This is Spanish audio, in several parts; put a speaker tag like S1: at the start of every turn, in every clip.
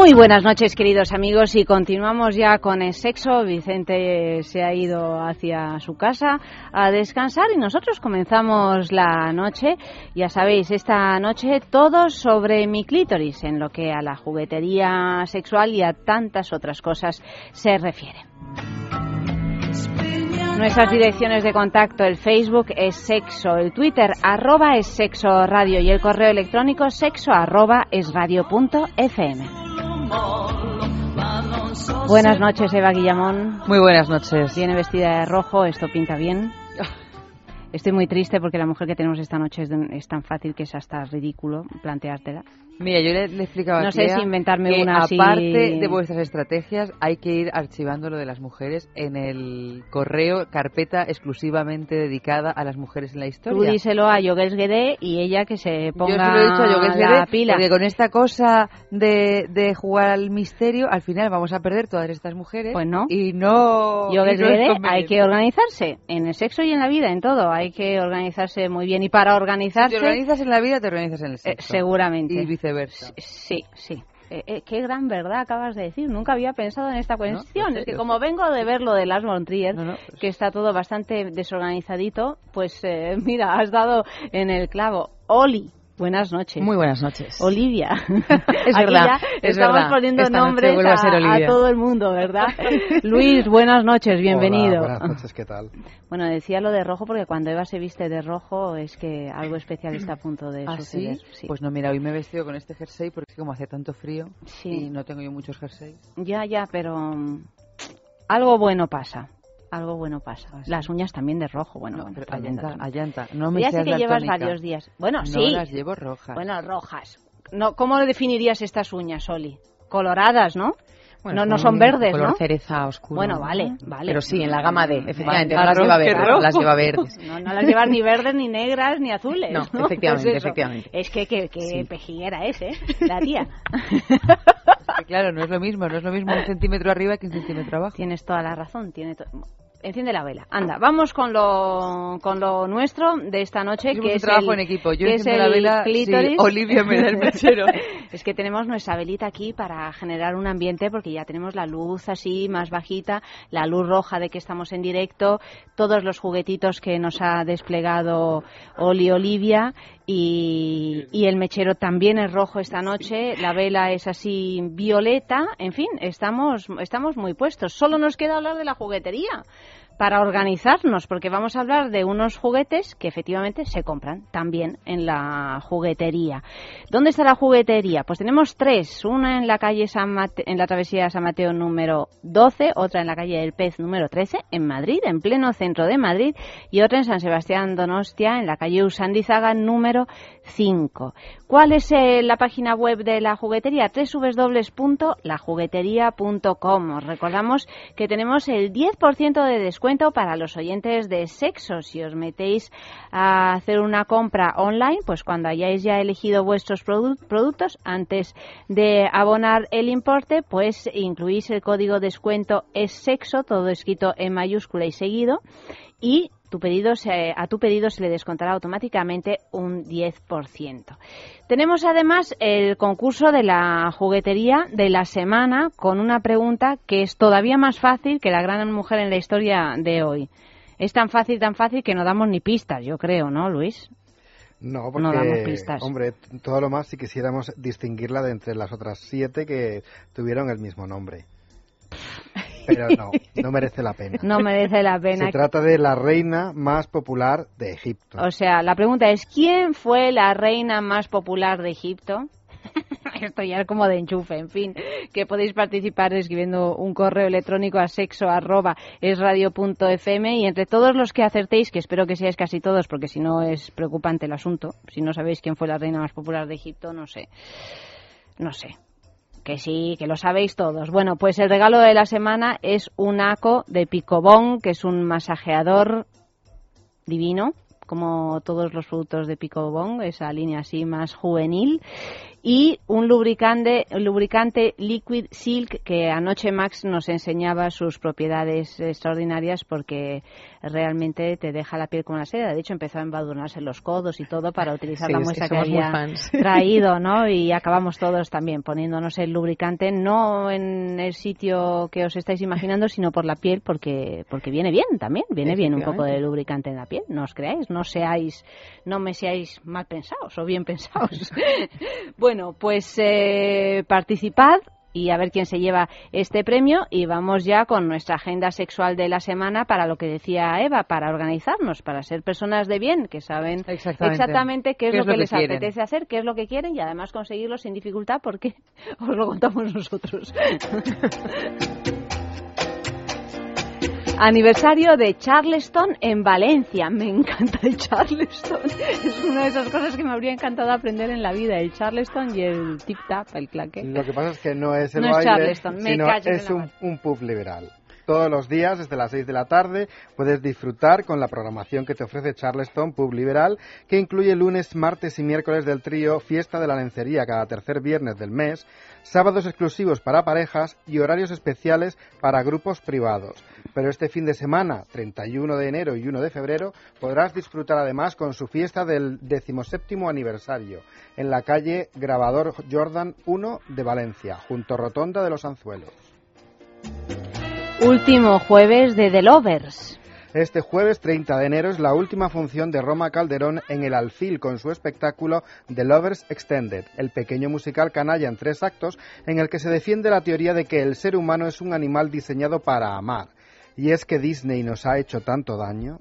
S1: Muy buenas noches, queridos amigos, y continuamos ya con el sexo. Vicente se ha ido hacia su casa a descansar y nosotros comenzamos la noche. Ya sabéis, esta noche todo sobre mi clítoris, en lo que a la juguetería sexual y a tantas otras cosas se refiere. Nuestras direcciones de contacto, el Facebook es sexo, el Twitter arroba es sexo radio y el correo electrónico sexo arroba es punto fm. Buenas noches, Eva Guillamón.
S2: Muy buenas noches.
S1: Viene vestida de rojo, esto pinta bien. Estoy muy triste porque la mujer que tenemos esta noche es, tan fácil que es hasta ridículo planteártela.
S2: Mira, yo le, le explicaba
S1: no sé si inventarme
S2: que
S1: una
S2: aparte de vuestras estrategias hay que ir archivando lo de las mujeres en el correo carpeta exclusivamente dedicada a las mujeres en la historia.
S1: Tú díselo a Yogues Guedé y ella que se ponga
S2: yo se lo he dicho a
S1: la pila.
S2: Porque con esta cosa de, de, jugar al misterio, al final vamos a perder todas estas mujeres.
S1: Pues no.
S2: Y no.
S1: Yogues Guedé hay que organizarse en el sexo y en la vida, en todo. Hay que organizarse muy bien. Y para organizarse.
S2: Si te organizas en la vida, te organizas en el sexo.
S1: Eh, seguramente.
S2: Y viceversa.
S1: Sí, sí. Eh, eh, qué gran verdad acabas de decir. Nunca había pensado en esta cuestión. es que como vengo de ver lo de Lars von Trier, que está todo bastante desorganizadito, pues eh, mira, has dado en el clavo. Oli, Buenas noches.
S2: Muy buenas noches.
S1: Olivia.
S2: es verdad.
S1: estamos poniendo nombres a, todo el mundo, ¿verdad? Luis, buenas noches, bienvenido.
S3: buenas noches, ¿qué tal?
S1: Bueno, decía lo de rojo porque cuando Eva se viste de rojo es que algo especial está a punto de
S2: ¿Ah,
S1: suceder.
S2: ¿sí? Pues no, mira, hoy me he vestido con este jersey porque como hace tanto frío
S1: sí.
S2: y no tengo yo muchos jerseys.
S1: Ya, ya, pero algo bueno pasa algo bueno pasa.
S2: Ah,
S1: las uñas también de rojo, bueno,
S2: no,
S1: bueno
S2: allanta, allanta, no me
S1: ya sé que llevas
S2: tónica.
S1: varios días. Bueno,
S2: no,
S1: sí.
S2: las llevo rojas.
S1: Bueno, rojas. No, ¿Cómo definirías estas uñas, Oli? Coloradas, ¿no?
S2: Bueno,
S1: no, no son verdes,
S2: color
S1: ¿no?
S2: cereza oscuro.
S1: Bueno, vale, vale.
S2: Pero sí, en la gama D, efectivamente.
S1: Vale.
S2: No las lleva verdes, las lleva verdes.
S1: No, no las llevas ni verdes, ni negras, ni azules.
S2: No,
S1: ¿no?
S2: efectivamente,
S1: Pues
S2: efectivamente.
S1: Es que qué que
S2: Sí.
S1: pejiguera es, ¿eh? La tía.
S2: Claro, no es lo mismo, no es lo mismo un centímetro arriba que un centímetro abajo.
S1: Tienes toda la razón, tiene to- Enciende la vela. Anda, vamos con lo, con lo nuestro de esta noche,
S2: Hicimos
S1: que es
S2: trabajo
S1: el,
S2: en equipo. Yo
S1: que es
S2: la
S1: el
S2: vela, sí. Olivia me da el mechero.
S1: es que tenemos nuestra velita aquí para generar un ambiente porque ya tenemos la luz así más bajita, la luz roja de que estamos en directo, todos los juguetitos que nos ha desplegado Oli Olivia y, y el mechero también es rojo esta noche, la vela es así violeta, en fin, estamos, estamos muy puestos. Solo nos queda hablar de la juguetería para organizarnos, porque vamos a hablar de unos juguetes que efectivamente se compran también en la juguetería. ¿Dónde está la juguetería? Pues tenemos tres, una en la calle San Mate- en la travesía San Mateo número 12, otra en la calle del Pez número 13 en Madrid, en pleno centro de Madrid, y otra en San Sebastián Donostia en la calle Usandizaga número 5. ¿Cuál es eh, la página web de la juguetería? www.lajuguetería.com. Os recordamos que tenemos el 10% de descuento para los oyentes de sexo. Si os metéis a hacer una compra online, pues cuando hayáis ya elegido vuestros produ- productos, antes de abonar el importe, pues incluís el código descuento es sexo, todo escrito en mayúscula y seguido, y tu pedido se- a tu pedido se le descontará automáticamente un 10%. Tenemos además el concurso de la juguetería de la semana con una pregunta que es todavía más fácil que la gran mujer en la historia de hoy. Es tan fácil, tan fácil que no damos ni pistas, yo creo, ¿no, Luis?
S3: No,
S1: No damos
S3: porque,
S1: pistas.
S3: hombre, todo lo más si quisiéramos distinguirla de entre las otras siete que tuvieron el mismo nombre. Pero no, no merece la pena.
S1: No merece la pena.
S3: Se trata de la reina más popular de Egipto.
S1: O sea, la pregunta es, ¿quién fue la reina más popular de Egipto? Esto ya es como de enchufe, en fin, que podéis participar escribiendo un correo electrónico a sexo arroba esradio.fm y entre todos los que acertéis, que espero que seáis casi todos, porque si no es preocupante el asunto, si no sabéis quién fue la reina más popular de Egipto, no sé. no sé. Que sí, que lo sabéis todos. Bueno, pues el regalo de la semana es un ACO de Picobón, que es un masajeador divino, como todos los productos de Picobón, esa línea así más juvenil y un lubricante, lubricante Liquid Silk que anoche Max nos enseñaba sus propiedades extraordinarias porque realmente te deja la piel como una seda. De hecho, empezó a embadurnarse los codos y todo para utilizar la muestra que había traído, ¿no? Y acabamos todos también poniéndonos el lubricante no en el sitio que os estáis imaginando, sino por la piel porque porque viene bien también, viene bien un poco de lubricante en la piel. No os creáis, no seáis, no me seáis mal pensados o bien pensados. Bueno, pues eh, participad y a ver quién se lleva este premio y vamos ya con nuestra agenda sexual de la semana para lo que decía Eva, para organizarnos, para ser personas de bien que saben exactamente, qué es, lo, que, les apetece hacer, qué es lo que quieren y además conseguirlo sin dificultad porque os lo contamos nosotros. Aniversario de Charleston en Valencia. Me encanta el Charleston. Es una de esas cosas que me habría encantado aprender en la vida. El Charleston y el tip-tap, el claque.
S3: Lo que pasa es que no es el no baile, es sino es un, un pub liberal todos los días desde las 6 de la tarde. Puedes disfrutar con la programación que te ofrece Charleston Pub Liberal, que incluye lunes, martes y miércoles del trío Fiesta de la Lencería cada tercer viernes del mes, sábados exclusivos para parejas y horarios especiales para grupos privados. Pero este fin de semana, 31 de enero y 1 de febrero, podrás disfrutar además con su fiesta del 17 aniversario en la calle Grabador Jordan 1 de Valencia, junto a Rotonda de los Anzuelos.
S1: Último jueves de The Lovers.
S3: Este jueves 30 de enero es la última función de Roma Calderón en el Alfil con su espectáculo The Lovers Extended, el pequeño musical canalla en tres actos en el que se defiende la teoría de que el ser humano es un animal diseñado para amar. ¿Y es que Disney nos ha hecho tanto daño?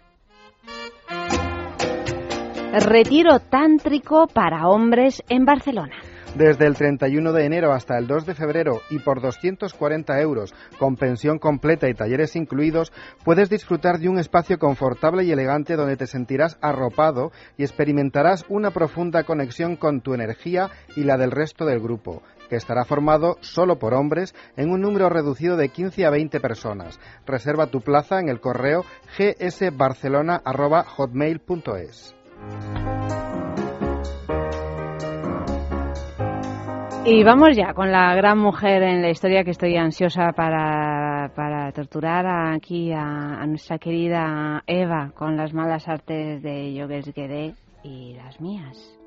S1: Retiro tántrico para hombres en Barcelona.
S3: Desde el 31 de enero hasta el 2 de febrero y por 240 euros, con pensión completa y talleres incluidos, puedes disfrutar de un espacio confortable y elegante donde te sentirás arropado y experimentarás una profunda conexión con tu energía y la del resto del grupo que estará formado solo por hombres en un número reducido de 15 a 20 personas. Reserva tu plaza en el correo gsbarcelona.hotmail.es.
S1: Y vamos ya con la gran mujer en la historia que estoy ansiosa para, para torturar aquí a, nuestra querida Eva con las malas artes de Yogues Guedé y las mías.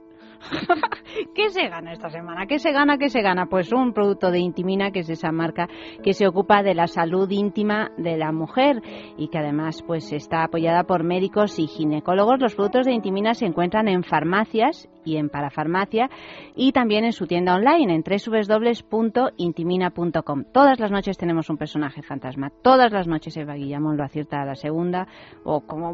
S1: ¿Qué se gana esta semana? ¿Qué se gana? ¿Qué se gana? Pues un producto de Intimina, que es esa marca que se ocupa de la salud íntima de la mujer y que además pues está apoyada por médicos y ginecólogos. Los productos de Intimina se encuentran en farmacias y en parafarmacia y también en su tienda online en www.intimina.com. Todas las noches tenemos un personaje fantasma. Todas las noches Eva Guillamón lo acierta a la segunda o como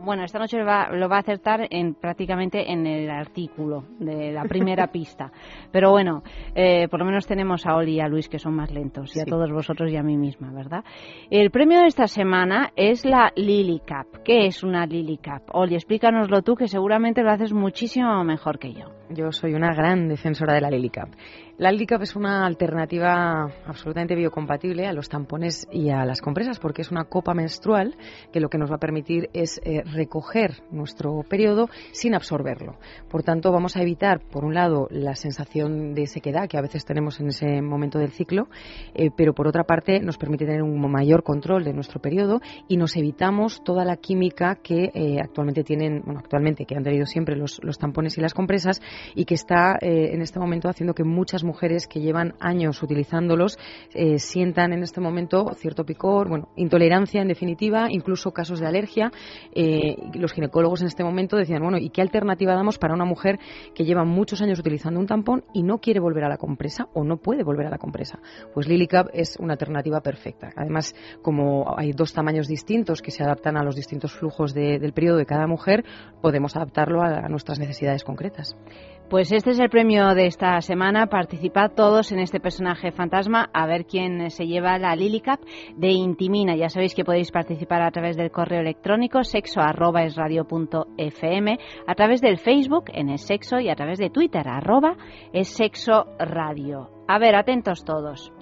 S1: bueno, esta noche lo va, lo va a acertar en prácticamente en el artículo de la primera pista. Pero bueno, eh, por lo menos tenemos a Oli y a Luis que son más lentos y a todos vosotros y a mí misma, ¿verdad? El premio de esta semana es la Lily Cup. ¿Qué es una Lily Cup? Oli, explícanoslo tú que seguramente lo haces muchísimo mejor que yo.
S4: Yo soy una gran defensora de la Lily Cup. La LICAP es una alternativa absolutamente biocompatible a los tampones y a las compresas porque es una copa menstrual que lo que nos va a permitir es eh, recoger nuestro periodo sin absorberlo. Por tanto, vamos a evitar, por un lado, la sensación de sequedad que a veces tenemos en ese momento del ciclo, eh, pero por otra parte nos permite tener un mayor control de nuestro periodo y nos evitamos toda la química que eh, actualmente tienen, bueno, actualmente que han tenido siempre los, los tampones y las compresas y que está en este momento haciendo que muchas mujeres que llevan años utilizándolos eh, sientan en este momento cierto picor, bueno, intolerancia en definitiva, incluso casos de alergia. Eh, los ginecólogos en este momento decían, bueno, ¿y qué alternativa damos para una mujer que lleva muchos años utilizando un tampón y no quiere volver a la compresa o no puede volver a la compresa? Pues Lilicap es una alternativa perfecta. Además, como hay dos tamaños distintos que se adaptan a los distintos flujos del periodo de cada mujer, podemos adaptarlo a nuestras necesidades concretas.
S1: Pues este es el premio de esta semana. Participad todos en este personaje fantasma a ver quién se lleva la Lily de Intimina. Ya sabéis que podéis participar a través del correo electrónico sexo es a través del Facebook en el sexo y a través de Twitter arroba es sexo radio. A ver, atentos todos.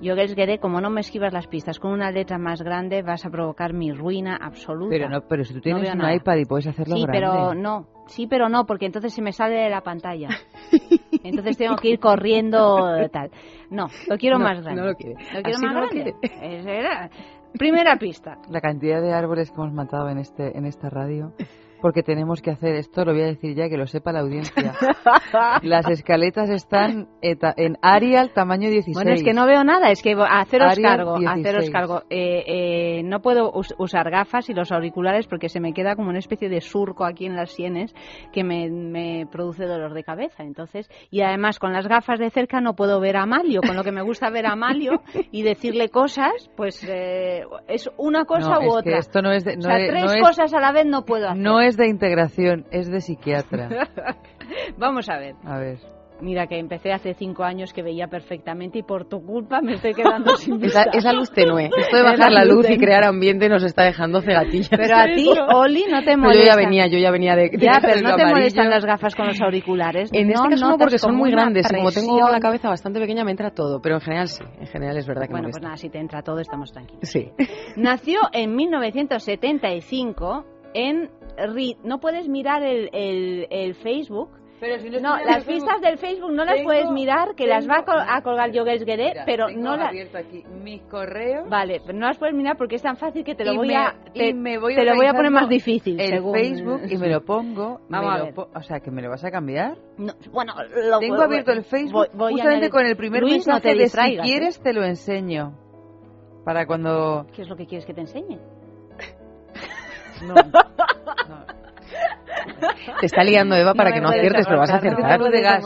S1: Yo Guede, como no me esquivas las pistas con una letra más grande, vas a provocar mi ruina absoluta.
S2: Pero no, pero si tú tienes un iPad y puedes hacerlo
S1: sí,
S2: grande.
S1: pero no, sí, pero no, porque entonces se me sale de la pantalla. Entonces tengo que ir corriendo tal. No, lo quiero más grande.
S4: No lo quiere.
S1: Lo quiero más grande. Primera pista.
S2: La cantidad de árboles que hemos matado en este en esta radio porque tenemos que hacer esto, lo voy a decir ya, que lo sepa la audiencia. Las escaletas están en Arial tamaño 16.
S1: Bueno, es que no veo nada, es que haceros cargo, haceros cargo. Eh, eh, no puedo usar gafas y los auriculares porque se me queda como una especie de surco aquí en las sienes que me, produce dolor de cabeza. Entonces, y además con las gafas de cerca no puedo ver a Amalio, con lo que me gusta ver a Amalio y decirle cosas, pues eh, es una cosa u otra.
S2: esto no es
S1: o sea, tres cosas a la vez no puedo hacer.
S2: No es de integración, es de psiquiatra.
S1: Vamos a ver.
S2: A ver.
S1: Mira que empecé hace cinco años que veía perfectamente y por tu culpa me estoy quedando sin vista.
S4: Esa, luz tenue. Esto de bajar la, luz y crear ambiente nos está dejando cegatillas.
S1: Pero a ti, Oli, no te molesta.
S4: yo ya venía, yo ya venía de,
S1: Ya, pero no te molestan las gafas con los auriculares.
S4: En este caso no, porque son muy grandes. Como tengo la cabeza bastante pequeña me entra todo, pero en general sí. En general es verdad que
S1: Bueno, pues nada, si te entra todo estamos tranquilos.
S4: Sí.
S1: Nació en 1975 en no puedes mirar el, el, el Facebook. no, las pistas del Facebook no las puedes mirar, que las va a, colgar Yogues Gueré, pero no las...
S2: aquí mi correo.
S1: Vale, pero no las puedes mirar porque es tan fácil que te lo voy a... Te, me voy te lo voy a poner más difícil,
S2: el
S1: según...
S2: Facebook y me lo pongo...
S1: Vamos a ver.
S2: o sea, ¿que me lo vas a cambiar?
S1: No, bueno,
S2: lo Tengo abierto el Facebook justamente con el primer mensaje de si quieres ¿eh? te lo enseño. Para cuando...
S1: ¿Qué es lo que quieres que te enseñe?
S2: No.
S4: Te está liando Eva para que no aciertes, pero vas a acertar.
S2: de gas,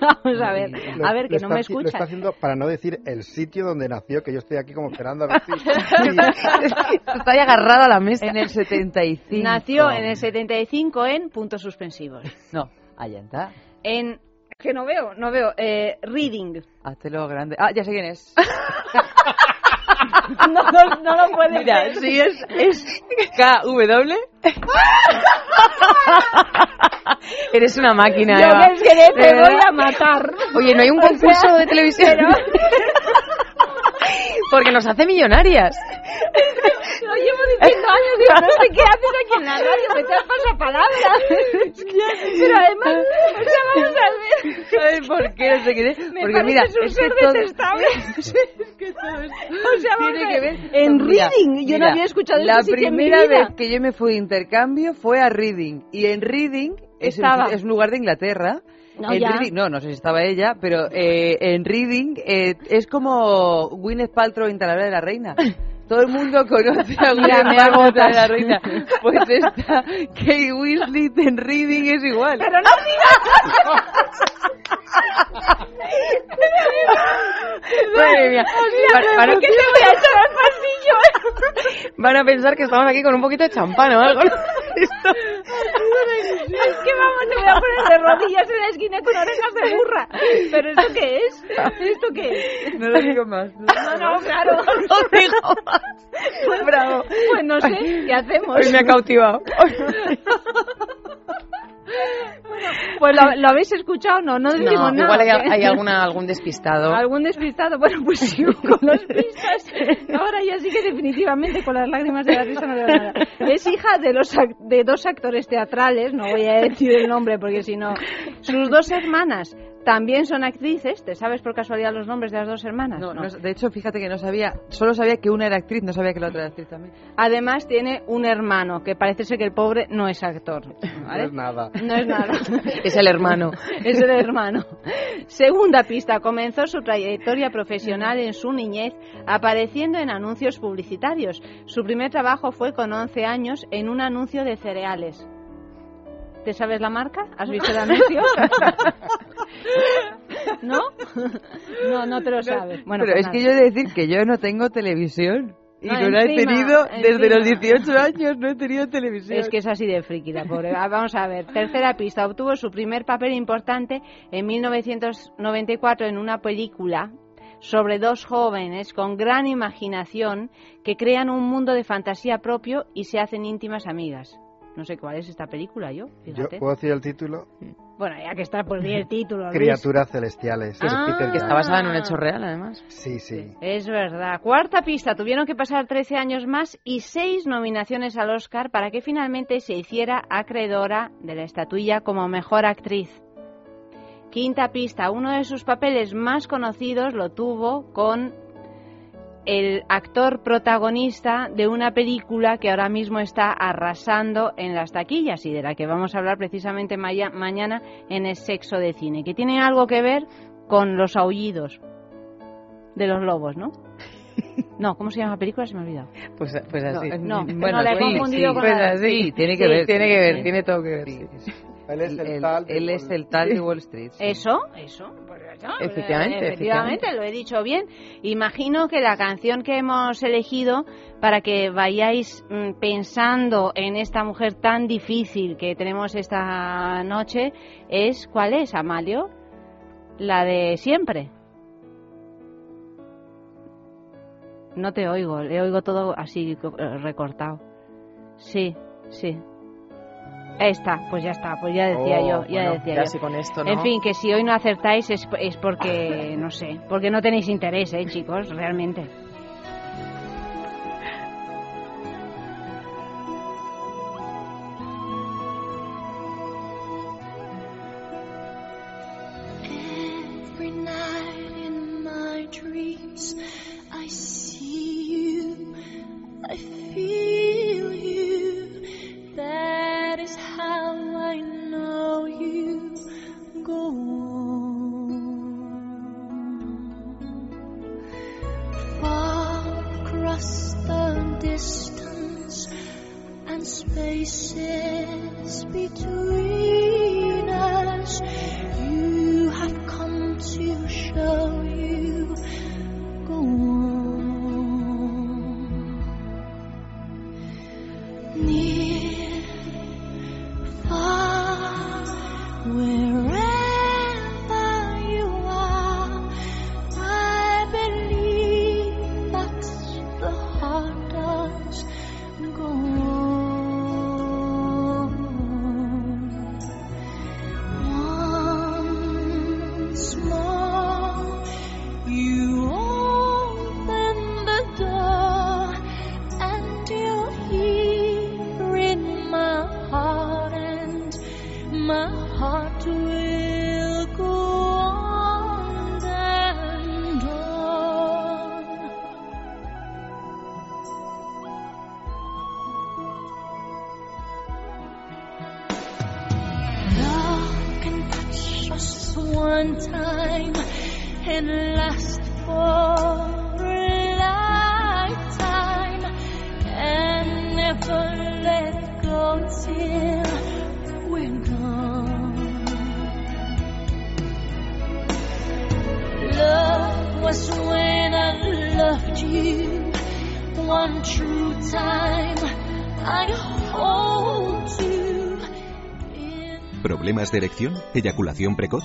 S2: Vamos
S1: a ver, a ver, que no me escucha.
S3: Lo está haciendo para no decir el sitio donde nació, que yo estoy aquí como esperando a ver si...
S4: está ahí agarrado a la mesa.
S2: En el 75.
S1: Nació en el 75 en puntos suspensivos.
S2: No, allá está.
S1: En... Que no veo, no veo. Eh, reading.
S2: Hazlo grande. Ah, ya sé quién es.
S1: no, no, no, lo puedes
S2: Mira, si es, es KW.
S4: Eres una máquina,
S1: Yo
S4: Eva.
S1: que te voy a matar.
S4: Oye, ¿no hay un concurso de televisión? Porque nos hace millonarias.
S1: Lo llevo diciendo años y no sé qué haces aquí en la radio, me te pasa palabra. Pero además, o sea, vamos a ver.
S2: ¿Sabes por qué? No sé qué. Porque mira,
S1: un
S2: es
S1: ser
S2: que todo...
S1: detestable.
S2: Que todo
S1: O sea,
S2: tiene que ver
S1: en Reading. Yo no había escuchado
S2: La
S1: eso
S2: primera vez que yo me fui de intercambio fue a Reading. Y en Reading es, es un lugar de Inglaterra.
S1: No.
S2: Reading, no, no sé si estaba ella, pero eh, en Reading eh, es como Gwyneth Paltrow en Talavera de la Reina. Todo el mundo conoce a
S1: Mira,
S2: Gwyneth Paltrow en. Talavera de la Reina. Pues esta Kate Winslet en Reading es igual.
S1: Pero no digas.
S4: Madre mía.
S1: ¿Para, para qué te voy a echar al pasillo?
S4: Van a pensar que estamos aquí con un poquito de champán o algo. Esto-
S1: Es que vamos, te voy a poner de rodillas en la esquina con orejas de burra. ¿Pero esto qué es? ¿Esto qué es?
S2: No lo digo más.
S1: No, no, claro.
S4: No digo más.
S1: Pues,
S4: Bravo.
S1: Pues no sé, ¿qué hacemos?
S4: Hoy me ha cautivado.
S1: Pues lo, lo habéis escuchado, no, no decimos
S4: No,
S1: nada.
S4: igual hay,
S1: ¿qué?
S4: hay alguna, algún despistado.
S1: ¿Algún despistado? Bueno, pues sí, con las pistas. Ahora ya sí que definitivamente con las lágrimas de la risa no veo nada. Es hija de, los, de dos actores teatrales, no voy a decir el nombre porque si no... Sus dos hermanas también son actrices. ¿Te sabes por casualidad los nombres de las dos hermanas?
S2: No, no, de hecho, fíjate que no sabía, solo sabía que una era actriz, no sabía que la otra era actriz también.
S1: Además tiene un hermano, que parece ser que el pobre no es actor.
S3: No es nada.
S1: No es nada.
S4: Es el hermano.
S1: es el hermano. Segunda pista. Comenzó su trayectoria profesional en su niñez apareciendo en anuncios publicitarios. Su primer trabajo fue con 11 años en un anuncio de cereales. ¿Te sabes la marca? ¿Has visto el anuncio? ¿No? No, no te lo sabes. Bueno,
S2: Pero
S1: pues
S2: es que yo he de decir que yo no tengo televisión. y no, la he tenido desde los 18 años, no he tenido televisión.
S1: Es que es así de friki la pobre. Ah, vamos a ver, tercera pista, obtuvo su primer papel importante en 1994 en una película sobre dos jóvenes con gran imaginación que crean un mundo de fantasía propio y se hacen íntimas amigas. No sé cuál es esta película yo. Fíjate.
S3: ¿Puedo decir el título?
S1: Bueno, ya que está, por el título.
S3: Criaturas celestiales.
S4: Ah, que está basada en un hecho real, además.
S3: Sí, sí.
S1: Es verdad. Cuarta pista. Tuvieron que pasar 13 años más y seis nominaciones al Oscar para que finalmente se hiciera acreedora de la estatuilla como mejor actriz. Quinta pista. Uno de sus papeles más conocidos lo tuvo con el actor protagonista de una película que ahora mismo está arrasando en las taquillas y de la que vamos a hablar precisamente mañana en el sexo de cine, que tiene algo que ver con los aullidos de los lobos, ¿no? No, ¿cómo se llama la película? Se me ha olvidado.
S4: Pues, pues así.
S1: No, no, la he confundido con
S4: pues así. tiene que ver. Tiene que ver, tiene todo que ver.
S3: Él es el, tal,
S2: él es el tal de Wall Street.
S1: Eso, eso. Pues
S4: efectivamente,
S1: efectivamente, lo he dicho bien. Imagino que la canción que hemos elegido para que vayáis mm, pensando en esta mujer tan difícil que tenemos esta noche es, ¿cuál es, Amalio? La de siempre. No te oigo, le oigo todo así recortado. Sí, sí. Esta, pues ya está, pues ya decía yo, oh, ya decía yo.
S4: Con esto, ¿no?
S1: En fin, que si hoy no acertáis es, es porque, no sé, porque no tenéis interés, ¿eh, chicos? Realmente.
S5: De erección? ¿Eyaculación precoz?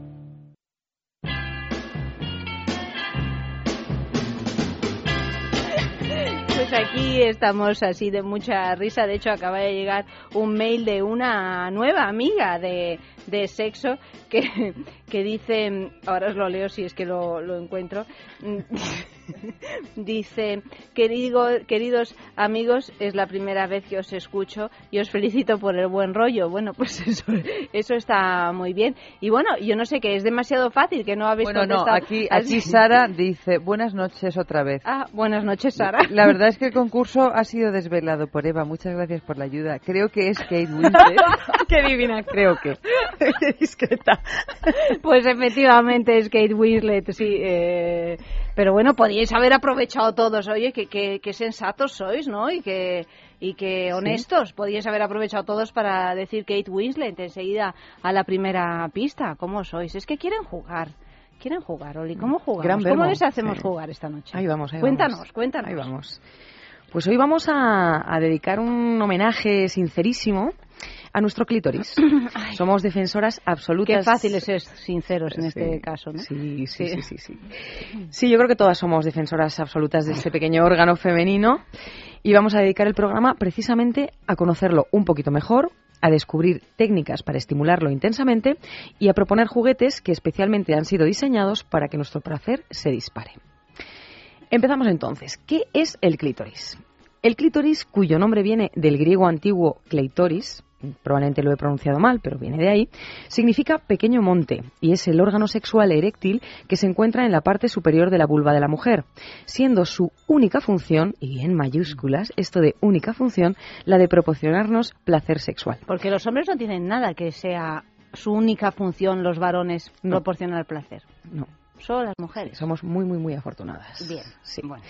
S1: Aquí estamos así de mucha risa. De hecho, acaba de llegar un mail de una nueva amiga de, de sexo que, que dice, ahora os lo leo si es que lo, lo encuentro, dice, Querido, queridos amigos, es la primera vez que os escucho y os felicito por el buen rollo. Bueno, pues eso, eso está muy bien. Y bueno, yo no sé que es demasiado fácil, que no habéis
S2: bueno,
S1: No,
S2: aquí, aquí Sara dice, buenas noches otra vez.
S1: Ah, buenas noches Sara.
S2: La verdad es que el concurso ha sido desvelado por Eva. Muchas gracias por la ayuda. Creo que es Kate Winslet.
S4: Qué divina, creo que. discreta.
S1: Pues efectivamente es Kate Winslet, sí. Eh, pero bueno, podíais haber aprovechado todos. Oye, que, que, sensatos sois, ¿no? Y que, y que honestos. Podíais haber aprovechado todos para decir Kate Winslet enseguida a la primera pista. ¿Cómo sois? Es que quieren jugar. Quieren jugar, Oli. ¿Cómo jugamos? ¿Cómo les hacemos jugar esta noche?
S4: Ahí vamos, ahí
S1: cuéntanos,
S4: vamos.
S1: Cuéntanos,
S4: Ahí vamos. Pues hoy vamos a, a dedicar un homenaje sincerísimo a nuestro clítoris. Somos defensoras absolutas.
S1: Qué fácil es ser sinceros en este caso, ¿no?
S4: Sí sí, sí sí sí, sí, yo creo que todas somos defensoras absolutas de este pequeño órgano femenino y vamos a dedicar el programa precisamente a conocerlo un poquito mejor, a descubrir técnicas para estimularlo intensamente y a proponer juguetes que especialmente han sido diseñados para que nuestro placer se dispare. Empezamos entonces. ¿Qué es el clítoris? El clítoris, cuyo nombre viene del griego antiguo kleitoris, probablemente lo he pronunciado mal, pero viene de ahí, significa pequeño monte y es el órgano sexual eréctil que se encuentra en la parte superior de la vulva de la mujer, siendo su única función, y en mayúsculas, esto de única función, la de proporcionarnos placer sexual.
S1: Porque los hombres no tienen nada que sea su única función, los varones, proporcionar placer.
S4: No.
S1: Solo las mujeres.
S4: Somos muy, muy, muy afortunadas.
S1: Bien.
S4: Sí. Bueno.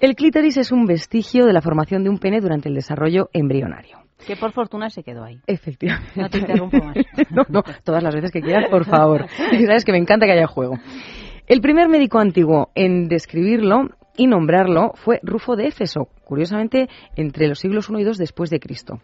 S4: El clítoris es un vestigio de la formación de un pene durante el desarrollo embrionario.
S1: Que por fortuna se quedó ahí.
S4: Efectivamente.
S1: No te interrumpo más.
S4: no, no, todas las veces que quieras, por favor. Y sabes que me encanta que haya juego. El primer médico antiguo en describirlo y nombrarlo fue Rufo de Éfeso, curiosamente entre los siglos I y II después de Cristo.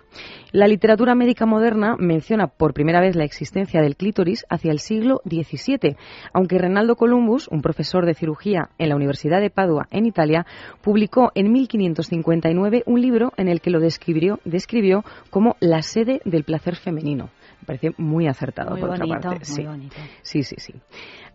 S4: La literatura médica moderna menciona por primera vez la existencia del clítoris hacia el siglo XVII, aunque Renaldo Columbus, un profesor de cirugía en la Universidad de Padua, en Italia, publicó en 1559 un libro en el que lo describió, describió como la sede del placer femenino. Me parece muy acertado por otra parte.
S1: sí.
S4: sí, sí, sí.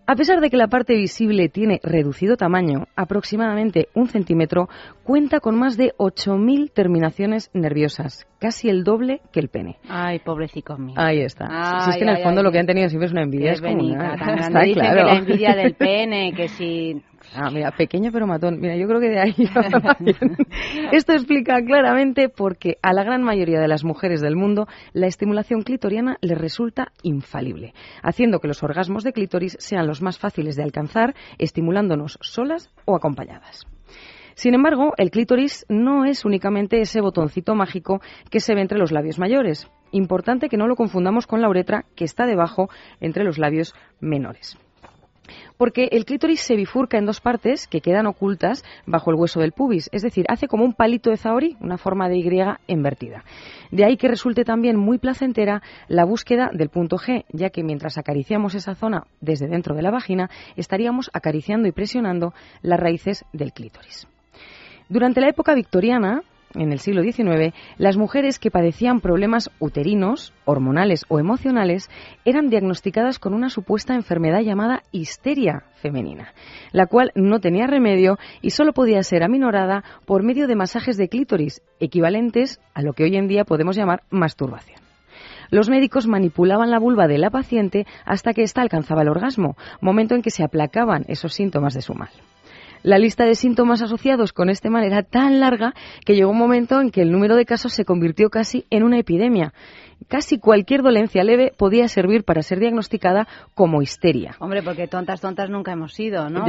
S4: A pesar de que la parte visible tiene reducido tamaño, aproximadamente un centímetro, cuenta con más de 8.000 terminaciones nerviosas, casi el doble que el pene.
S1: Ay, pobrecito mío.
S4: Ahí está. si es que en el fondo lo que han tenido siempre es una envidia. Es como
S1: una... Está claro. que la envidia del pene, que si
S4: Ah, mira, pequeño pero matón. Mira, yo creo que de ahí Esto explica claramente por qué a la gran mayoría de las mujeres del mundo la estimulación clitoriana les resulta infalible, haciendo que los orgasmos de clítoris sean los más fáciles de alcanzar, estimulándonos solas o acompañadas. Sin embargo, el clítoris no es únicamente ese botoncito mágico que se ve entre los labios mayores. Importante que no lo confundamos con la uretra que está debajo entre los labios menores porque el clítoris se bifurca en dos partes que quedan ocultas bajo el hueso del pubis, es decir, hace como un palito de zaori, una forma de Y invertida. De ahí que resulte también muy placentera la búsqueda del punto G, ya que mientras acariciamos esa zona desde dentro de la vagina, estaríamos acariciando y presionando las raíces del clítoris. Durante la época victoriana, en el siglo XIX, las mujeres que padecían problemas uterinos, hormonales o emocionales eran diagnosticadas con una supuesta enfermedad llamada histeria femenina, la cual no tenía remedio y solo podía ser aminorada por medio de masajes de clítoris, equivalentes a lo que hoy en día podemos llamar masturbación. Los médicos manipulaban la vulva de la paciente hasta que ésta alcanzaba el orgasmo, momento en que se aplacaban esos síntomas de su mal. La lista de síntomas asociados con este mal era tan larga que llegó un momento en que el número de casos se convirtió casi en una epidemia. Casi cualquier dolencia leve podía servir para ser diagnosticada como histeria.
S1: Hombre, porque tontas, tontas nunca hemos sido, ¿no?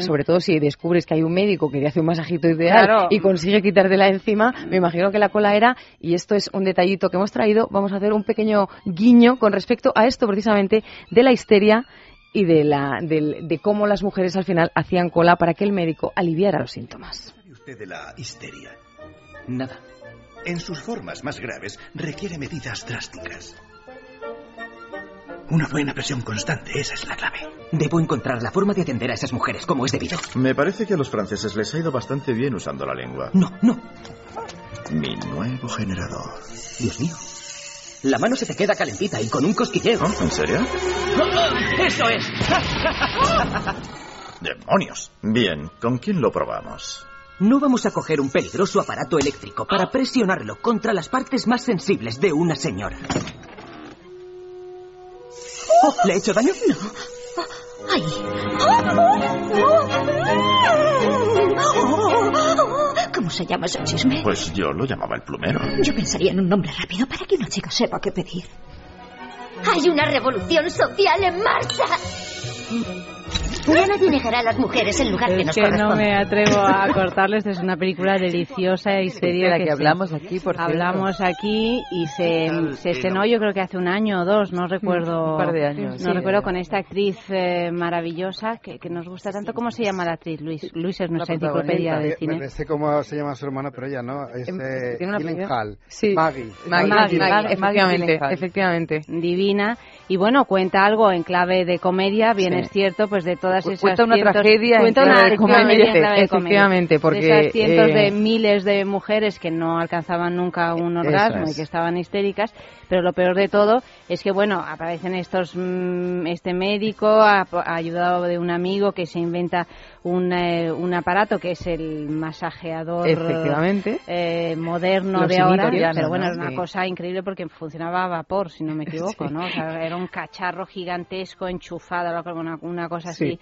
S4: sobre todo si descubres que hay un médico que te hace un masajito ideal y consigue quitarte la encima, me imagino que la cola era, y esto es un detallito que hemos traído, vamos a hacer un pequeño guiño con respecto a esto precisamente de la histeria y de, la, de, cómo las mujeres al final hacían cola para que el médico aliviara los síntomas.
S6: ¿Sabe usted de la histeria? Nada. En sus formas más graves requiere medidas drásticas. Una buena presión constante, esa es la clave.
S7: Debo encontrar la forma de atender a esas mujeres como es debido.
S8: Me parece que a los franceses les ha ido bastante bien usando la lengua.
S7: No, no.
S8: Mi nuevo generador.
S7: Dios mío. La mano se te queda calentita y con un cosquilleo.
S8: ¿Oh, ¿En serio?
S7: ¡Eso es!
S8: ¡Demonios! Bien, ¿con quién lo probamos?
S7: No vamos a coger un peligroso aparato eléctrico para presionarlo contra las partes más sensibles de una señora. Oh, ¿Le he hecho daño?
S9: No. ¡Ay! ¿Cómo se llama ese chisme?
S8: Pues yo lo llamaba el plumero.
S9: Yo pensaría en un nombre rápido para que una chica sepa qué pedir. ¡Hay una revolución social en marcha! Ya nadie dejará a las mujeres en lugar que nos
S1: que no me atrevo a cortarles. Es una película deliciosa y seria.
S2: que, hablamos aquí, por
S1: Hablamos aquí y se, se estrenó yo creo que hace un año o dos, no recuerdo.
S2: Un par de años.
S1: No recuerdo, con esta actriz eh, maravillosa que, que, nos gusta tanto. ¿Cómo se llama la actriz, Luis? Luis es nuestra enciclopedia de cine.
S3: Me sé cómo se llama su hermana, pero ella no. Es eh, Hall.
S4: Sí.
S3: Maggie.
S4: Maggie, Maggie, efectivamente, efectivamente.
S1: Divina. Y bueno, cuenta algo en clave de comedia, bien es cierto, pues de todas esas
S2: cuenta una tragedia
S1: cuenta una
S2: de comedia,
S4: efectivamente, porque
S1: de esas cientos de eh, miles de mujeres que no alcanzaban nunca un orgasmo y que estaban histéricas, pero lo peor de todo es que bueno, aparecen estos mm, este médico ayudado de un amigo que se inventa un, eh, un aparato que es el masajeador eh, moderno de ahora, pero bueno, era una cosa increíble porque funcionaba a vapor, si no me equivoco, ¿no? era un cacharro gigantesco enchufado, una, una cosa así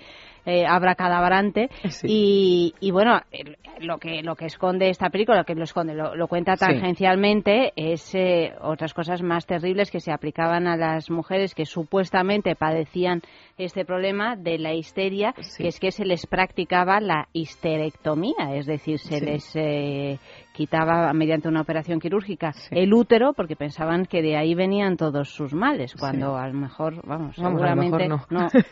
S1: eh, abracadabrante. Y, y, bueno lo que lo que esconde esta película lo que lo esconde lo, cuenta tangencialmente es eh, otras cosas más terribles que se aplicaban a las mujeres que supuestamente padecían este problema de la histeria que es que se les practicaba la histerectomía es decir se les eh, quitaba mediante una operación quirúrgica el útero porque pensaban que de ahí venían todos sus males cuando a lo mejor vamos, seguramente
S4: no.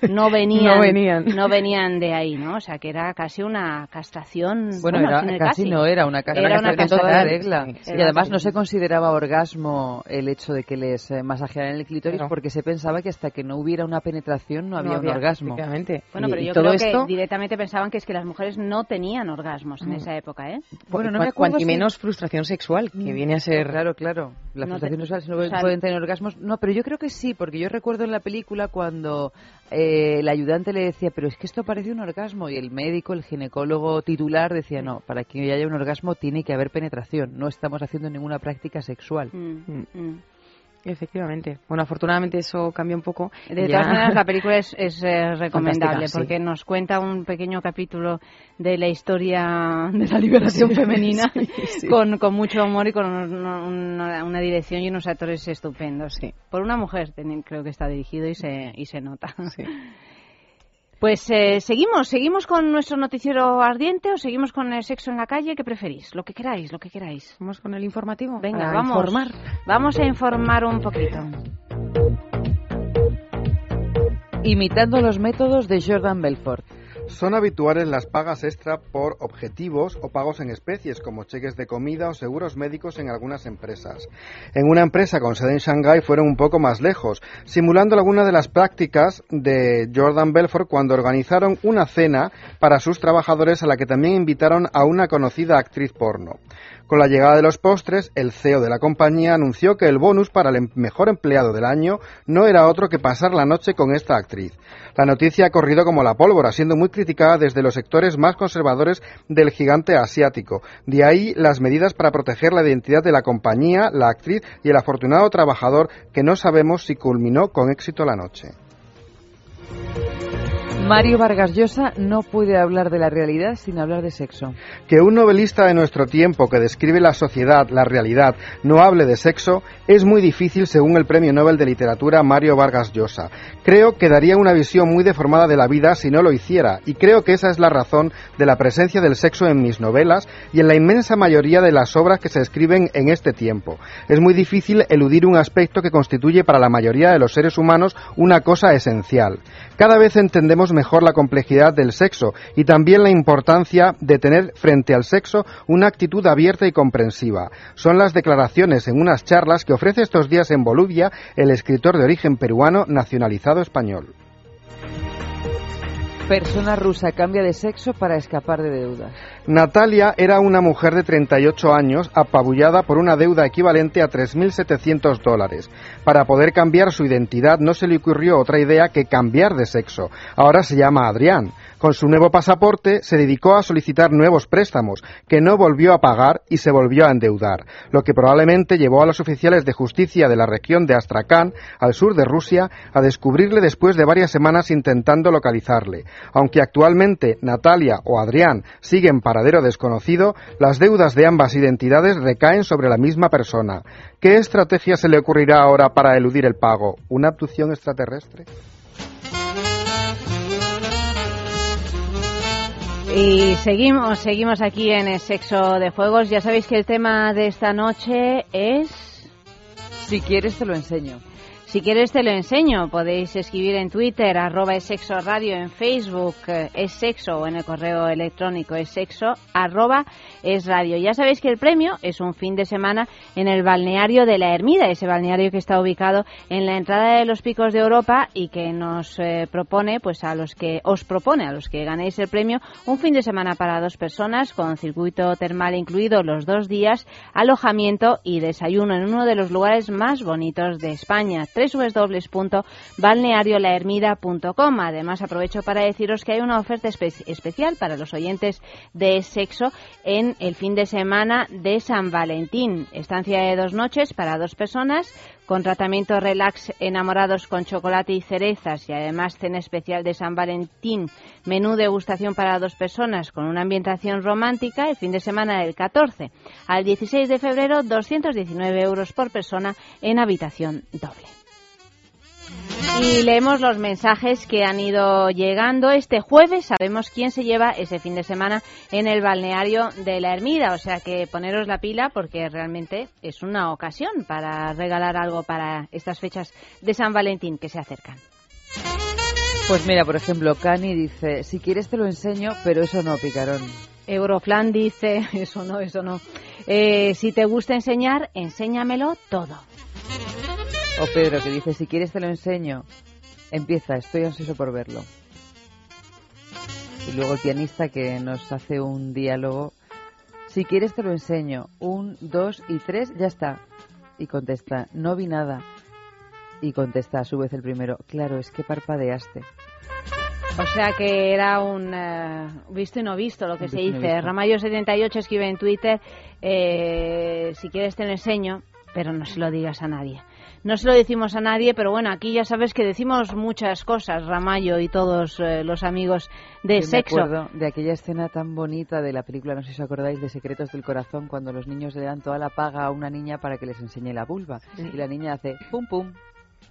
S1: No, venían, no venían de ahí no o sea que era casi una castración
S2: bueno, era, casi, no era una castración era toda regla. Y además no se consideraba orgasmo el hecho de que les eh, masajearan el clítoris porque se pensaba que hasta que no hubiera una penetración no había, un orgasmo.
S1: bueno pero yo creo que directamente pensaban que es que las mujeres no tenían orgasmos en mm. esa época ¿eh?
S4: bueno no me acuerdo menos frustración sexual, que mm. viene a ser...
S2: Claro, claro. La frustración sexual, si no pueden tener orgasmos. No, pero yo creo que sí, porque yo recuerdo en la película cuando eh, el ayudante le decía, pero es que esto parece un orgasmo. Y el médico, el ginecólogo titular decía, no, para que haya un orgasmo tiene que haber penetración. No estamos haciendo ninguna práctica sexual.
S1: Mm, mm.
S4: Efectivamente. Bueno, afortunadamente eso cambia un poco.
S1: De todas maneras, la película es, eh, recomendable porque nos cuenta un pequeño capítulo de la historia de la liberación femenina Con, con, mucho humor y con una, dirección y unos actores estupendos. Por una mujer creo que está dirigido y se, y se nota. Pues eh, seguimos, seguimos con nuestro noticiero ardiente o seguimos con el sexo en la calle, ¿qué preferís? Lo que queráis, lo que queráis.
S4: Vamos con el informativo.
S1: Venga, vamos. Informar. Vamos a informar un poquito.
S2: Imitando los métodos de Jordan Belfort.
S3: Son habituales las pagas extra por objetivos o pagos en especies, como cheques de comida o seguros médicos en algunas empresas. En una empresa con sede en Shanghái fueron un poco más lejos, simulando algunas de las prácticas de Jordan Belfort cuando organizaron una cena para sus trabajadores a la que también invitaron a una conocida actriz porno. Con la llegada de los postres, el CEO de la compañía anunció que el bonus para el em-, mejor empleado del año no era otro que pasar la noche con esta actriz. La noticia ha corrido como la pólvora, siendo muy criticada desde los sectores más conservadores del gigante asiático. De ahí las medidas para proteger la identidad de la compañía, la actriz y el afortunado trabajador que no sabemos si culminó con éxito la noche.
S2: Mario Vargas Llosa no puede hablar de la realidad sin hablar de sexo.
S3: Que un novelista de nuestro tiempo que describe la sociedad, la realidad, no hable de sexo es muy difícil según el Premio Nobel de Literatura Mario Vargas Llosa. Creo que daría una visión muy deformada de la vida si no lo hiciera y creo que esa es la razón de la presencia del sexo en mis novelas y en la inmensa mayoría de las obras que se escriben en este tiempo. Es muy difícil eludir un aspecto que constituye para la mayoría de los seres humanos una cosa esencial. Cada vez entendemos mejor la complejidad del sexo y también la importancia de tener frente al sexo una actitud abierta y comprensiva. Son las declaraciones en unas charlas que ofrece estos días en Bolivia el escritor de origen peruano nacionalizado español.
S2: Persona rusa cambia de sexo para escapar de deudas.
S3: Natalia era una mujer de 38 años apabullada por una deuda equivalente a 3.700 dólares. Para poder cambiar su identidad no se le ocurrió otra idea que cambiar de sexo. Ahora se llama Adrián. Con su nuevo pasaporte se dedicó a solicitar nuevos préstamos, que no volvió a pagar y se volvió a endeudar, lo que probablemente llevó a los oficiales de justicia de la región de Astrakán, al sur de Rusia, a descubrirle después de varias semanas intentando localizarle. Aunque actualmente Natalia o Adrián siguen paradero desconocido, las deudas de ambas identidades recaen sobre la misma persona. ¿Qué estrategia se le ocurrirá ahora para eludir el pago? ¿Una abducción extraterrestre?
S1: Y seguimos, seguimos aquí en el sexo de fuegos. Ya sabéis que el tema de esta noche es...
S2: Si quieres te lo enseño.
S1: Si quieres te lo enseño. Podéis escribir en Twitter, arroba es sexo radio, en Facebook eh, es sexo o en el correo electrónico es sexo, arroba es radio. Ya sabéis que el premio es un fin de semana en el balneario de la Ermida, ese balneario que está ubicado en la entrada de los picos de Europa y que nos eh, propone, pues a los que os propone, a los que ganéis el premio, un fin de semana para dos personas con circuito termal incluido los dos días, alojamiento y desayuno en uno de los lugares más bonitos de España www.balneariolahermida.com. Además, aprovecho para deciros que hay una oferta especial para los oyentes de sexo en el fin de semana de San Valentín. Estancia de dos noches para dos personas con tratamiento relax enamorados con chocolate y cerezas y además cena especial de San Valentín, menú degustación para dos personas con una ambientación romántica el fin de semana del 14 al 16 de febrero 219 euros por persona en habitación doble. Y leemos los mensajes que han ido llegando. Este jueves sabemos quién se lleva ese fin de semana en el balneario de la Ermida. O sea que poneros la pila porque realmente es una ocasión para regalar algo para estas fechas de San Valentín que se acercan.
S2: Pues mira, por ejemplo, Cani dice, si quieres te lo enseño, pero eso no, picarón.
S1: Euroflan dice, eso no, eso no. Eh, si te gusta enseñar, enséñamelo todo.
S2: O Pedro que dice, si quieres te lo enseño. Empieza, estoy ansioso por verlo. Y luego el pianista que nos hace un diálogo. Si quieres te lo enseño. Un, dos y tres, ya está. Y contesta, no vi nada. Y contesta a su vez el primero, claro, es que parpadeaste.
S1: O sea que era un eh, visto y no visto lo que se dice. Ramayo78 escribe en Twitter, eh, si quieres te lo enseño, pero no se lo digas a nadie. No se lo decimos a nadie, pero bueno, aquí ya sabes que decimos muchas cosas, Ramallo y todos eh, los amigos de sexo.
S2: Me acuerdo de aquella escena tan bonita de la película, no sé si os acordáis, de Secretos del Corazón, cuando los niños le dan toda la paga a una niña para que les enseñe la vulva. Y la niña hace pum pum,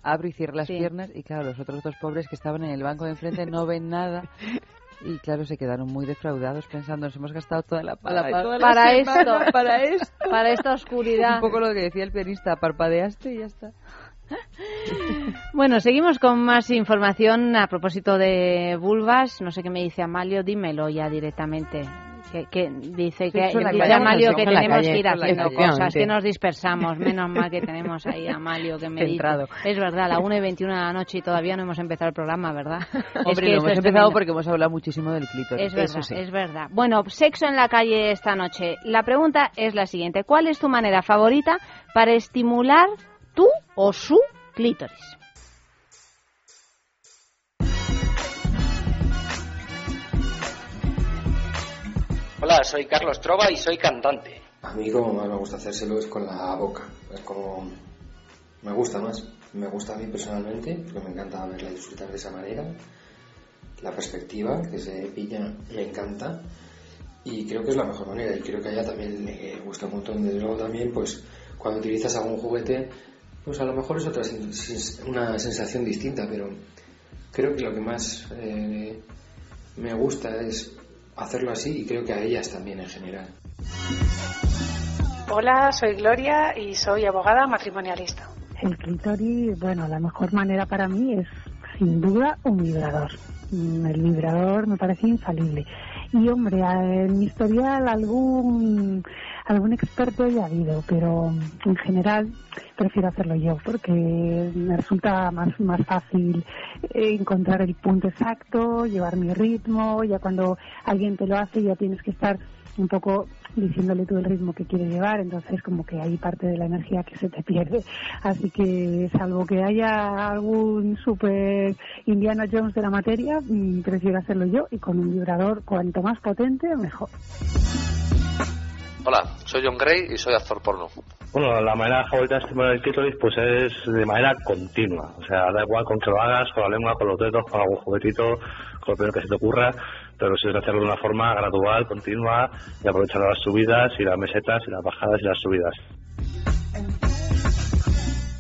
S2: abre y cierra las piernas y claro, los otros dos pobres que estaban en el banco de enfrente no ven nada y claro, se quedaron muy defraudados pensando, nos hemos gastado toda la paga
S1: para esto, para esto, para esta oscuridad.
S2: Un poco lo que decía el pianista, parpadeaste y ya está.
S1: Bueno, seguimos con más información a propósito de vulvas. No sé qué me dice Amalio, dímelo ya directamente que, dice que dice Amalio que tenemos que ir haciendo cosas, que nos dispersamos. Menos mal que tenemos ahí a Amalio que me dice. Es verdad, a la 1 y 21 de la noche y todavía no hemos empezado el programa, ¿verdad?
S2: Hombre, es hemos empezado porque hemos hablado muchísimo del clítoris.
S1: Es verdad, es verdad. Bueno, sexo en la calle esta noche. La pregunta es la siguiente. ¿Cuál es tu manera favorita para estimular tu o su clítoris?
S10: Hola, soy Carlos Trova y soy cantante.
S11: A mí como más me gusta hacérselo es con la boca. Es como... Me gusta más. Me gusta a mí personalmente, porque me encanta verla disfrutar de esa manera. La perspectiva que se pilla me encanta. Y creo que es la mejor manera. Y creo que a ella también le gusta un montón. De luego también, pues, cuando utilizas algún juguete, pues a lo mejor es otra una sensación distinta, pero creo que lo que más eh, me gusta es hacerlo así y creo que a ellas también en general.
S12: Hola, soy Gloria y soy abogada matrimonialista.
S13: El clítoris, bueno, la mejor manera para mí es sin duda un vibrador. Mm, el vibrador me parece infalible. Y hombre, en mi historial algún algún experto ya ha habido, pero en general prefiero hacerlo yo porque me resulta más, más fácil encontrar el punto exacto, llevar mi ritmo, ya cuando alguien te lo hace ya tienes que estar un poco diciéndole tú el ritmo que quieres llevar, entonces como que hay parte de la energía que se te pierde. Así que salvo que haya algún super Indiana Jones de la materia, mm, prefiero hacerlo yo y con un vibrador cuanto más potente mejor.
S14: Hola, soy John Gray y soy actor porno.
S15: Bueno, la manera favorita de estimular el clítoris pues es de manera continua. O sea, da igual con que lo hagas, con la lengua, con los dedos, con algún juguetito, con lo primero que se te ocurra, pero si es hacerlo de una forma gradual, continua y aprovechar las subidas y las mesetas y las bajadas y las subidas.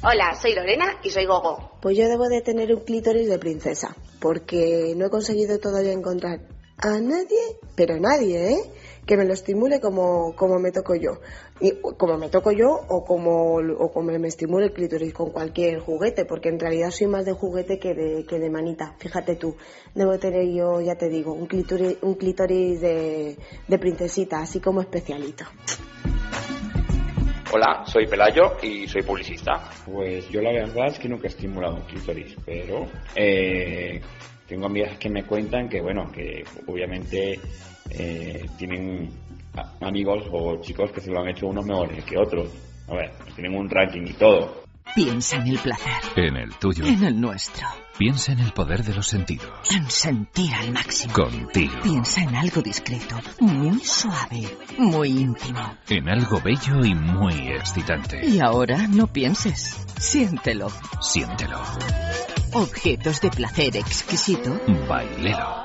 S16: Hola, soy Lorena y soy Gogo.
S17: Pues yo debo de tener un clítoris de princesa, porque no he conseguido todavía encontrar a nadie, pero nadie, ¿eh? Que me lo estimule como, como me toco yo. Y, como me toco yo o como, o como me estimule el clítoris con cualquier juguete, porque en realidad soy más de juguete que de, que de manita. Fíjate tú, debo tener yo, ya te digo, un clítoris, un clítoris de, de princesita, así como especialito.
S18: Hola, soy Pelayo y soy publicista.
S19: Pues yo la verdad es que nunca he estimulado un clítoris, pero eh, tengo amigas que me cuentan que, bueno, que obviamente eh, tienen amigos o chicos que se lo han hecho unos mejores que otros. A ver, tienen un ranking y todo.
S20: Piensa en el placer.
S5: En el tuyo.
S20: En el nuestro.
S5: Piensa en el poder de los sentidos.
S20: En sentir al máximo.
S5: Contigo.
S20: Piensa en algo discreto, muy suave, muy íntimo.
S5: En algo bello y muy excitante.
S20: Y ahora no pienses. Siéntelo.
S5: Siéntelo.
S20: Objetos de placer exquisito.
S5: Bailelo.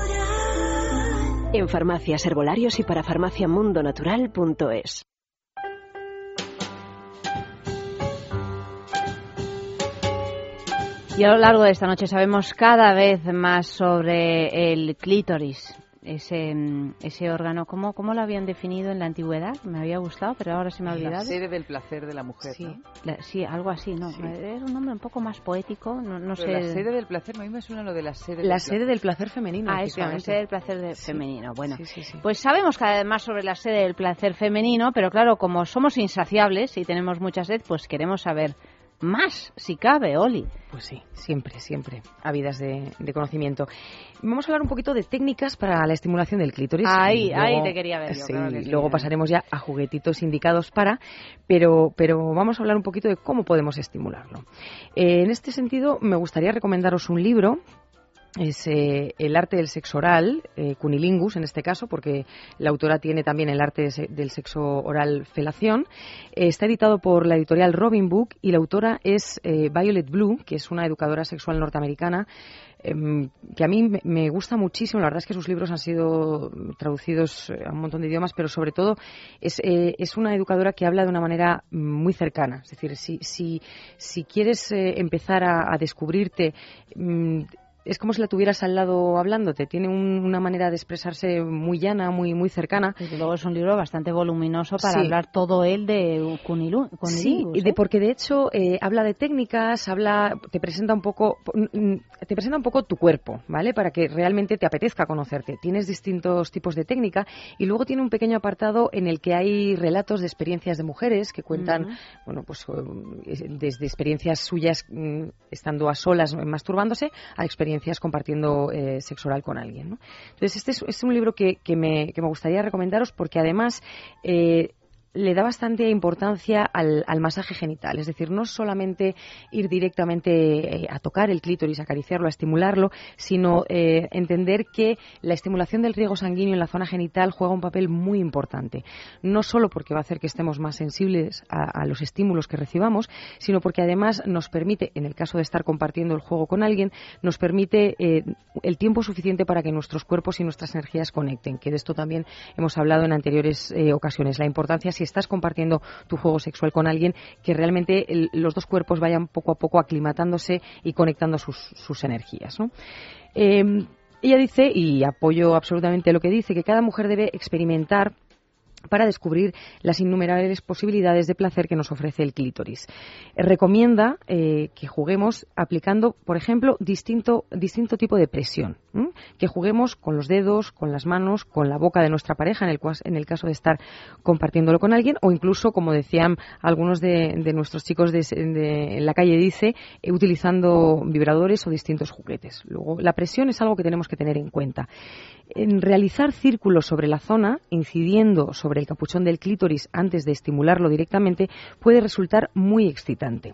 S21: en farmacias, herbolarios y para farmaciamundonatural.es.
S1: Y a lo largo de esta noche sabemos cada vez más sobre el clítoris, ese, ese órgano. ¿Cómo, ¿Cómo lo habían definido en la antigüedad? Me había gustado, pero ahora se me ha olvidado. La
S2: sede del placer de la mujer.
S1: Sí, sí algo así, ¿no? Es un nombre un poco más poético, no, no sé.
S2: La sede del placer, a mí me suena lo de la sede
S4: La sede del placer femenino.
S1: Ah, eso, la sede del placer femenino. Bueno, pues sabemos cada vez más sobre la sede del placer femenino, pero claro, como somos insaciables y tenemos mucha sed, pues queremos saber más, si cabe, Oli.
S4: Pues sí, siempre, siempre, habidas de, de conocimiento. Vamos a hablar un poquito de técnicas para la estimulación del clítoris.
S1: Ahí, ahí te quería ver. Yo,
S4: sí, luego pasaremos ya a juguetitos indicados para, pero, pero vamos a hablar un poquito de cómo podemos estimularlo. Eh, en este sentido, me gustaría recomendaros un libro es eh, El arte del sexo oral, eh, cunilingus en este caso, porque la autora tiene también el arte del sexo oral felación. Eh, está editado por la editorial Robin Book y la autora es Violet Blue, que es una educadora sexual norteamericana em, que a mí me gusta muchísimo. La verdad es que sus libros han sido traducidos a un montón de idiomas, pero sobre todo es, es una educadora que habla de una manera muy cercana. Es decir, si, si, si quieres empezar a, a descubrirte mm, es como si la tuvieras al lado hablándote. Tiene una manera de expresarse muy llana, muy muy cercana.
S1: Y luego es un libro bastante voluminoso para hablar todo él de Cunilu,
S4: Sí, de, ¿eh? porque de hecho eh, habla de técnicas, habla, te presenta un poco, te presenta un poco tu cuerpo, ¿vale? Para que realmente te apetezca conocerte. Tienes distintos tipos de técnica y luego tiene un pequeño apartado en el que hay relatos de experiencias de mujeres que cuentan, bueno, pues eh, desde experiencias suyas mm, estando a solas masturbándose a experiencias compartiendo eh, sexo oral con alguien. Entonces, este es, un libro que, que, me, que, me, gustaría recomendaros porque además eh, le da bastante importancia al, masaje genital, es decir, no solamente ir directamente eh, a tocar el clítoris, acariciarlo, a estimularlo, sino eh, entender que la estimulación del riego sanguíneo en la zona genital juega un papel muy importante, no solo porque va a hacer que estemos más sensibles a, los estímulos que recibamos, sino porque además nos permite, en el caso de estar compartiendo el juego con alguien, nos permite eh, el tiempo suficiente para que nuestros cuerpos y nuestras energías conecten, que de esto también hemos hablado en anteriores ocasiones, la importancia si estás compartiendo tu juego sexual con alguien, que realmente los dos cuerpos vayan poco a poco aclimatándose y conectando sus, energías. Em, ella dice, y apoyo absolutamente lo que dice, que cada mujer debe experimentar para descubrir las innumerables posibilidades de placer que nos ofrece el clítoris. Recomienda eh, que juguemos aplicando, por ejemplo, distinto, distinto tipo de presión. Que juguemos con los dedos, con las manos, con la boca de nuestra pareja, en el, en el caso de estar compartiéndolo con alguien, o incluso, como decían algunos de, nuestros chicos de, en la calle, dice, eh, utilizando vibradores o distintos juguetes. Luego, la presión es algo que tenemos que tener en cuenta. En realizar círculos sobre la zona, incidiendo sobre el capuchón del clítoris antes de estimularlo directamente, puede resultar muy excitante.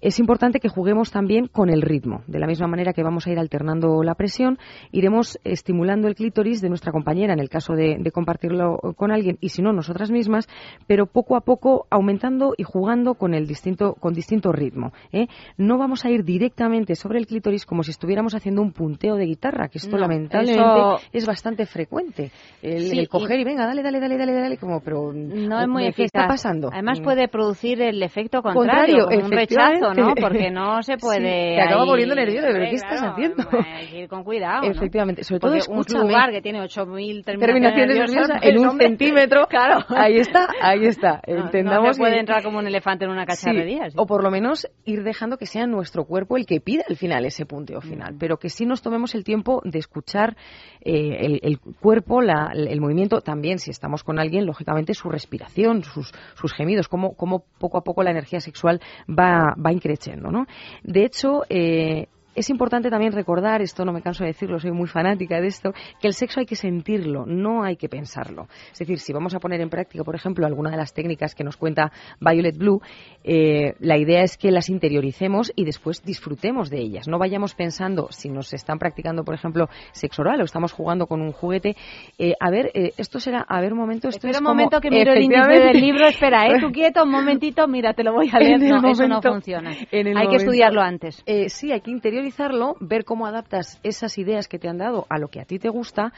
S4: Es importante que juguemos también con el ritmo. De la misma manera que vamos a ir alternando la presión, iremos estimulando el clítoris de nuestra compañera en el caso de, compartirlo con alguien y si no nosotras mismas, pero poco a poco aumentando y jugando con el distinto con distinto ritmo. ¿eh? No vamos a ir directamente sobre el clítoris como si estuviéramos haciendo un punteo de guitarra, que esto lamentablemente es bastante frecuente. El, coger y... venga, dale, dale, dale, dale, dale, como pero
S1: no es muy eficaz. ¿Qué está pasando? Además puede producir el efecto contrario, un rechazo ¿no? Porque no se puede.
S4: te acaba poniendo nervioso, pero ¿qué estás haciendo?
S1: Hay que ir con cuidado.
S4: Efectivamente, sobre todo
S1: un lugar que tiene 8.000 terminaciones, nerviosas,
S4: en un centímetro. Claro. Ahí está, ahí está. Entendamos.
S1: No se puede entrar como un elefante en una cacharrería.
S4: O por lo menos ir dejando que sea nuestro cuerpo el que pida al final ese punteo final. Mm. Pero que sí nos tomemos el tiempo de escuchar eh, el, cuerpo, la, el movimiento, también si estamos con alguien, lógicamente su respiración, sus, sus gemidos, cómo, cómo poco a poco la energía sexual va, va increciendo. ¿no? De hecho, eh, es importante también recordar, esto no me canso de decirlo, soy muy fanática de esto, que el sexo hay que sentirlo, no hay que pensarlo. Es decir, si vamos a poner en práctica, por ejemplo, alguna de las técnicas que nos cuenta Violet Blue, eh, la idea es que las interioricemos y después disfrutemos de ellas. No vayamos pensando, si nos están practicando, por ejemplo, sexo oral o estamos jugando con un juguete, eh, a ver, eh, esto será, a ver, un momento, esto
S1: espera
S4: es
S1: un momento que miro el índice del libro, espera, ¿eh? Tú quieto, un momentito, mira, te lo voy a leer. No, eso no funciona. hay que estudiarlo antes.
S4: sí, hay que interiorizarlo ver cómo adaptas esas ideas que te han dado a lo que a ti te gusta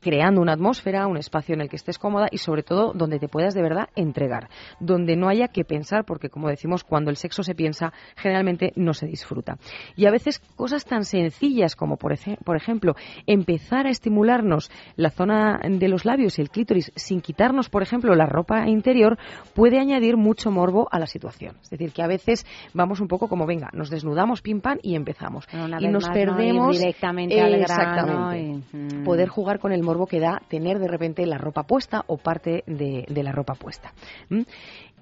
S4: creando una atmósfera, un espacio en el que estés cómoda y sobre todo donde te puedas de verdad entregar, donde no haya que pensar, porque como decimos, cuando el sexo se piensa, generalmente no se disfruta. Y a veces cosas tan sencillas como, por, por ejemplo, empezar a estimularnos la zona de los labios y el clítoris sin quitarnos, por ejemplo, la ropa interior, puede añadir mucho morbo a la situación. Es decir, que a veces vamos un poco como, venga, nos desnudamos, pim pam, y empezamos. y nos perdemos
S1: directamente al
S4: exactamente, mm. poder jugar con el morbo que da tener de repente la ropa puesta o parte de, la ropa puesta.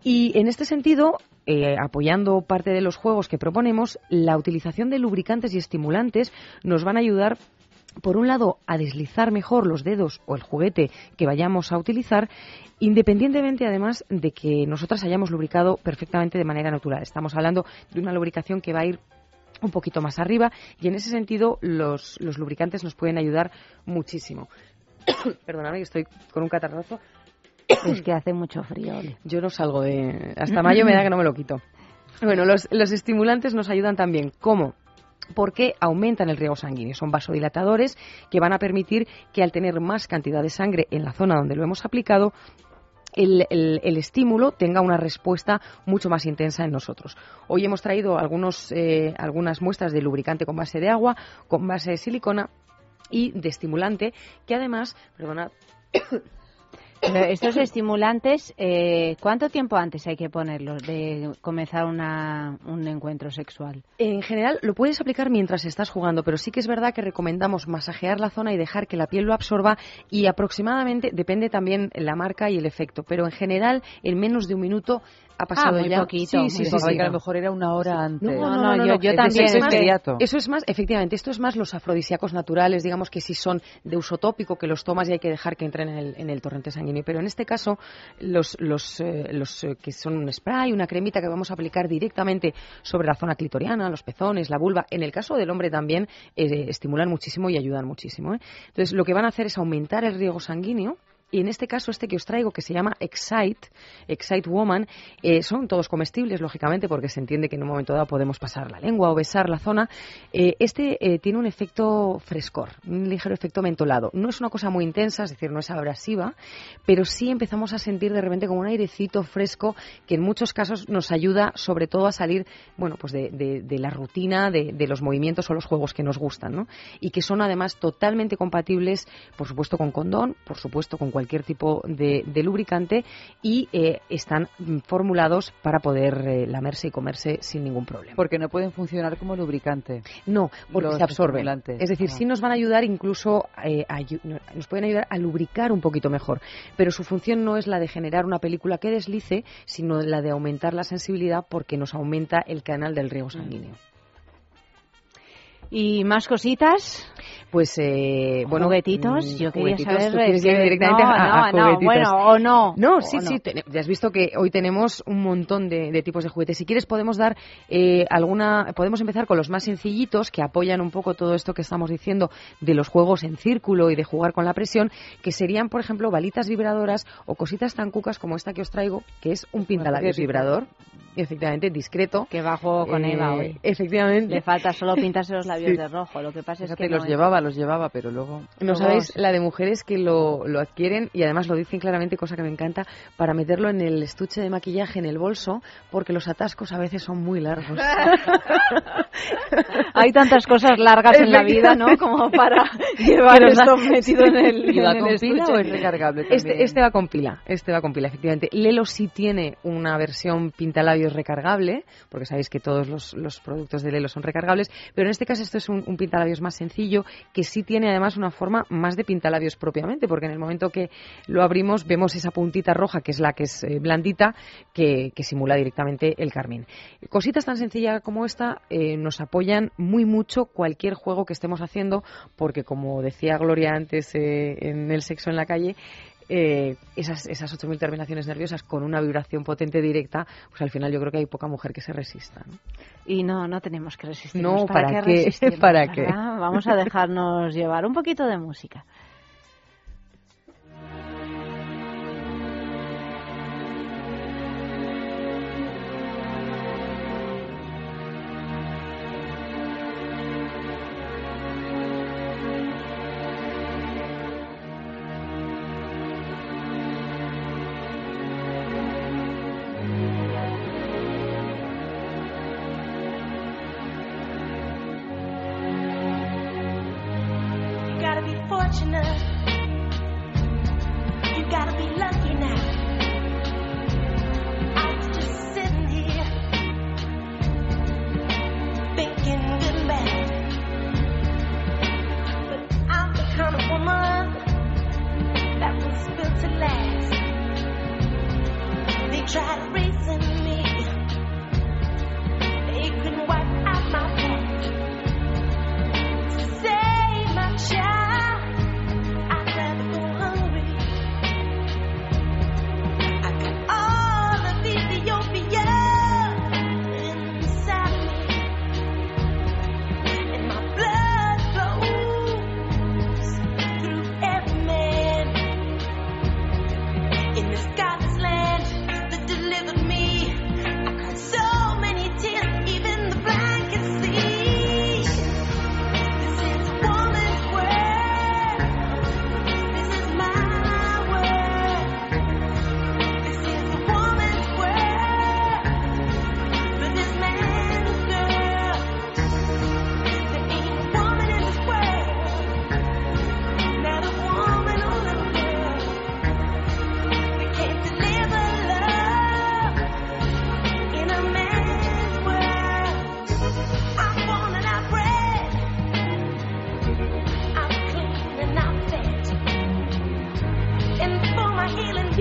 S4: Y en este sentido, eh, apoyando parte de los juegos que proponemos, la utilización de lubricantes y estimulantes nos van a ayudar por un lado, a deslizar mejor los dedos o el juguete que vayamos a utilizar, independientemente además de que nosotras hayamos lubricado perfectamente de manera natural. Estamos hablando de una lubricación que va a ir un poquito más arriba y en ese sentido los lubricantes nos pueden ayudar muchísimo. Perdóname, estoy con un catarrazo.
S1: Es que hace mucho frío.
S4: Yo no salgo de... Hasta mayo me da que no me lo quito. Bueno, los, los estimulantes nos ayudan también. ¿Cómo? porque aumentan el riego sanguíneo. Son vasodilatadores que van a permitir que al tener más cantidad de sangre en la zona donde lo hemos aplicado, el, estímulo tenga una respuesta mucho más intensa en nosotros. Hoy hemos traído algunos, eh, algunas muestras de lubricante con base de agua, con base de silicona y de estimulante, que además, perdona,
S1: estos estimulantes, eh, ¿cuánto tiempo antes hay que ponerlos de comenzar un encuentro sexual?
S4: En general, lo puedes aplicar mientras estás jugando, pero sí que es verdad que recomendamos masajear la zona y dejar que la piel lo absorba y aproximadamente, depende también la marca y el efecto, pero en general, en menos de un minuto ha pasado
S1: ah,
S4: ya.
S1: Poquito,
S2: sí, sí, sí, a lo mejor era una hora antes.
S1: No, no, no, yo, también.
S4: Eso es, más, eso es más, efectivamente, esto es más los afrodisíacos naturales, digamos que si son de uso tópico, que los tomas y hay que dejar que entren en el, en el torrente sanguíneo. Pero en este caso, los, los, eh, los eh, que son un spray, una cremita que vamos a aplicar directamente sobre la zona clitoriana, los pezones, la vulva, en el caso del hombre también, eh, estimulan muchísimo y ayudan muchísimo. Entonces, lo que van a hacer es aumentar el riego sanguíneo y en este caso, este que os traigo, que se llama Excite, Excite Woman, eh, son todos comestibles, lógicamente, porque se entiende que en un momento dado podemos pasar la lengua o besar la zona. Eh, este eh, tiene un efecto frescor, un ligero efecto mentolado. No es una cosa muy intensa, es decir, no es abrasiva, pero sí empezamos a sentir de repente como un airecito fresco que en muchos casos nos ayuda, sobre todo, a salir, bueno, pues de, la rutina, de, los movimientos o los juegos que nos gustan, ¿no? Y que son además totalmente compatibles, por supuesto, con condón, por supuesto, con cualquier tipo de, lubricante y eh, están formulados para poder eh, lamerse y comerse sin ningún problema.
S2: Porque no pueden funcionar como lubricante.
S4: No, porque se absorben. Es decir, sí nos van a ayudar incluso, eh, nos pueden ayudar a lubricar un poquito mejor, pero su función no es la de generar una película que deslice, sino la de aumentar la sensibilidad porque nos aumenta el canal del riego sanguíneo.
S1: ¿Y más cositas?
S4: Pues, eh, bueno.
S1: ¿Juguetitos?
S4: Mm,
S1: yo quería saber.
S4: directamente no,
S1: a, no, bueno, o no.
S4: No, sí, sí. ya has visto que hoy tenemos un montón de, tipos de juguetes. Si quieres, podemos dar eh, alguna. Podemos empezar con los más sencillitos que apoyan un poco todo esto que estamos diciendo de los juegos en círculo y de jugar con la presión, que serían, por ejemplo, balitas vibradoras o cositas tan cucas como esta que os traigo, que es un pintalabios vibrador efectivamente discreto.
S1: Que bajo con Eva hoy.
S4: Efectivamente.
S1: Le falta solo pintarse los labios de rojo. Lo que pasa es que.
S2: los llevaba, los llevaba, pero luego.
S4: No sabéis la de mujeres que lo, lo adquieren y además lo dicen claramente, cosa que me encanta, para meterlo en el estuche de maquillaje en el bolso, porque los atascos a veces son muy largos.
S1: Hay tantas cosas largas en la vida, ¿no? Como para llevar esto metido en el.
S2: ¿Y va con pila o es recargable?
S4: Este? Este, va con pila, este va con pila, efectivamente. Lelo sí tiene una versión pintalabios recargable, porque sabéis que todos los, productos de Lelo son recargables, pero en este caso esto es un, pintalabios más sencillo que sí tiene además una forma más de pintalabios propiamente, porque en el momento que lo abrimos vemos esa puntita roja que es la que es eh, blandita que, simula directamente el carmín. Cositas tan sencillas como esta eh, nos apoyan muy mucho cualquier juego que estemos haciendo, porque como decía Gloria antes eh, en el sexo en la calle, eh, esas, esas 8.000 terminaciones nerviosas con una vibración potente directa, pues al final yo creo que hay poca mujer que se resista.
S1: Y no, no tenemos que resistir.
S4: No, ¿para, qué? ¿Para qué?
S1: Vamos a dejarnos llevar un poquito de música.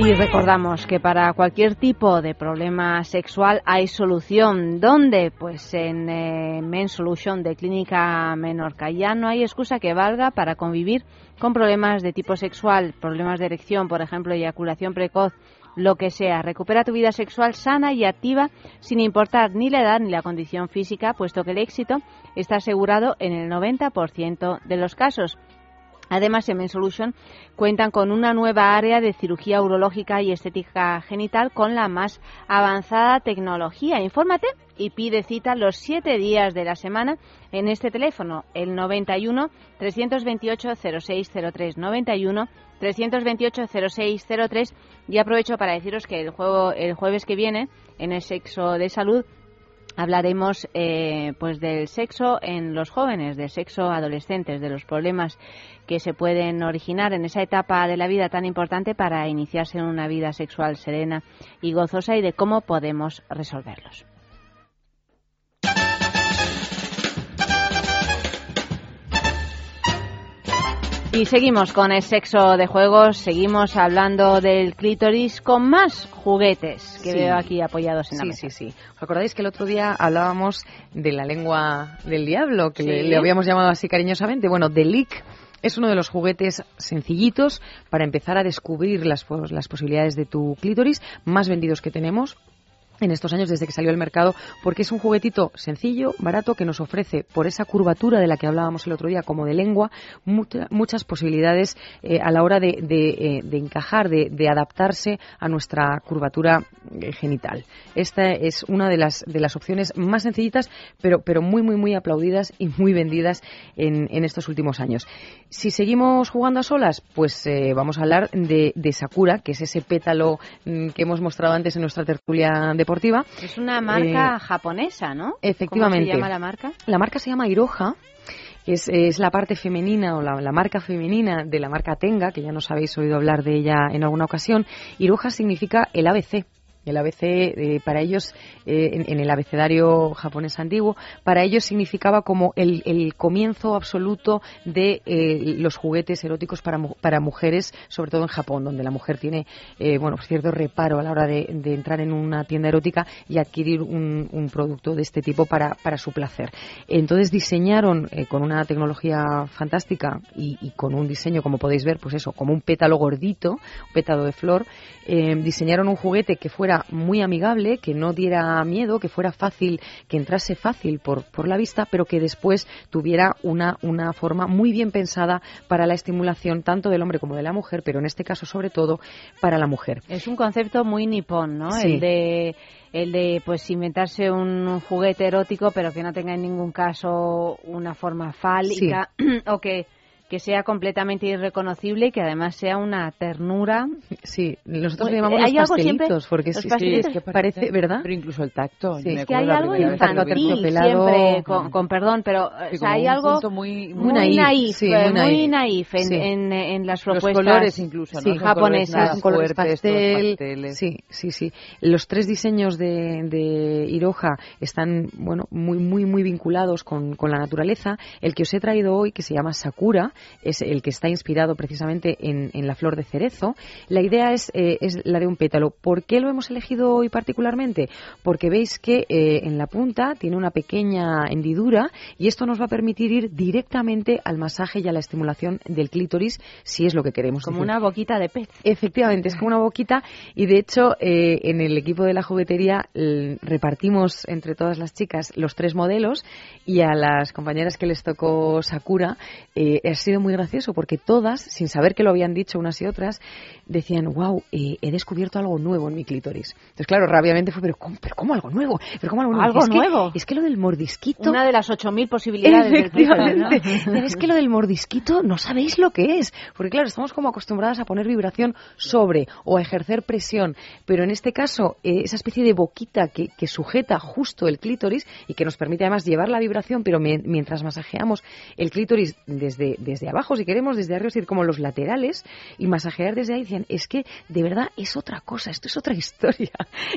S1: Y recordamos que para cualquier tipo de problema sexual hay solución. ¿Dónde? Pues en eh, Men Solution de Clínica Menorca. Ya no hay excusa que valga para convivir con problemas de tipo sexual, problemas de erección, por ejemplo, eyaculación precoz, lo que sea. Recupera tu vida sexual sana y activa sin importar ni la edad ni la condición física, puesto que el éxito está asegurado en el 90% de los casos. Además, en Men Solution cuentan con una nueva área de cirugía urológica y estética genital con la más avanzada tecnología. Infórmate y pide cita los siete días de la semana en este teléfono, el 91 328 0603 91 328 0603 y aprovecho para deciros que el, juego, el jueves que viene en el sexo de salud hablaremos eh, pues del sexo en los jóvenes, del sexo adolescentes, de los problemas que se pueden originar en esa etapa de la vida tan importante para iniciarse en una vida sexual serena y gozosa y de cómo podemos resolverlos. Y seguimos con el sexo de juegos, seguimos hablando del clítoris con más juguetes que veo aquí apoyados en la
S4: mesa. Sí, sí, sí. ¿Os acordáis que el otro día hablábamos de la lengua del diablo, que le, habíamos llamado así cariñosamente? Bueno, de lick es uno de los juguetes sencillitos para empezar a descubrir las, las posibilidades de tu clítoris más vendidos que tenemos en estos años desde que salió al mercado porque es un juguetito sencillo, barato, que nos ofrece por esa curvatura de la que hablábamos el otro día como de lengua muchas posibilidades eh, a la hora de, de, eh, encajar, de, adaptarse a nuestra curvatura eh, genital. Esta es una de las, de las opciones más sencillitas pero, pero muy muy muy aplaudidas y muy vendidas en, en estos últimos años. Si seguimos jugando a solas, pues vamos a hablar de, de Sakura, que es ese pétalo mm, que hemos mostrado antes en nuestra tertulia de
S1: es una marca eh, japonesa, ¿no?
S4: Efectivamente.
S1: ¿Cómo se llama la marca?
S4: La marca se llama Iroha. Es, es, la parte femenina o la, la, marca femenina de la marca Tenga, que ya nos habéis oído hablar de ella en alguna ocasión. Iroha significa el ABC, el ABC, eh, para ellos, eh, en, el abecedario japonés antiguo, para ellos significaba como el, comienzo absoluto de eh, los juguetes eróticos para, para mujeres, sobre todo en Japón, donde la mujer tiene, bueno, cierto reparo a la hora de, entrar en una tienda erótica y adquirir un, producto de este tipo para, para su placer. Entonces diseñaron con una tecnología fantástica y, y, con un diseño, como podéis ver, pues eso, como un pétalo gordito, un pétalo de flor, diseñaron un juguete que fuera muy amigable, que no diera miedo, que fuera fácil, que entrase fácil por, por la vista, pero que después tuviera una, una forma muy bien pensada para la estimulación tanto del hombre como de la mujer, pero en este caso sobre todo para la mujer.
S1: Es un concepto muy nipón, ¿no? El de el de pues inventarse un juguete erótico pero que no tenga en ningún caso una forma fálica o que que sea completamente irreconocible y que además sea una ternura.
S4: Sí, nosotros le llamamos los pastelitos, porque es, que parece, ¿verdad?
S2: Pero incluso el tacto.
S1: es que hay algo infantil siempre, con, perdón, pero hay algo
S2: muy,
S1: muy, naif, muy naif, en, en, las propuestas.
S2: Los colores incluso,
S1: ¿no? japonesas.
S4: Colores pastel, sí, sí, sí. Los tres diseños de, de Iroha están, bueno, muy, muy, muy vinculados con, con la naturaleza. El que os he traído hoy, que se llama Sakura, es el que está inspirado precisamente en, la flor de cerezo. La idea es, eh, es, la de un pétalo. ¿Por qué lo hemos elegido hoy particularmente? Porque veis que eh, en la punta tiene una pequeña hendidura y esto nos va a permitir ir directamente al masaje y a la estimulación del clítoris si es lo que queremos.
S1: Como una boquita de pez.
S4: Efectivamente, es como una boquita y de hecho eh, en el equipo de la juguetería repartimos entre todas las chicas los tres modelos y a las compañeras que les tocó Sakura ha sido muy gracioso porque todas, sin saber que lo habían dicho unas y otras, decían, wow, eh, he descubierto algo nuevo en mi clítoris. Entonces, claro, rápidamente fue, pero ¿cómo, pero ¿cómo algo nuevo? ¿Pero cómo algo nuevo?
S1: ¿Algo es nuevo?
S4: Que, es que lo del mordisquito...
S1: Una de las 8.000 posibilidades
S4: Efectivamente. Es que lo del mordisquito no sabéis lo que es. Porque, claro, estamos como acostumbradas a poner vibración sobre o a ejercer presión. Pero en este caso, eh, esa especie de boquita que, que sujeta justo el clítoris y que nos permite además llevar la vibración, pero mientras masajeamos el clítoris desde, desde abajo, si queremos, desde arriba, es decir, como los laterales, y masajear desde ahí, decían, es que de verdad es otra cosa, esto es otra historia.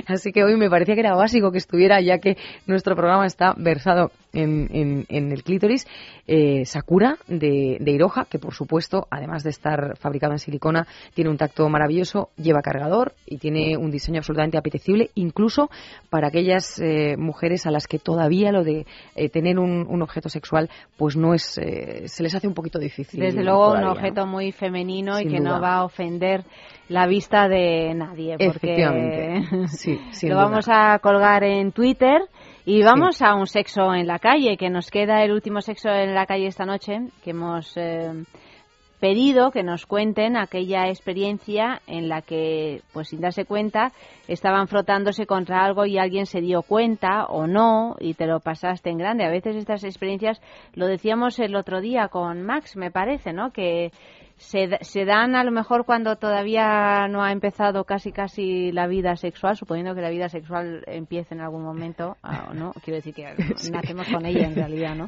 S4: Así que hoy me parecía que era básico que estuviera, ya que nuestro programa está versado en, el clítoris. Eh, Sakura de, de Iroha, que por supuesto, además de estar fabricado en silicona, tiene un tacto maravilloso, lleva cargador y tiene un diseño absolutamente apetecible, incluso para aquellas eh, mujeres a las que todavía lo de eh, tener un, objeto sexual, pues no es, se les hace un poquito difícil.
S1: Desde luego, un objeto muy femenino y que no va a ofender la vista de nadie. Porque
S4: sí,
S1: lo vamos a colgar en Twitter y vamos a un sexo en la calle, que nos queda el último sexo en la calle esta noche, que hemos eh, pedido que nos cuenten aquella experiencia en la que, pues sin darse cuenta, estaban frotándose contra algo y alguien se dio cuenta o no y te lo pasaste en grande. A veces estas experiencias, lo decíamos el otro día con Max, me parece, ¿no? Que se, se, dan a lo mejor cuando todavía no ha empezado casi casi la vida sexual, suponiendo que la vida sexual empiece en algún momento, ah, ¿no? Quiero decir que nacemos con ella en realidad, ¿no?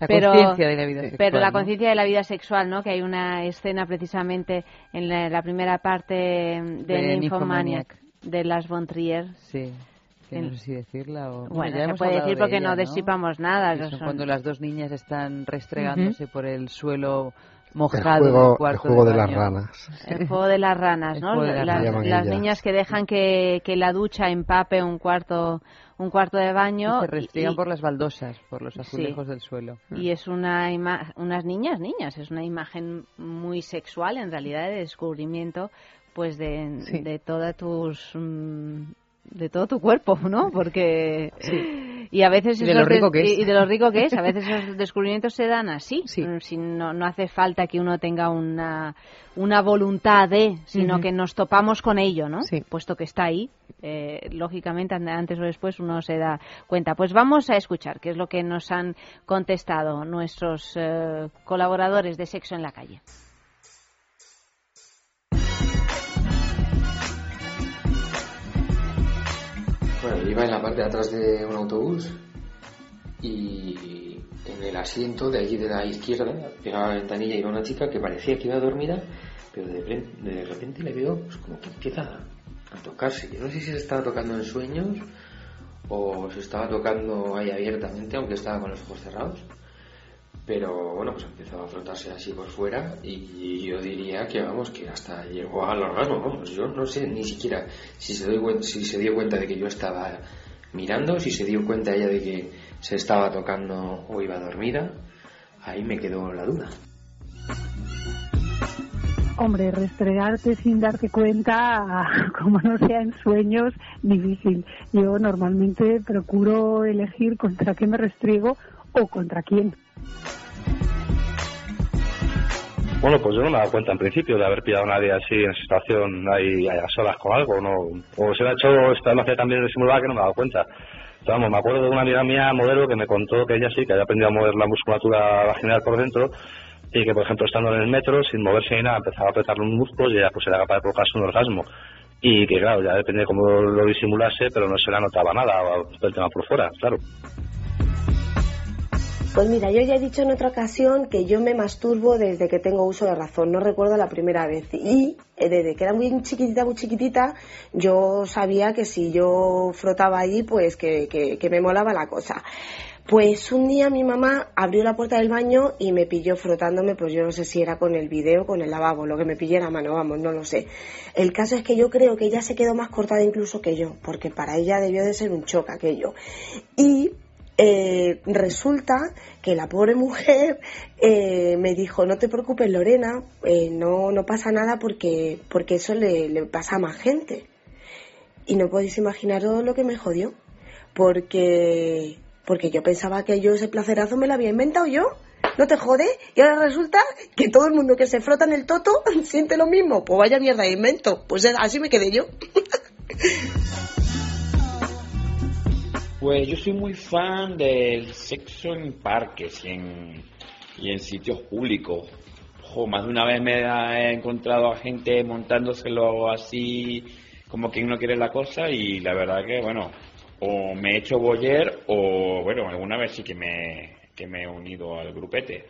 S2: La conciencia de la vida sexual.
S1: Pero la conciencia de la vida sexual, ¿no? Que hay una escena precisamente en la, primera parte de, de Nymphomaniac de las von Trier.
S2: Sí. no sé si decirla o...
S1: Bueno, se puede decir porque no desipamos nada.
S2: Cuando las dos niñas están restregándose por el suelo mojado el juego,
S3: el juego de, las ranas.
S1: El juego de las ranas, ¿no? las, niñas que dejan que, que, la ducha empape un cuarto un cuarto de baño.
S2: Y se restringen por las baldosas, por los azulejos del suelo.
S1: Y es una unas niñas, niñas, es una imagen muy sexual, en realidad, de descubrimiento pues de, de todas tus mm, de todo tu cuerpo, ¿no? Porque y a veces
S2: y de lo rico que es
S1: y de lo rico que es, a veces esos descubrimientos se dan así, sí. no, no hace falta que uno tenga una una voluntad de, sino que nos topamos con ello, ¿no? Puesto que está ahí, eh, lógicamente antes o después uno se da cuenta. Pues vamos a escuchar qué es lo que nos han contestado nuestros eh, colaboradores de Sexo en la calle.
S11: Bueno, iba en la parte de atrás de un autobús y en el asiento de allí de la izquierda, pegada a la ventanilla, iba una chica que parecía que iba dormida, pero de, de repente le veo pues, como que empieza a tocarse. Yo no sé si se estaba tocando en sueños o se estaba tocando ahí abiertamente, aunque estaba con los ojos cerrados pero bueno, pues empezó a frotarse así por fuera y yo diría que vamos, que hasta llegó al orgasmo, vamos, yo no sé ni siquiera si se, doy, si se dio cuenta de que yo estaba mirando, si se dio cuenta ella de que se estaba tocando o iba dormida, ahí me quedó la duda.
S13: Hombre, restregarte sin darte cuenta, como no sea en sueños, difícil. Yo normalmente procuro elegir contra qué me restriego o contra quién.
S15: Bueno, pues yo no me he dado cuenta en principio de haber pillado a nadie así en situación ahí a solas con algo, ¿no? O se me ha hecho esta noche también de simular que no me he dado cuenta. vamos, me acuerdo de una amiga mía, modelo, que me contó que ella sí, que había aprendido a mover la musculatura vaginal por dentro y que, por ejemplo, estando en el metro, sin moverse ni nada, empezaba a apretar los músculos y ella pues era capaz de provocarse un orgasmo. Y que, claro, ya depende de cómo lo disimulase, pero no se le notaba nada el tema por fuera, claro.
S17: Pues mira, yo ya he dicho en otra ocasión que yo me masturbo desde que tengo uso de razón, no recuerdo la primera vez. Y eh, desde que era muy chiquitita, muy chiquitita, yo sabía que si yo frotaba allí, pues que, que, me molaba la cosa. Pues un día mi mamá abrió la puerta del baño y me pilló frotándome, pues yo no sé si era con el video con el lavabo, lo que me pillé a mano, vamos, no lo sé. El caso es que yo creo que ella se quedó más cortada incluso que yo, porque para ella debió de ser un choque aquello. Y eh, resulta que la pobre mujer eh, me dijo, no te preocupes Lorena, eh, no, no pasa nada porque, porque eso le, pasa a más gente. Y no podéis imaginaros lo que me jodió, porque, porque yo pensaba que yo ese placerazo me lo había inventado yo. ¿No te jode? Y ahora resulta que todo el mundo que se frota en el toto siente lo mismo. Pues vaya mierda de invento. Pues así me quedé yo.
S19: Pues yo soy muy fan del sexo en parques y en, y en sitios públicos. más de una vez me he encontrado a gente montándoselo así como quien no quiere la cosa y la verdad que, bueno, o me he hecho boyer o, bueno, alguna vez sí que me, que me he unido al grupete.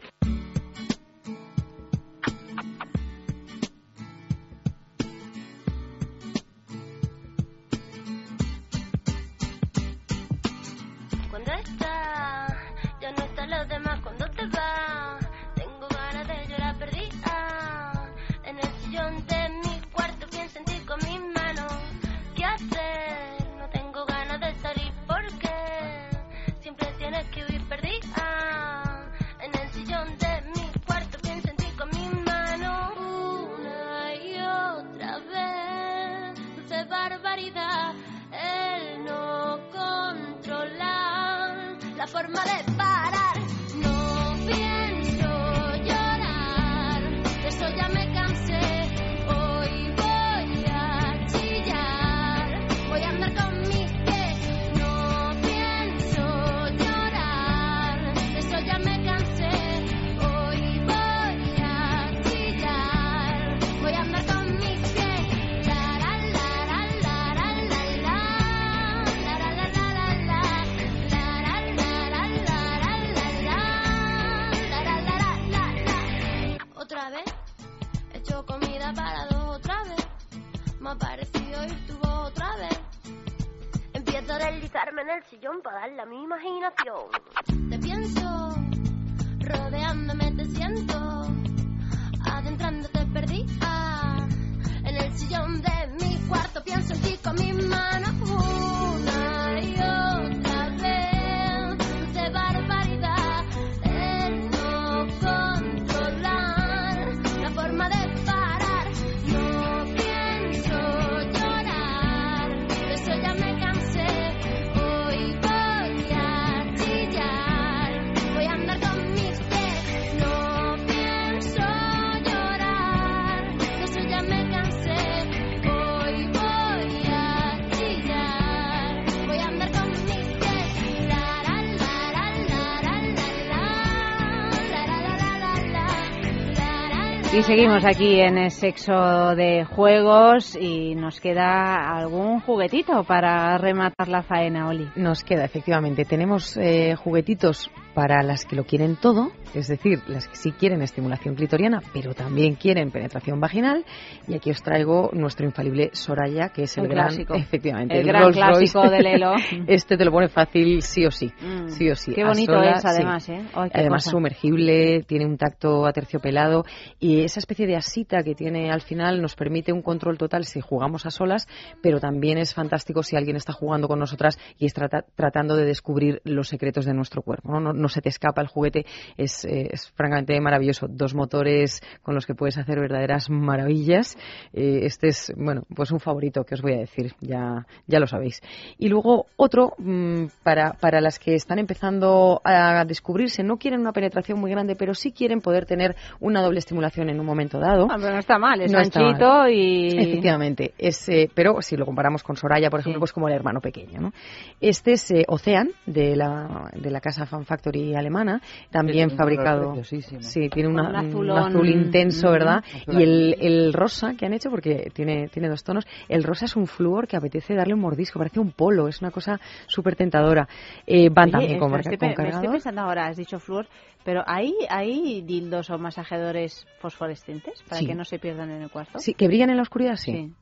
S1: Seguimos aquí en el sexo de juegos y nos queda algún juguetito para rematar la faena, Oli.
S4: Nos queda, efectivamente. Tenemos eh, juguetitos para las que lo quieren todo, es decir, las que sí quieren estimulación clitoriana, pero también quieren penetración vaginal. Y aquí os traigo nuestro infalible Soraya, que es el gran,
S1: clásico.
S4: efectivamente,
S1: El gran
S4: Rolls
S1: clásico
S4: Royce.
S1: del Elo.
S4: este te lo pone fácil, sí o sí,
S1: Mm.
S4: sí o sí.
S1: Qué bonito es, además,
S4: sí.
S1: ¿eh? Ay,
S4: Además
S1: cosa.
S4: sumergible, tiene un tacto aterciopelado y esa especie de asita que tiene al final nos permite un control total si jugamos a solas, pero también es fantástico si alguien está jugando con nosotras y es trata- tratando de descubrir los secretos de nuestro cuerpo. No, no, se te escapa el juguete, es, eh, es francamente maravilloso. Dos motores con los que puedes hacer verdaderas maravillas. Eh, este es, bueno, pues un favorito que os voy a decir, ya, ya lo sabéis. Y luego otro mm, para, para las que están empezando a descubrirse, no quieren una penetración muy grande, pero sí quieren poder tener una doble estimulación en un momento dado.
S1: Ah, pero no está mal, es
S4: No
S1: anchito
S4: mal.
S1: y...
S4: Efectivamente, es, eh, pero si lo comparamos con Soraya, por ejemplo, pues como el hermano pequeño. ¿no? Este es Ocean, de la, de la casa Fan Factory alemana, también fabricado. Sí, tiene una-
S1: Un
S4: un,
S1: azulón.
S4: azul intenso, ¿verdad? Y el, el rosa que han hecho, porque tiene, tiene dos tonos, el rosa es un flúor que apetece darle un mordisco, parece un polo, es una cosa súper tentadora. Eh, van
S1: Oye,
S4: también con, marca-
S1: estoy,
S4: con
S1: pe- me estoy
S4: cargador.
S1: pensando ahora, has dicho flúor, pero ¿hay, ¿hay dildos o masajeadores fosforescentes para
S4: Sí.
S1: que no se pierdan en el cuarto?
S4: Sí, que brillan en la oscuridad, sí.
S1: Sí.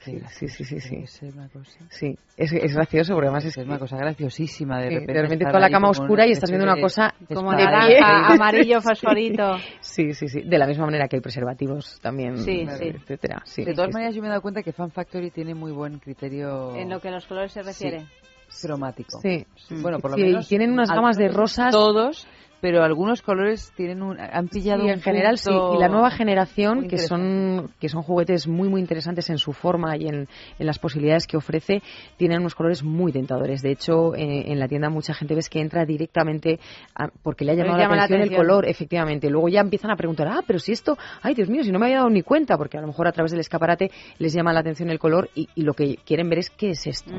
S4: Sí, sí, sí, sí,
S2: Es
S4: sí.
S2: una cosa,
S4: Sí, es, es gracioso porque además es,
S2: es una cosa graciosísima. De
S4: Sí,
S2: repente,
S4: de repente
S2: estar
S4: toda la cama oscura y estás viendo una
S2: de
S4: cosa
S1: Como naranja, amarillo, fosforito.
S4: Sí, sí, sí. De la misma manera que hay preservativos también,
S1: Sí,
S4: eh,
S1: sí.
S4: etcétera. Sí,
S2: de todas
S4: sí,
S2: maneras, yo me he dado cuenta que Fan Factory tiene muy buen criterio
S1: En lo que a los colores se refiere.
S2: cromático.
S4: Sí.
S2: Bueno, por lo
S4: Sí,
S2: menos.
S4: tienen unas gamas de rosas.
S2: Todos, pero algunos colores tienen un, han pillado
S4: Sí,
S2: un
S4: en general sí. Y la nueva generación, que son, que son juguetes muy, muy interesantes en su forma y en, en las posibilidades que ofrece, tienen unos colores muy tentadores. De hecho, eh, en la tienda mucha gente ves que entra directamente a- porque le ha llamado la
S1: llama la
S4: atención, el
S1: atención.
S4: color, efectivamente. Luego ya empiezan a preguntar, ah, pero si esto, ay Dios mío, si no me había dado ni cuenta, porque a lo mejor a través del escaparate les llama la atención el color y, y lo que quieren ver es qué es esto.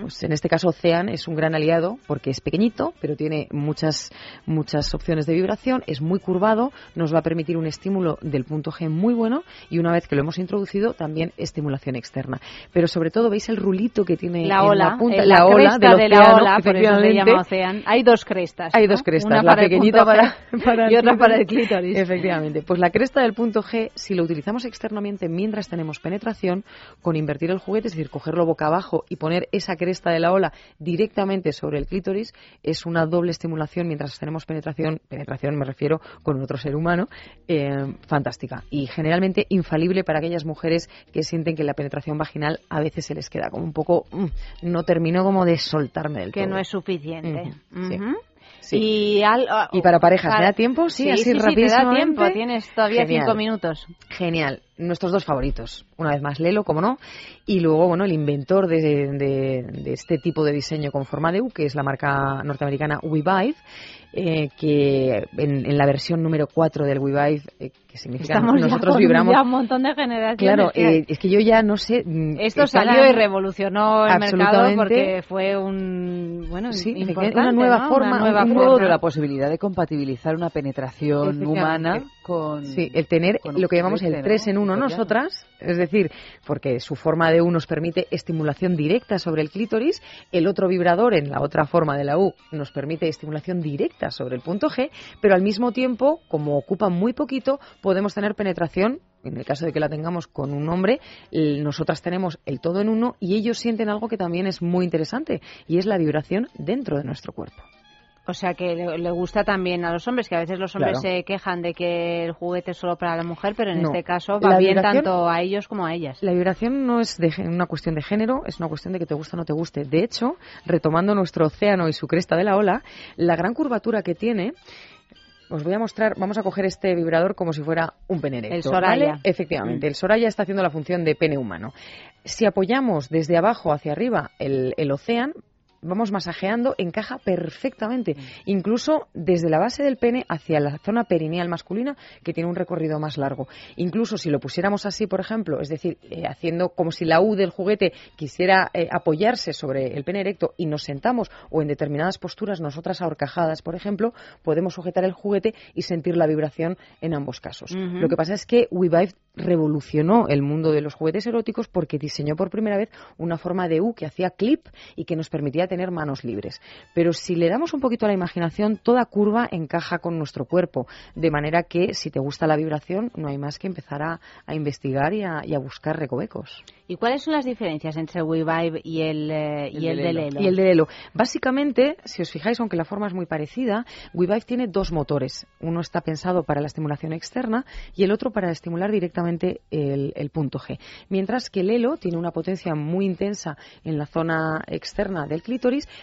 S4: Pues en este caso Ocean es un gran aliado porque es pequeñito, pero tiene muchas muchas opciones de vibración, es muy curvado, nos va a permitir un estímulo del punto G muy bueno y una vez que lo hemos introducido también estimulación externa. Pero sobre todo veis el rulito que tiene
S1: La
S4: en
S1: ola,
S4: la punta, la,
S1: la
S4: ola
S1: de la
S4: océano,
S1: ola, por eso se llama Ocean. Hay dos crestas.
S4: Hay
S1: ¿no?
S4: dos crestas,
S1: Una
S4: la
S1: para
S4: pequeñita para,
S1: y otra para el clítoris.
S4: Efectivamente. Pues la cresta del punto G, si lo utilizamos externamente mientras tenemos penetración, con invertir el juguete, es decir, cogerlo boca abajo y poner esa cresta de la ola directamente sobre el clítoris, es una doble estimulación mientras tenemos penetración, penetración me refiero con otro ser humano, eh, fantástica. Y generalmente infalible para aquellas mujeres que sienten que la penetración vaginal a veces se les queda como un poco, mm, no terminó como de soltarme del
S1: Que
S4: todo.
S1: no es suficiente.
S4: Sí. Sí.
S1: Y, al-
S4: Y para parejas, ¿me da tiempo? Sí, así
S1: sí, sí, te da tiempo, tienes todavía
S4: Genial.
S1: cinco minutos.
S4: Genial. Nuestros dos favoritos. Una vez más, Lelo, como no, y luego, bueno, el inventor de, de, este tipo de diseño con forma de U, que es la marca norteamericana WeVive, eh, que en, la versión número 4 del WeVive, eh, que significa que nosotros vibramos.
S1: Ya un montón de generaciones.
S4: Claro, eh, es que yo ya no sé.
S1: Mm, Esto salió y revolucionó el mercado porque fue un. Bueno,
S2: sí, una nueva forma, una nueva forma. la posibilidad de compatibilizar una penetración humana con.
S4: Sí, el tener lo que llamamos el 3 en 1 nosotras, es decir, porque su forma de U nos permite estimulación directa sobre el clítoris, el otro vibrador en la otra forma de la U nos permite estimulación directa sobre el punto G, pero al mismo tiempo, como ocupa muy poquito, podemos tener penetración en el caso de que la tengamos con un hombre, nosotras tenemos el todo en uno y ellos sienten algo que también es muy interesante y es la vibración dentro de nuestro cuerpo.
S1: O sea que le, gusta también a los hombres, que a veces los hombres se quejan de que el juguete es solo para la mujer, pero en este caso va bien tanto a ellos como a ellas.
S4: La vibración no es de, una cuestión de género, es una cuestión de que te gusta o no te guste. De hecho, retomando nuestro océano y su cresta de la ola, la gran curvatura que tiene os voy a mostrar, vamos a coger este vibrador como si fuera un pene erecto.
S1: El Soraya.
S4: Efectivamente, el Soraya está haciendo la función de pene humano. Si apoyamos desde abajo hacia arriba el, el océano, vamos masajeando, encaja perfectamente, mm. incluso desde la base del pene hacia la zona perineal masculina, que tiene un recorrido más largo. Incluso si lo pusiéramos así, por ejemplo, es decir, eh, haciendo como si la U del juguete quisiera eh, apoyarse sobre el pene erecto y nos sentamos, o en determinadas posturas, nosotras ahorcajadas, por ejemplo, podemos sujetar el juguete y sentir la vibración en ambos casos. Lo que pasa es que WeVive revolucionó el mundo de los juguetes eróticos porque diseñó por primera vez una forma de U que hacía clip y que nos permitía tener manos libres. Pero si le damos un poquito a la imaginación, toda curva encaja con nuestro cuerpo, de manera que si te gusta la vibración, no hay más que empezar a, investigar y a, buscar recovecos.
S1: ¿Y cuáles son las diferencias entre WeVibe y el, eh, y el, de Lelo?
S4: Y el de Lelo. Básicamente, si os fijáis, aunque la forma es muy parecida, WeVive tiene dos motores. Uno está pensado para la estimulación externa y el otro para estimular directamente el, el punto G. Mientras que el Lelo tiene una potencia muy intensa en la zona externa del clítoris,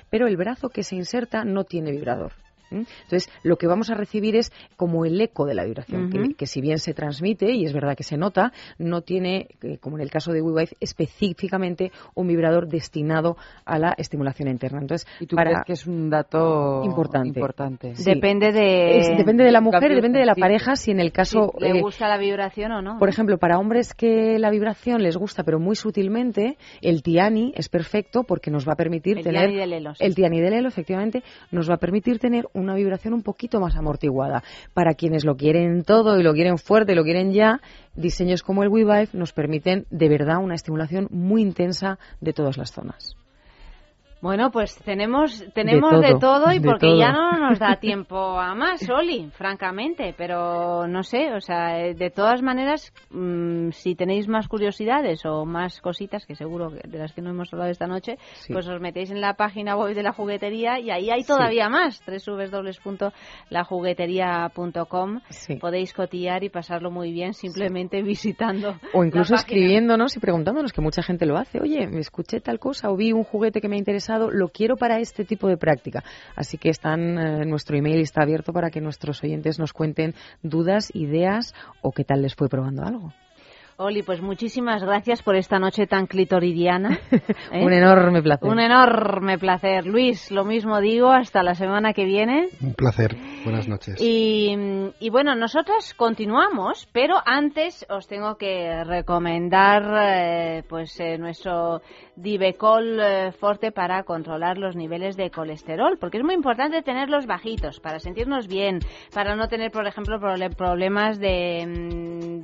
S4: pero el brazo que se inserta no tiene vibrador. Entonces, lo que vamos a recibir es como el eco de la vibración, que, si bien se transmite, y es verdad que se nota, no tiene, eh, como en el caso de WeWave, específicamente un vibrador destinado a la estimulación interna. Entonces,
S2: ¿Y tú crees que es un dato importante? importante.
S1: Depende de...
S4: depende de la mujer, depende de la pareja, si en el caso...
S1: ¿Le eh, gusta la vibración o no?
S4: Por ejemplo, para hombres que la vibración les gusta, pero muy sutilmente, el Tiani es perfecto porque nos va a permitir tener...
S1: Tiani del Lelo.
S4: El Tiani del Lelo, efectivamente, nos va a permitir tener una vibración un poquito más amortiguada. Para quienes lo quieren todo y lo quieren fuerte y lo quieren ya, diseños como el WeVive nos permiten de verdad una estimulación muy intensa de todas las zonas.
S1: Bueno, pues tenemos tenemos de todo, y porque ya no nos da tiempo a más, Oli, francamente, pero no sé, o sea, eh, de todas maneras, mm, si tenéis más curiosidades o más cositas, que seguro de las que no hemos hablado esta noche, pues os metéis en la página web de la juguetería y ahí hay todavía más, www.lajuguetería.com. Podéis cotillar y pasarlo muy bien simplemente visitando.
S4: O incluso escribiéndonos y preguntándonos, que mucha gente lo hace, oye, me escuché tal cosa o vi un juguete que me interesa lo quiero para este tipo de práctica. Así que están, eh, nuestro email está abierto para que nuestros oyentes nos cuenten dudas, ideas o qué tal les fue probando algo.
S1: Oli, pues muchísimas gracias por esta noche tan clitoridiana.
S4: ¿eh? Un enorme placer.
S1: Un enorme placer. Luis, lo mismo digo, hasta la semana que viene.
S3: Un placer. Buenas noches.
S1: Y, bueno, nosotras continuamos, pero antes os tengo que recomendar eh, pues eh, nuestro Divecol Forte para controlar los niveles de colesterol, porque es muy importante tenerlos bajitos para sentirnos bien, para no tener, por ejemplo, problemas de, mm,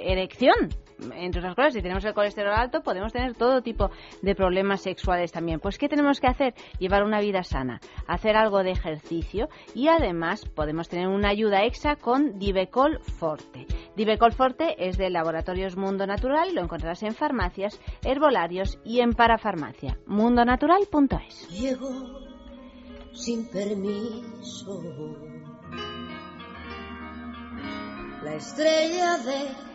S1: de erección. Entre otras cosas, si tenemos el colesterol alto, podemos tener todo tipo de problemas sexuales también. Pues, ¿qué tenemos que hacer? Llevar una vida sana, hacer algo de ejercicio y además podemos tener una ayuda extra con Divecol Forte. Divecol Forte es de Laboratorios Mundo Natural, lo encontrarás en farmacias, herbolarios y en parafarmacia. mundonatural.es.
S22: Llegó sin permiso la estrella de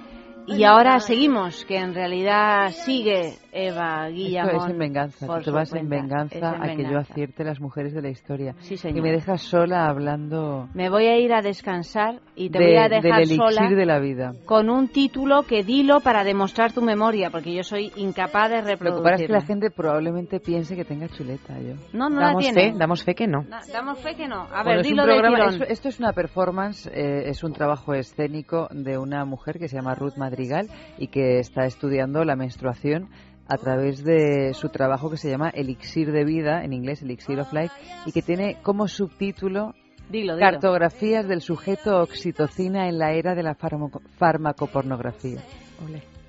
S1: y ahora seguimos, que en realidad sigue Eva Guillamón.
S2: Esto es en venganza, tú te vas en venganza, a que yo acierte las mujeres de la historia.
S1: Sí, señor.
S2: Y me dejas sola hablando...
S1: Me voy a ir a descansar y te voy a dejar
S2: del
S1: sola
S2: de la vida.
S1: con un título que dilo para demostrar tu memoria, porque yo soy incapaz de reproducirlo.
S2: Lo que pasa es que la gente probablemente piense que tenga chuleta, yo.
S1: No, no
S23: damos
S1: la tiene.
S23: Fe, damos fe que no.
S1: Da- damos fe que no. A
S2: Bueno,
S1: ver,
S2: es un
S1: dilo de
S2: programa-
S1: tirón.
S2: esto, esto es una performance, eh, es un trabajo escénico de una mujer que se llama Ruth Madrigal y que está estudiando la menstruación a través de su trabajo que se llama Elixir de Vida, en inglés Elixir of Life, y que tiene como subtítulo
S1: Dilo, dilo.
S2: Cartografías del sujeto oxitocina en la era de la farmaco- farmacopornografía.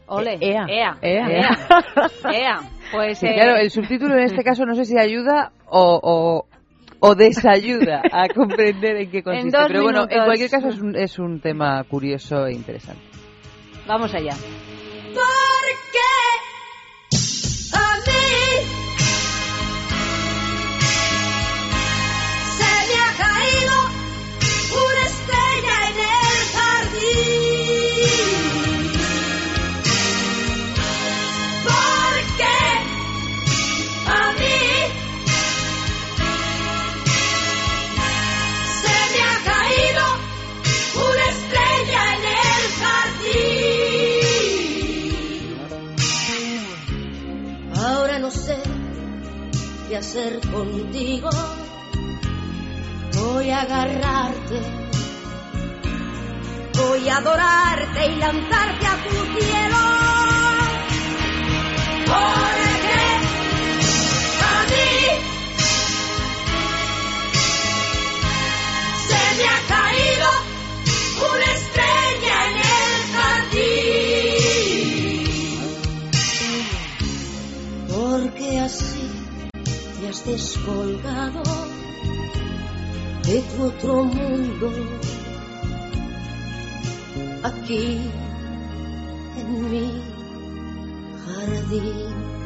S1: Ole.
S2: Ea.
S1: Ea.
S2: Ea.
S1: Ea. Ea. Pues
S2: Sí,
S1: eh,
S2: claro, el subtítulo en este caso no sé si ayuda o, o, o desayuda a comprender en qué consiste.
S1: dos
S2: Pero bueno, en cualquier caso es un, es un tema curioso e interesante.
S1: Vamos allá.
S24: Porque a qué hacer contigo. Voy a agarrarte, voy a adorarte y lanzarte a tu cielo. Porque a mí se me ha caído una estrella en el jardín. Porque así descolgado de tu otro mundo. Aquí en mi jardín.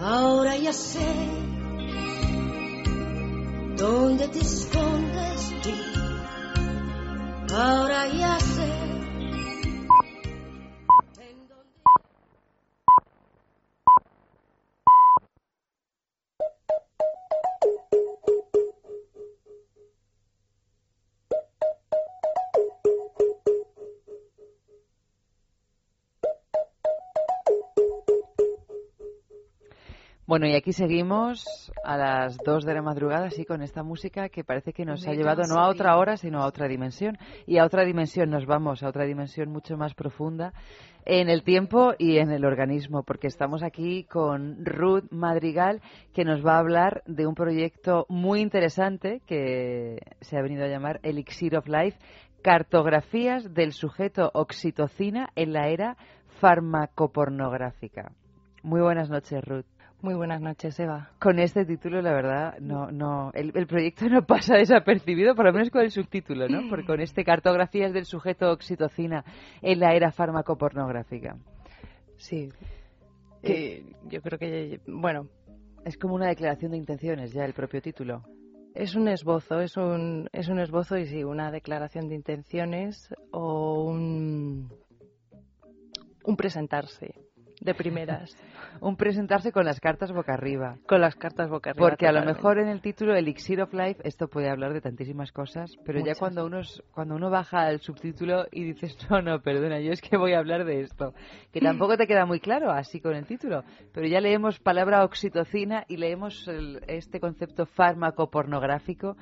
S24: Ahora ya sé dónde te escondes tú. Ahora ya sé.
S2: Bueno, y aquí seguimos a las 2 de la madrugada, así con esta música que parece que nos ha llevado no a otra hora, sino a otra dimensión. Y a otra dimensión nos vamos, a otra dimensión mucho más profunda en el tiempo y en el organismo, porque estamos aquí con Ruth Madrigal, que nos va a hablar de un proyecto muy interesante que se ha venido a llamar Elixir of Life, cartografías del sujeto oxitocina en la era farmacopornográfica. Muy buenas noches, Ruth.
S23: Muy buenas noches, Eva.
S2: Con este título, la verdad, no, no, el, el proyecto no pasa desapercibido, por lo menos con el subtítulo, ¿no? Porque con este cartografías del sujeto oxitocina en la era farmacopornográfica.
S23: Sí. Que yo creo que, bueno,
S2: Es como una declaración de intenciones ya el propio título.
S23: es un esbozo, es un, es un esbozo y sí, una declaración de intenciones o un, un presentarse de primeras.
S2: Un presentarse con las cartas boca arriba.
S23: Con las cartas boca arriba.
S2: Porque a lo
S23: totalmente.
S2: mejor en el título Elixir of Life esto puede hablar de tantísimas cosas, pero ya
S23: Muchas.
S2: cuando uno cuando uno baja el subtítulo y dices, "No, no, perdona, yo es que voy a hablar de esto", que tampoco te queda muy claro así con el título, pero ya leemos palabra oxitocina y leemos el- este concepto fármaco pornográfico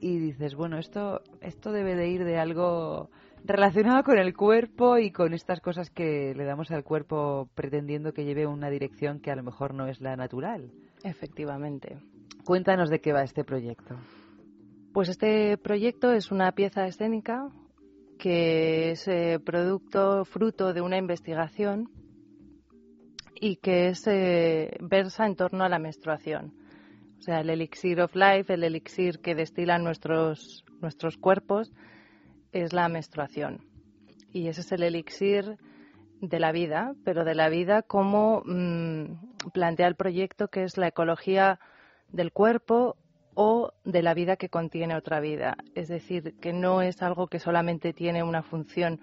S2: y dices, bueno, esto esto debe de ir de algo relacionado con el cuerpo y con estas cosas que le damos al cuerpo pretendiendo que lleve una dirección que a lo mejor no es la natural.
S23: Efectivamente.
S2: Cuéntanos de qué va este proyecto.
S23: Pues este proyecto es una pieza escénica que es eh, producto, fruto de una investigación y que es, eh, versa en torno a la menstruación. O sea, el elixir of life, el elixir que destilan nuestros, nuestros cuerpos, es la menstruación. Y ese es el elixir de la vida, pero de la vida como mm, plantea el proyecto, que es la ecología del cuerpo o de la vida que contiene otra vida. Es decir, que no es algo que solamente tiene una función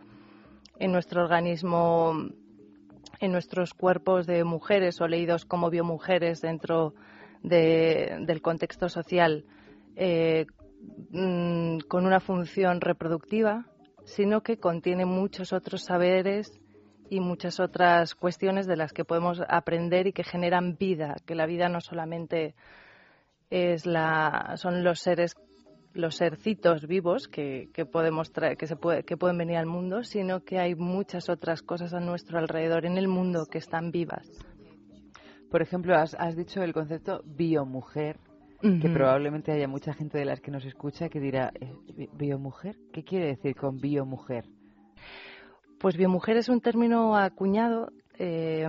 S23: en nuestro organismo, en nuestros cuerpos de mujeres o leídos como biomujeres dentro del contexto social, eh, mm, con una función reproductiva, sino que contiene muchos otros saberes y muchas otras cuestiones de las que podemos aprender y que generan vida, que la vida no solamente es la, son los seres los sercitos vivos que, podemos traer, que, se puede, que pueden venir al mundo, sino que hay muchas otras cosas a nuestro alrededor en el mundo que están vivas.
S2: Por ejemplo, has, has dicho el concepto biomujer, que probablemente haya mucha gente de las que nos escucha que dirá, eh, ¿biomujer? ¿Qué quiere decir con biomujer?
S23: Pues biomujer es un término acuñado eh,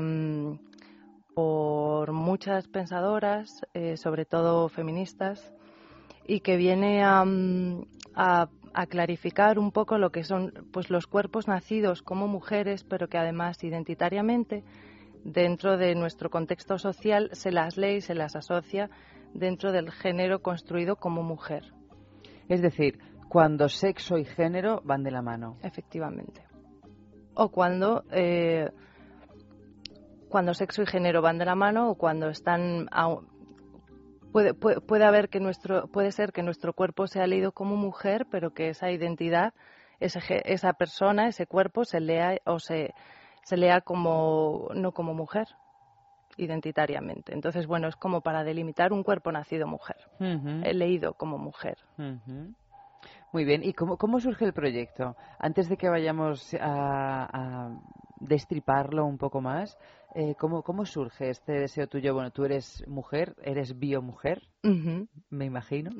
S23: por muchas pensadoras, eh, sobre todo feministas, y que viene mm, a, clarificar un poco lo que son pues los cuerpos nacidos como mujeres, pero que además identitariamente dentro de nuestro contexto social se las lee y se las asocia dentro del género construido como mujer.
S2: Es decir, cuando sexo y género van de la mano.
S23: Efectivamente. O cuando eh, cuando sexo y género van de la mano o cuando están puede, puede, haber que nuestro, puede ser que nuestro cuerpo sea leído como mujer, pero que esa identidad, esa persona, ese cuerpo se lea o se, se lea como no como mujer identitariamente. Entonces, bueno, es como para delimitar un cuerpo nacido mujer, he leído como mujer.
S2: Muy bien, ¿y cómo, cómo surge el proyecto? Antes de que vayamos a, a destriparlo un poco más, eh, ¿cómo, ¿cómo, surge este deseo tuyo? Bueno, tú eres mujer, eres biomujer, me imagino,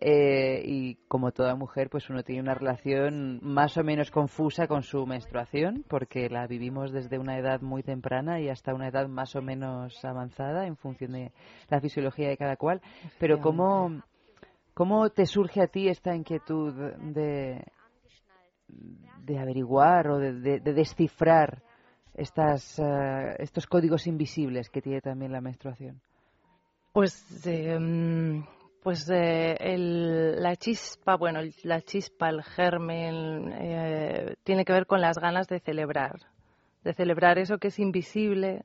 S2: eh, y como toda mujer, pues uno tiene una relación más o menos confusa con su menstruación, porque la vivimos desde una edad muy temprana y hasta una edad más o menos avanzada en función de la fisiología de cada cual. Pero ¿cómo, cómo te surge a ti esta inquietud de, de averiguar o de descifrar estas, eh, estos códigos invisibles que tiene también la menstruación?
S23: Pues, em, pues eh, el, la chispa, bueno, la chispa, el germen, eh, tiene que ver con las ganas de celebrar, de celebrar eso que es invisible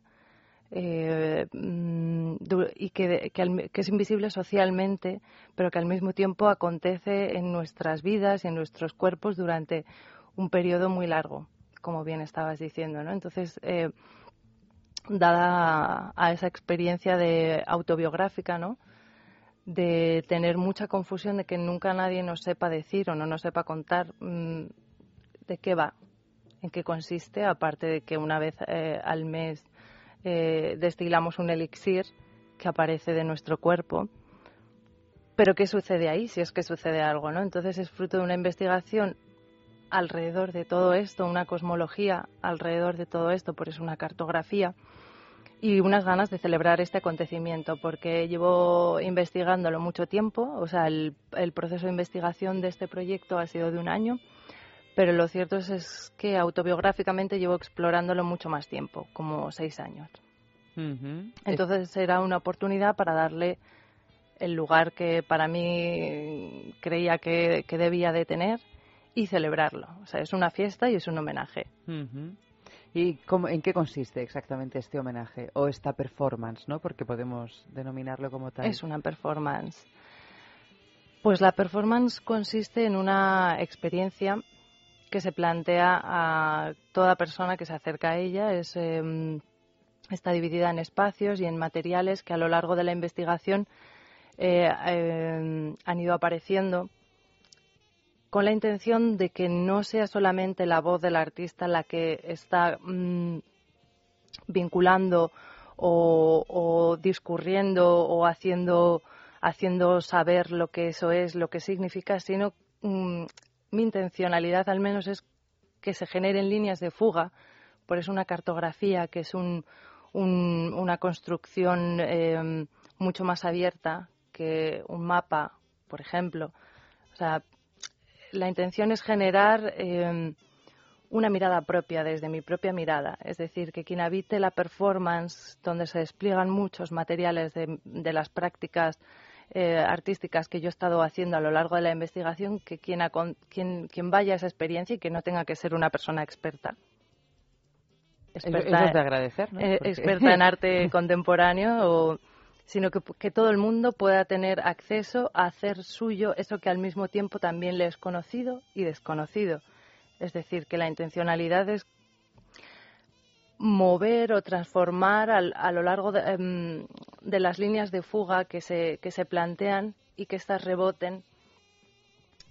S23: mm, y que, que, es invisible socialmente, pero que al mismo tiempo acontece en nuestras vidas y en nuestros cuerpos durante un periodo muy largo como bien estabas diciendo, ¿no? Entonces, eh, dada a esa experiencia de autobiográfica, ¿no? De tener mucha confusión de que nunca nadie nos sepa decir o no nos sepa contar mm, de qué va, en qué consiste, aparte de que una vez eh, al mes eh, destilamos un elixir que aparece de nuestro cuerpo. Pero ¿qué sucede ahí? Si es que sucede algo, ¿no? Entonces es fruto de una investigación alrededor de todo esto, una cosmología alrededor de todo esto, por eso una cartografía y unas ganas de celebrar este acontecimiento, porque llevo investigándolo mucho tiempo, o sea, el, proceso de investigación de este proyecto ha sido de un año, pero lo cierto es, que autobiográficamente llevo explorándolo mucho más tiempo, como seis años. Entonces era una oportunidad para darle el lugar que para mí creía que, que debía de tener y celebrarlo. O sea, es una fiesta y es un homenaje.
S2: ¿Y cómo, en qué consiste exactamente este homenaje o esta performance, no? Porque podemos denominarlo como tal.
S23: Es una performance. Pues la performance consiste en una experiencia que se plantea a toda persona que se acerca a ella. Es, em, está dividida en espacios y en materiales que a lo largo de la investigación eh, em, han ido apareciendo con la intención de que no sea solamente la voz del artista la que está mm, vinculando o, discurriendo o haciendo, haciendo saber lo que eso es, lo que significa, sino mm, mi intencionalidad al menos es que se generen líneas de fuga, por eso una cartografía que es un, una construcción em, mucho más abierta que un mapa, por ejemplo. O sea, la intención es generar em, una mirada propia, desde mi propia mirada. Es decir, que quien habite la performance, donde se despliegan muchos materiales de, las prácticas eh, artísticas que yo he estado haciendo a lo largo de la investigación que quien, quien, quien vaya a esa experiencia y que no tenga que ser una persona experta.
S2: Experta, es de agradecer, ¿no?
S23: Eh, experta en arte contemporáneo o sino que, que, todo el mundo pueda tener acceso a hacer suyo eso que al mismo tiempo también le es conocido y desconocido. Es decir, que la intencionalidad es mover o transformar a lo largo em, de, las líneas de fuga que se, que se plantean y que éstas reboten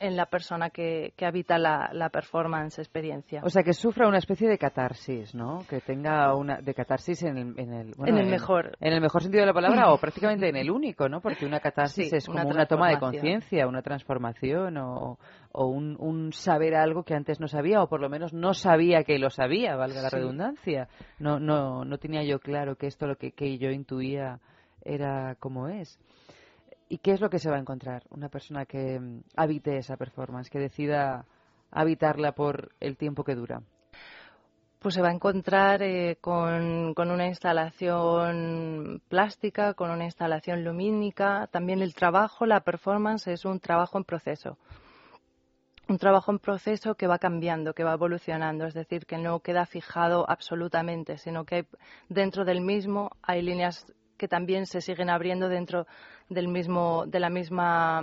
S23: en la persona que, que habita la, la, performance experiencia.
S2: O sea, que sufra una especie de catarsis, ¿no? Que tenga una de catarsis en el, en el,
S23: en el mejor
S2: en el mejor sentido de la palabra o prácticamente en el único, ¿no? Porque una catarsis es como una, toma de conciencia, una transformación o, o un, un, saber algo que antes no sabía o por lo menos no sabía que lo sabía, valga la redundancia. No, no, no tenía yo claro que esto lo que, que yo intuía era como es. ¿Y qué es lo que se va a encontrar? Una persona que mm, habite esa performance, que decida habitarla por el tiempo que dura.
S23: Pues se va a encontrar eh, con, con, una instalación plástica, con una instalación lumínica. También el trabajo, la performance, es un trabajo en proceso. Un trabajo en proceso que va cambiando, que va evolucionando, es decir, que no queda fijado absolutamente, sino que dentro del mismo hay líneas que también se siguen abriendo dentro del mismo, de la misma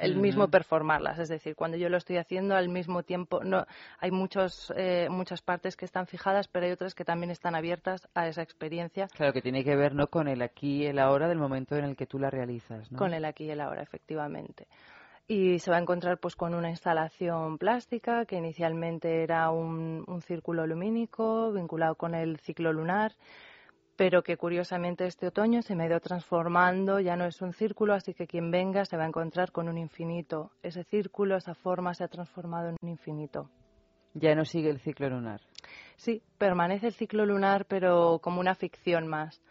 S23: el mismo performarlas, es decir, cuando yo lo estoy haciendo al mismo tiempo, no hay muchos, eh, muchas partes que están fijadas, pero hay otras que también están abiertas a esa experiencia.
S2: Claro, que tiene que ver no con el aquí y el ahora del momento en el que tú la realizas. ¿no?
S23: Con el aquí y el ahora, efectivamente. Y se va a encontrar pues con una instalación plástica que inicialmente era un, un círculo lumínico vinculado con el ciclo lunar pero que curiosamente este otoño se me ha ido transformando, ya no es un círculo, así que quien venga se va a encontrar con un infinito. Ese círculo, esa forma se ha transformado en un infinito.
S2: Ya no sigue el ciclo lunar.
S23: Sí, permanece el ciclo lunar, pero como una ficción más.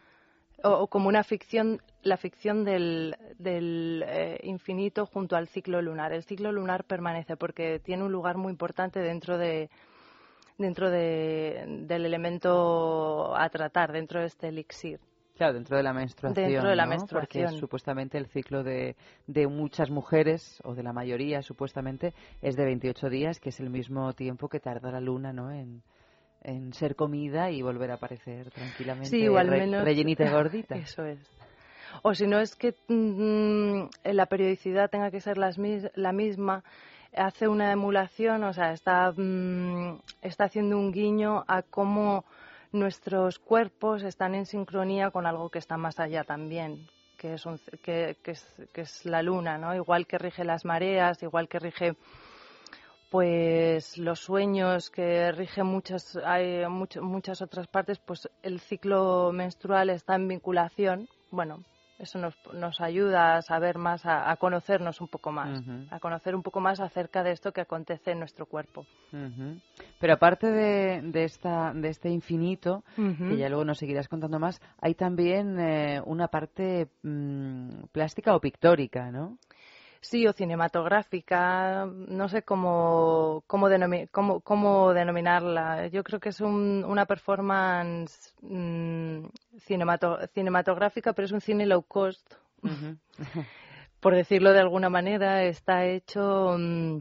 S23: O, como una ficción, la ficción del, del eh, infinito junto al ciclo lunar. El ciclo lunar permanece porque tiene un lugar muy importante dentro de, dentro de, del elemento a tratar, dentro de este elixir.
S2: Claro, dentro de la menstruación.
S23: Dentro de la menstruación.
S2: Porque supuestamente el ciclo de, de, muchas mujeres, o de la mayoría supuestamente, es de 28 días, que es el mismo tiempo que tarda la luna ¿no? en, en ser comida y volver a aparecer tranquilamente
S23: sí, igual menos,
S2: rellenita y gordita.
S23: Eso es. O si no es que mm, la periodicidad tenga que ser las, la misma hace una emulación, o sea, está, mm, está haciendo un guiño a cómo nuestros cuerpos están en sincronía con algo que está más allá también, que es, que, es, que es la luna, ¿no? Igual que rige las mareas, igual que rige pues los sueños que rige muchas hay muchas otras partes pues el ciclo menstrual está en vinculación bueno eso nos, nos ayuda a saber más, a, conocernos un poco más, a conocer un poco más acerca de esto que acontece en nuestro cuerpo.
S2: Pero aparte de, de, esta, de este infinito, que ya luego nos seguirás contando más, hay también eh, una parte mm, plástica o pictórica, ¿no?
S23: Sí o cinematográfica, no sé cómo, cómo, cómo, denominarla. Yo creo que es una performance mm, cinematográfica, pero es un cine low cost. Por decirlo de alguna manera, está hecho mm,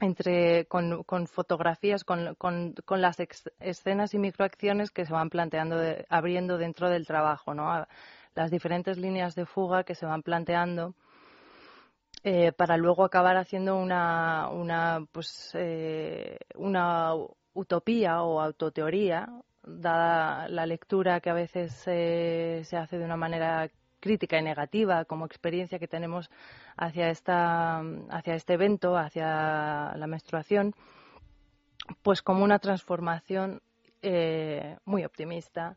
S23: entre con, con fotografías, con, con, con, las escenas y microacciones que se van planteando, abriendo dentro del trabajo, ¿no? Las diferentes líneas de fuga que se van planteando eh, para luego acabar haciendo una, una, pues, eh, una utopía o autoteoría, dada la lectura que a veces se hace de una manera crítica y negativa como experiencia que tenemos hacia, esta, hacia este evento, hacia la menstruación, pues como una transformación eh, muy optimista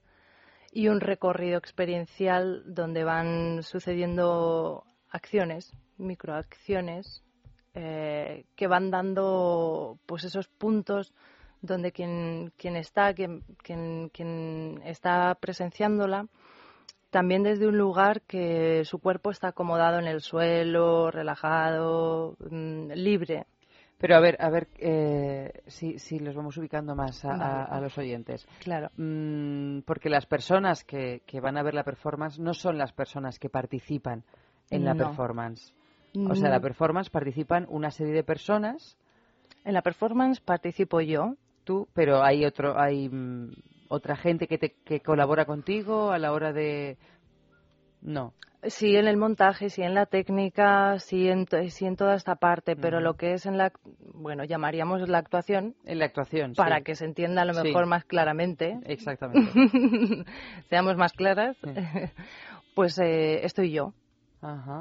S23: y un recorrido experiencial donde van sucediendo acciones microacciones eh, que van dando pues esos puntos donde quien, quien está, quien, quien, está presenciándola, también desde un lugar que su cuerpo está acomodado en el suelo, relajado, mm, libre.
S2: Pero a ver, a ver eh, si, si los vamos ubicando más a, los oyentes.
S23: Claro.
S2: Mm, porque las personas que, que, van a ver la performance no son las personas que participan en la performance. O sea, la mm. performance participan una serie de personas.
S23: En la performance participo yo.
S2: Tú, pero hay otro, hay mm, otra gente que, te, que colabora contigo a la hora de no.
S23: Sí, en el montaje, sí en la técnica, sí en, sí en toda esta parte, pero lo que es en la, bueno, llamaríamos la actuación.
S2: En la actuación,
S23: Para que se entienda a lo mejor más claramente.
S2: Exactamente.
S23: Seamos más claras. pues eh, estoy yo.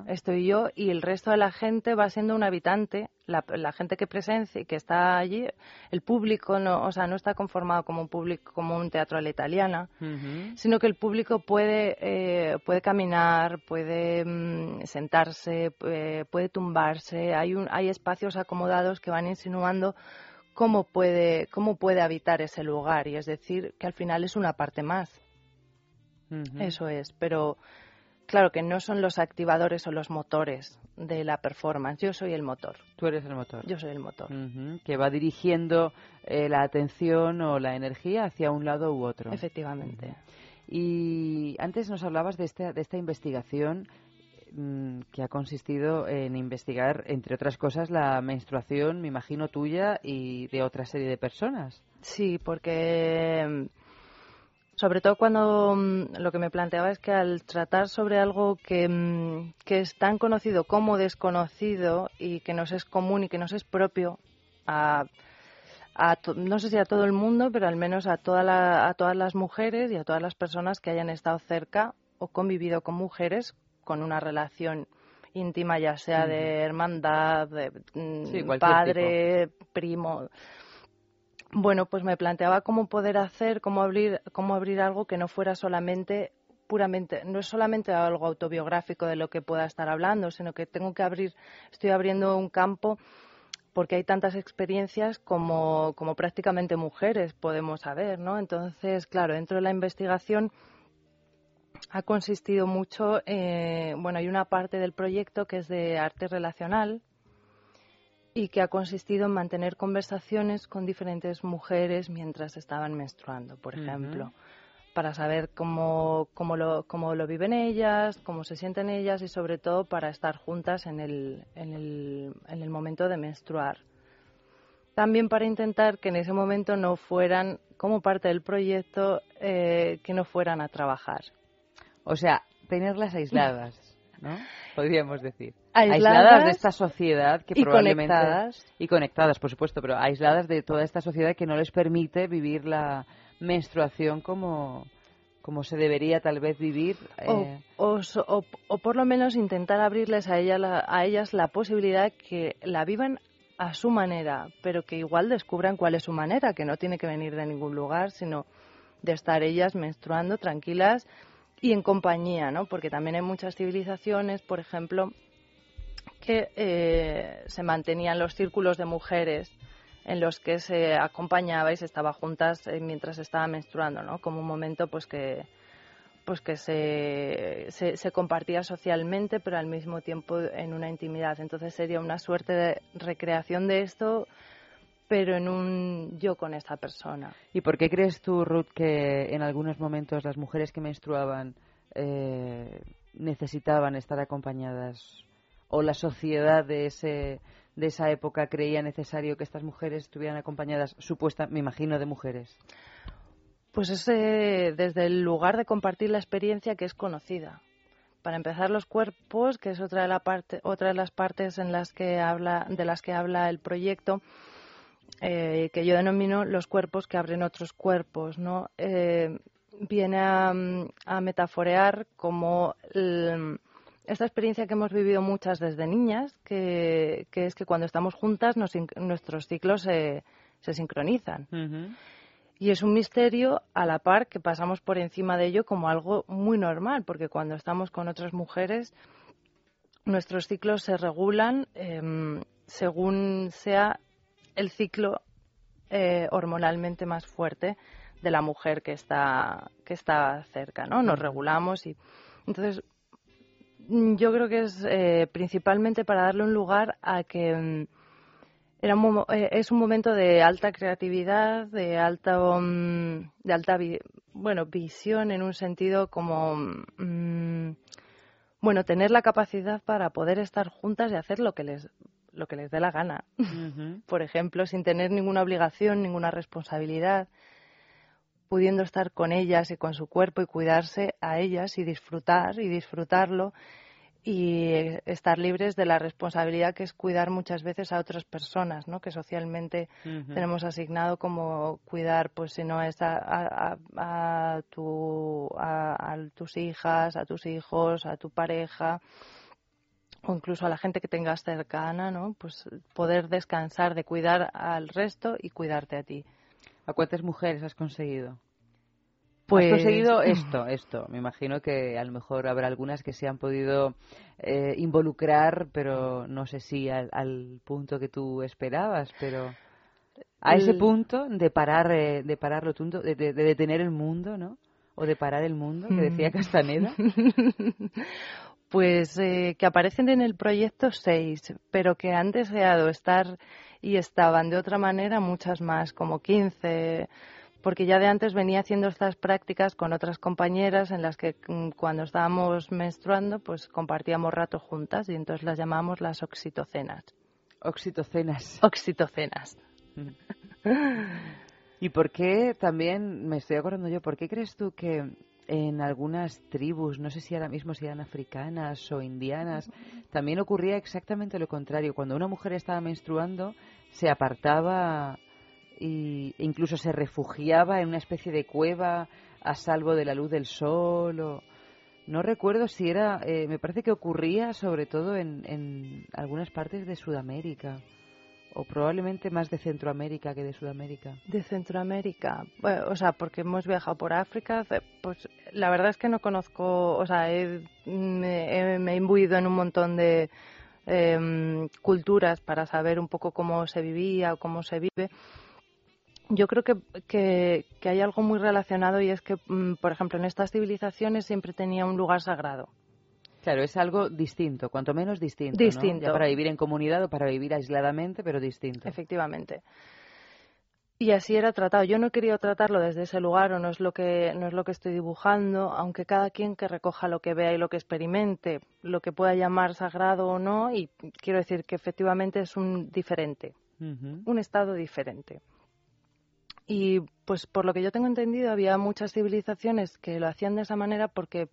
S23: Estoy yo y el resto de la gente va siendo un habitante, la, gente que presencia y que está allí, el público no, o sea, no está conformado como un público como un teatro a la italiana, sino que el público puede eh, puede caminar, puede mm, sentarse, puede, tumbarse, hay un, hay espacios acomodados que van insinuando cómo puede cómo puede habitar ese lugar. Y es decir que al final es una parte más. Eso es, pero Claro que no son los activadores o los motores de la performance. Yo soy el motor.
S2: Tú eres el motor.
S23: Yo soy el motor.
S2: Que va dirigiendo eh, la atención o la energía hacia un lado u otro.
S23: Efectivamente.
S2: Y antes nos hablabas de esta, de esta investigación mm, que ha consistido en investigar, entre otras cosas, la menstruación, me imagino, tuya y de otra serie de personas.
S23: Sí, porque sobre todo cuando mm, lo que me planteaba es que al tratar sobre algo que, mm, que, es tan conocido como desconocido y que nos es común y que nos es propio a, a no sé si a todo el mundo, pero al menos a, toda a todas las mujeres y a todas las personas que hayan estado cerca o convivido con mujeres con una relación íntima, ya sea de hermandad, de mm, padre, primo bueno, pues me planteaba cómo poder hacer, cómo abrir, cómo abrir algo que no fuera solamente puramente, no es solamente algo autobiográfico de lo que pueda estar hablando, sino que tengo que abrir, estoy abriendo un campo porque hay tantas experiencias como, como prácticamente mujeres podemos saber, ¿no? Entonces, claro, dentro de la investigación ha consistido mucho, eh, bueno, hay una parte del proyecto que es de arte relacional, y que ha consistido en mantener conversaciones con diferentes mujeres mientras estaban menstruando, por ejemplo, para saber cómo, cómo, lo, cómo lo viven ellas, cómo se sienten ellas y sobre todo para estar juntas en el, en el, en el momento de menstruar. También para intentar que en ese momento no fueran, como parte del proyecto, eh, que no fueran a trabajar.
S2: O sea, tenerlas aisladas, ¿no? Podríamos decir aisladas, de esta sociedad que
S23: y
S2: probablemente
S23: conectadas.
S2: y conectadas por supuesto pero aisladas de toda esta sociedad que no les permite vivir la menstruación como como se debería tal vez vivir
S23: eh. o, o, por lo menos intentar abrirles a, ella a ellas la posibilidad que la vivan a su manera pero que igual descubran cuál es su manera que no tiene que venir de ningún lugar sino de estar ellas menstruando tranquilas y en compañía, ¿no? Porque también hay muchas civilizaciones, por ejemplo, que eh, se mantenían los círculos de mujeres en los que se acompañaba y se estaba juntas eh, mientras estaba menstruando, ¿no? Como un momento pues que pues que se, se, compartía socialmente, pero al mismo tiempo en una intimidad. Entonces sería una suerte de recreación de esto, pero en un yo con esta persona.
S2: ¿Y por qué crees tú, Ruth, que en algunos momentos las mujeres que menstruaban eh, necesitaban estar acompañadas o la sociedad de ese de esa época creía necesario que estas mujeres estuvieran acompañadas, supuesta, me imagino, de mujeres?
S23: Pues es desde el lugar de compartir la experiencia que es conocida. Para empezar, los cuerpos, que es otra de, la parte, otra de las partes en las que habla, de las que habla el proyecto, eh, que yo denomino los cuerpos que abren otros cuerpos, ¿no? Eh, viene a, a, metaforear como el, esta experiencia que hemos vivido muchas desde niñas, que, es que cuando estamos juntas nuestros ciclos se, sincronizan. Y es un misterio a la par que pasamos por encima de ello como algo muy normal, porque cuando estamos con otras mujeres, nuestros ciclos se regulan em, según sea el ciclo eh, hormonalmente más fuerte de la mujer que está, que está cerca, ¿no? Nos regulamos y entonces yo creo que es eh, principalmente para darle un lugar a que mm, Era eh, es un momento de alta creatividad, de alta, mm, de alta bueno, visión en un sentido como, mm, bueno, tener la capacidad para poder estar juntas y hacer lo que les, lo que les dé la gana. Por ejemplo, sin tener ninguna obligación, ninguna responsabilidad, pudiendo estar con ellas y con su cuerpo y cuidarse a ellas y disfrutar y disfrutarlo y estar libres de la responsabilidad que es cuidar muchas veces a otras personas, ¿no? Que socialmente tenemos asignado como cuidar, pues si no es a, a, tu, a, tus hijas, a tus hijos, a tu pareja o incluso a la gente que tengas cercana, ¿no? Pues poder descansar de cuidar al resto y cuidarte a ti.
S2: ¿A cuántas mujeres has conseguido?
S23: Pues...
S2: Has conseguido esto, esto. Me imagino que a lo mejor habrá algunas que se han podido eh, involucrar, pero no sé si al, punto que tú esperabas, pero a ese punto de parar, eh, de pararlo, de, de, de, detener el mundo, ¿no? O de parar el mundo, que decía mm. Castaneda.
S23: pues eh, que aparecen en el proyecto seis, pero que han deseado estar y estaban de otra manera muchas más, como quince porque ya de antes venía haciendo estas prácticas con otras compañeras en las que mm, cuando estábamos menstruando pues compartíamos rato juntas y entonces las llamábamos las oxitocenas.
S2: Oxitocenas.
S23: Oxitocenas.
S2: ¿Y por qué también, me estoy acordando yo, por qué crees tú que en algunas tribus, no sé si ahora mismo si eran africanas o indianas, también ocurría exactamente lo contrario. Cuando una mujer estaba menstruando, se apartaba y incluso se refugiaba en una especie de cueva a salvo de la luz del sol o no recuerdo si era eh, me parece que ocurría sobre todo en, en algunas partes de Sudamérica o probablemente más de Centroamérica que de Sudamérica.
S23: De Centroamérica, o sea, porque hemos viajado por África, pues la verdad es que no conozco, o sea, me, he imbuido en un montón de em, culturas para saber un poco cómo se vivía o cómo se vive yo creo que, que, hay algo muy relacionado y es que, mm, por ejemplo, en estas civilizaciones siempre tenía un lugar sagrado.
S2: Claro, es algo distinto, cuanto menos distinto.
S23: Distinto.
S2: para vivir en comunidad o para vivir aisladamente, pero distinto.
S23: Efectivamente. Y así era tratado. Yo no he querido tratarlo desde ese lugar o no es lo que no es lo que estoy dibujando, aunque cada quien que recoja lo que vea y lo que experimente, lo que pueda llamar sagrado o no, y quiero decir que efectivamente es un diferente, un estado diferente. Y pues por lo que yo tengo entendido, había muchas civilizaciones que lo hacían de esa manera porque,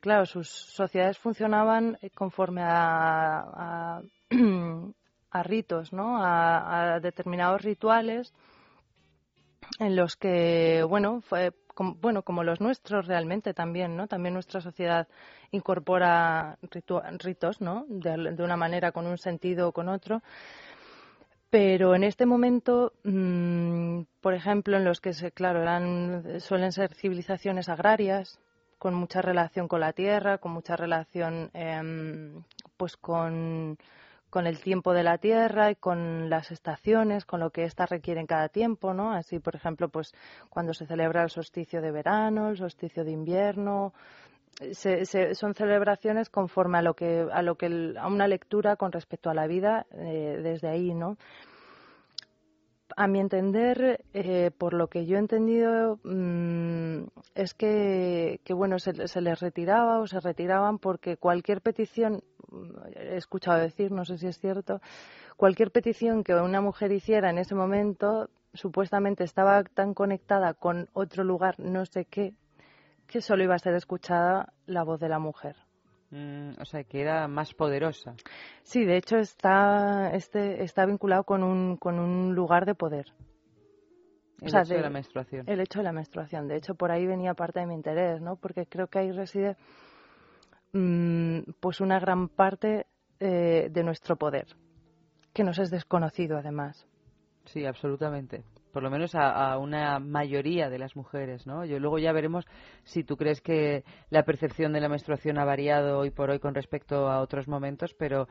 S23: claro, sus sociedades funcionaban eh, conforme a, a, ritos, ¿no? A, determinados rituales en los que, bueno, fue como, bueno, como los nuestros realmente también, ¿no? También nuestra sociedad incorpora ritos, ¿no? De, una manera, con un sentido o con otro. Pero en este momento, mm, por ejemplo, en los que, se, claro, eran, suelen ser civilizaciones agrarias, con mucha relación con la tierra, con mucha relación em, pues con, con, el tiempo de la tierra y con las estaciones, con lo que ésta requiere en cada tiempo, ¿no? Así, por ejemplo, pues cuando se celebra el solsticio de verano, el solsticio de invierno, son celebraciones conforme a lo que a lo que a una lectura con respecto a la vida eh, desde ahí no a mi entender eh, por lo que yo he entendido mm, es que, que bueno se, se, les retiraba o se retiraban porque cualquier petición he escuchado decir no sé si es cierto cualquier petición que una mujer hiciera en ese momento supuestamente estaba tan conectada con otro lugar no sé qué que solo iba a ser escuchada la voz de la mujer.
S2: Mm, o sea, que era más poderosa.
S23: Sí, de hecho está, este, está vinculado con un, con un lugar de poder.
S2: El hecho de, la menstruación.
S23: El hecho de la menstruación. De hecho, por ahí venía parte de mi interés, ¿no? Porque creo que ahí reside mm, pues una gran parte eh, de nuestro poder, que nos es desconocido además.
S2: Sí, absolutamente por lo menos a, una mayoría de las mujeres, ¿no? Yo luego ya veremos si tú crees que la percepción de la menstruación ha variado hoy por hoy con respecto a otros momentos, pero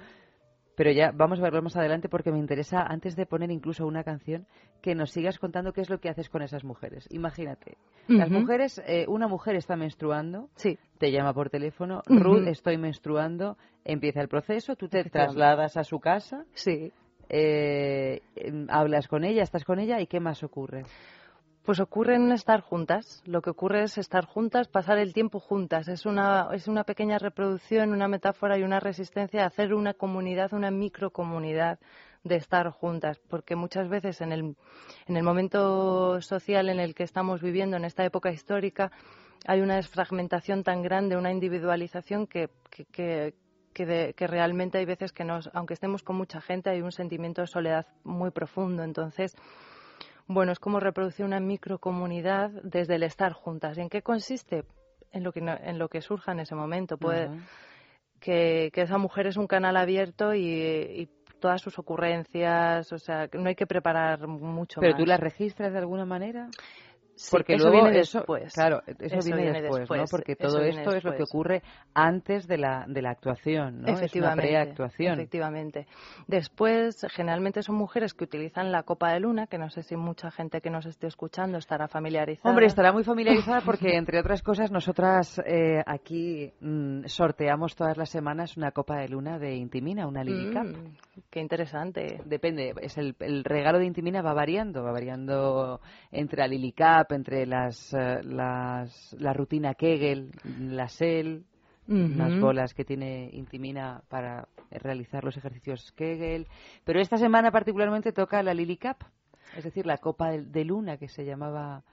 S2: pero ya vamos a verlo más adelante porque me interesa, antes de poner incluso una canción, que nos sigas contando qué es lo que haces con esas mujeres. Imagínate, las mujeres, eh, una mujer está menstruando,
S23: sí.
S2: te llama por teléfono, Ruth, estoy menstruando, empieza el proceso, tú te trasladas a su casa.
S23: Sí.
S2: Eh, mm, hablas con ella, estás con ella y qué más ocurre.
S23: Pues ocurre en estar juntas. Lo que ocurre es estar juntas, pasar el tiempo juntas. Es una, es una pequeña reproducción, una metáfora y una resistencia a hacer una comunidad, una microcomunidad de estar juntas, porque muchas veces en el, en el momento social en el que estamos viviendo, en esta época histórica, hay una desfragmentación tan grande, una individualización que, que, realmente hay veces que nos, aunque estemos con mucha gente, hay un sentimiento de soledad muy profundo. Entonces, bueno, es como reproducir una microcomunidad desde el estar juntas. ¿Y en qué consiste? En lo que, en lo que surja en ese momento. Puede, que, que, esa mujer es un canal abierto y, y, todas sus ocurrencias, o sea, no hay que preparar mucho
S2: ¿Pero tú las registras de alguna manera?
S23: Porque eso luego viene después.
S2: Claro, eso, viene, después, ¿no? Porque todo esto es lo que ocurre antes de la, de la actuación, ¿no?
S23: Efectivamente.
S2: Es una preactuación.
S23: Efectivamente. Después, generalmente son mujeres que utilizan la copa de luna, que no sé si mucha gente que nos esté escuchando estará familiarizada.
S2: Hombre, estará muy familiarizada porque, entre otras cosas, nosotras eh, aquí mm, sorteamos todas las semanas una copa de luna de Intimina, una Lily
S23: mm, qué interesante.
S2: Depende, es el, el regalo de Intimina va variando, va variando entre la Lily Cup, entre las, eh, las, la rutina Kegel, la SEL, unas bolas que tiene Intimina para realizar los ejercicios Kegel. Pero esta semana particularmente toca la Lily Cup, es decir, la copa de luna que se llamaba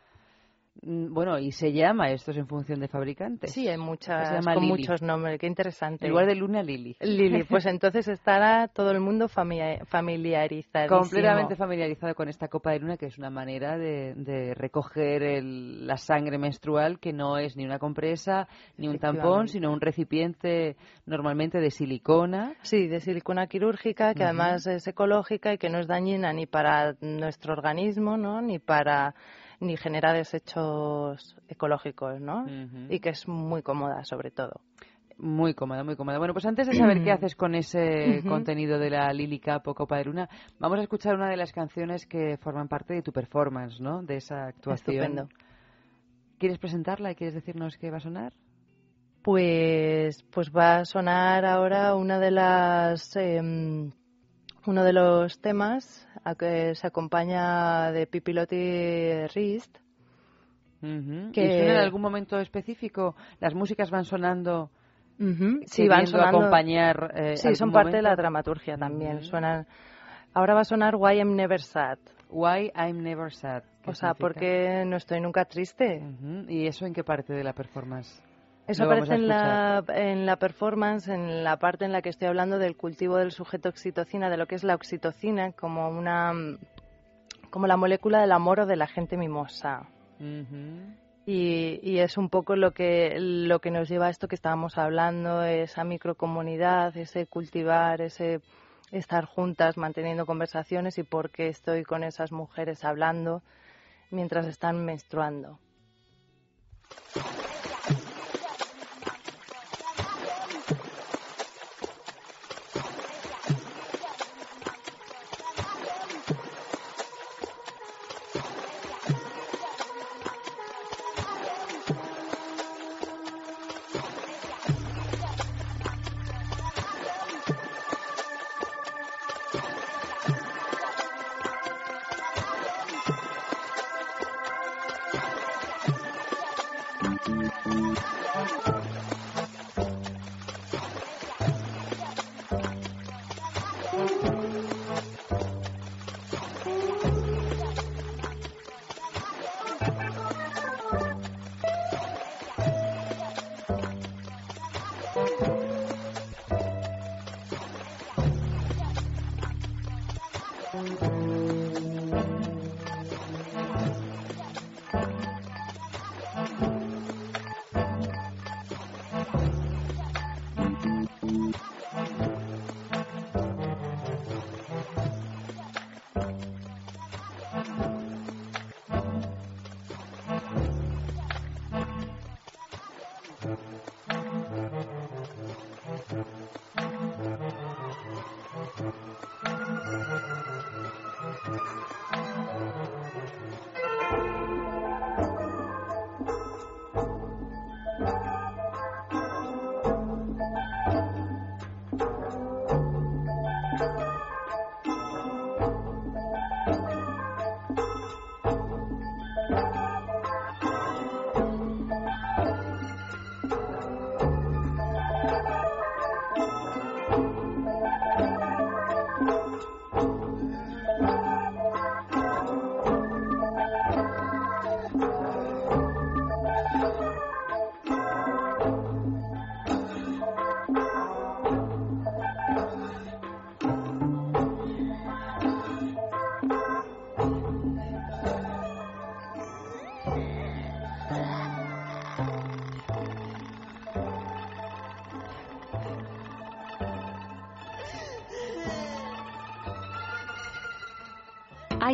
S2: bueno, y se llama esto es en función de fabricantes.
S23: Sí, hay muchas, con muchos nombres. Qué interesante.
S2: En lugar de Luna, Lili.
S23: Lili, pues entonces estará todo el mundo familiarizado.
S2: Completamente familiarizado con esta copa de luna, que es una manera de, recoger la sangre menstrual, que no es ni una compresa, ni un tampón, sino un recipiente normalmente de silicona.
S23: Sí, de silicona quirúrgica, que además es ecológica y que no es dañina ni para nuestro organismo, ¿no? Ni para ni genera desechos ecológicos, ¿no? Y que es muy cómoda, sobre todo.
S2: Muy cómoda, muy cómoda. Bueno, pues antes de saber qué haces con ese contenido de la Lili Cup o Copa de Luna, vamos a escuchar una de las canciones que forman parte de tu performance, ¿no? De esa actuación.
S23: Estupendo.
S2: ¿Quieres presentarla y quieres decirnos qué va a sonar?
S23: Pues, pues va a sonar ahora una de las em, uno de los temas a que se acompaña de Pipilotti Rist.
S2: que... ¿Y en algún momento específico? ¿Las músicas van sonando?
S23: Sí, van sonando.
S2: acompañar. Eh,
S23: sí, son parte de la dramaturgia también. Suenan. Ahora va a sonar Why I'm Never Sad.
S2: Why I'm Never Sad.
S23: O sea, porque no estoy nunca triste.
S2: ¿Y eso en qué parte de la performance?
S23: Eso aparece en la, en la performance, en la parte en la que estoy hablando del cultivo del sujeto oxitocina, de lo que es la oxitocina como una como la molécula del amor o de la gente mimosa. y, y, es un poco lo que, lo que nos lleva a esto que estábamos hablando, esa microcomunidad, ese cultivar, ese estar juntas manteniendo conversaciones y por qué estoy con esas mujeres hablando mientras están menstruando.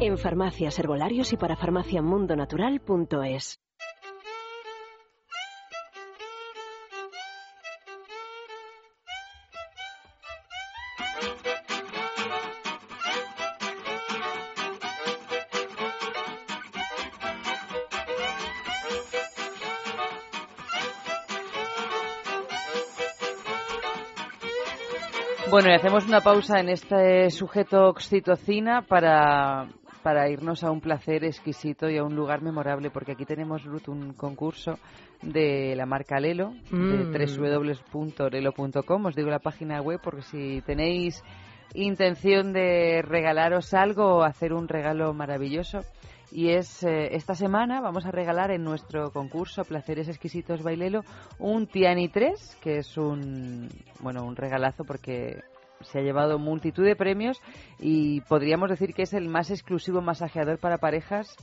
S25: En farmacias, herbolarios y para farmaciamundonatural.es.
S2: Bueno, y hacemos una pausa en este sujeto oxitocina para, para irnos a un placer exquisito y a un lugar memorable, porque aquí tenemos, Ruth, un concurso de la marca Lelo,
S23: Mm.
S2: de www.lelo.com. Os digo la página web porque si tenéis intención de regalaros algo o hacer un regalo maravilloso, y es eh, esta semana vamos a regalar en nuestro concurso Placeres Exquisitos Bailelo un Tiani 3, que es un bueno, un regalazo porque se ha llevado multitud de premios y podríamos decir que es el más exclusivo masajeador para parejas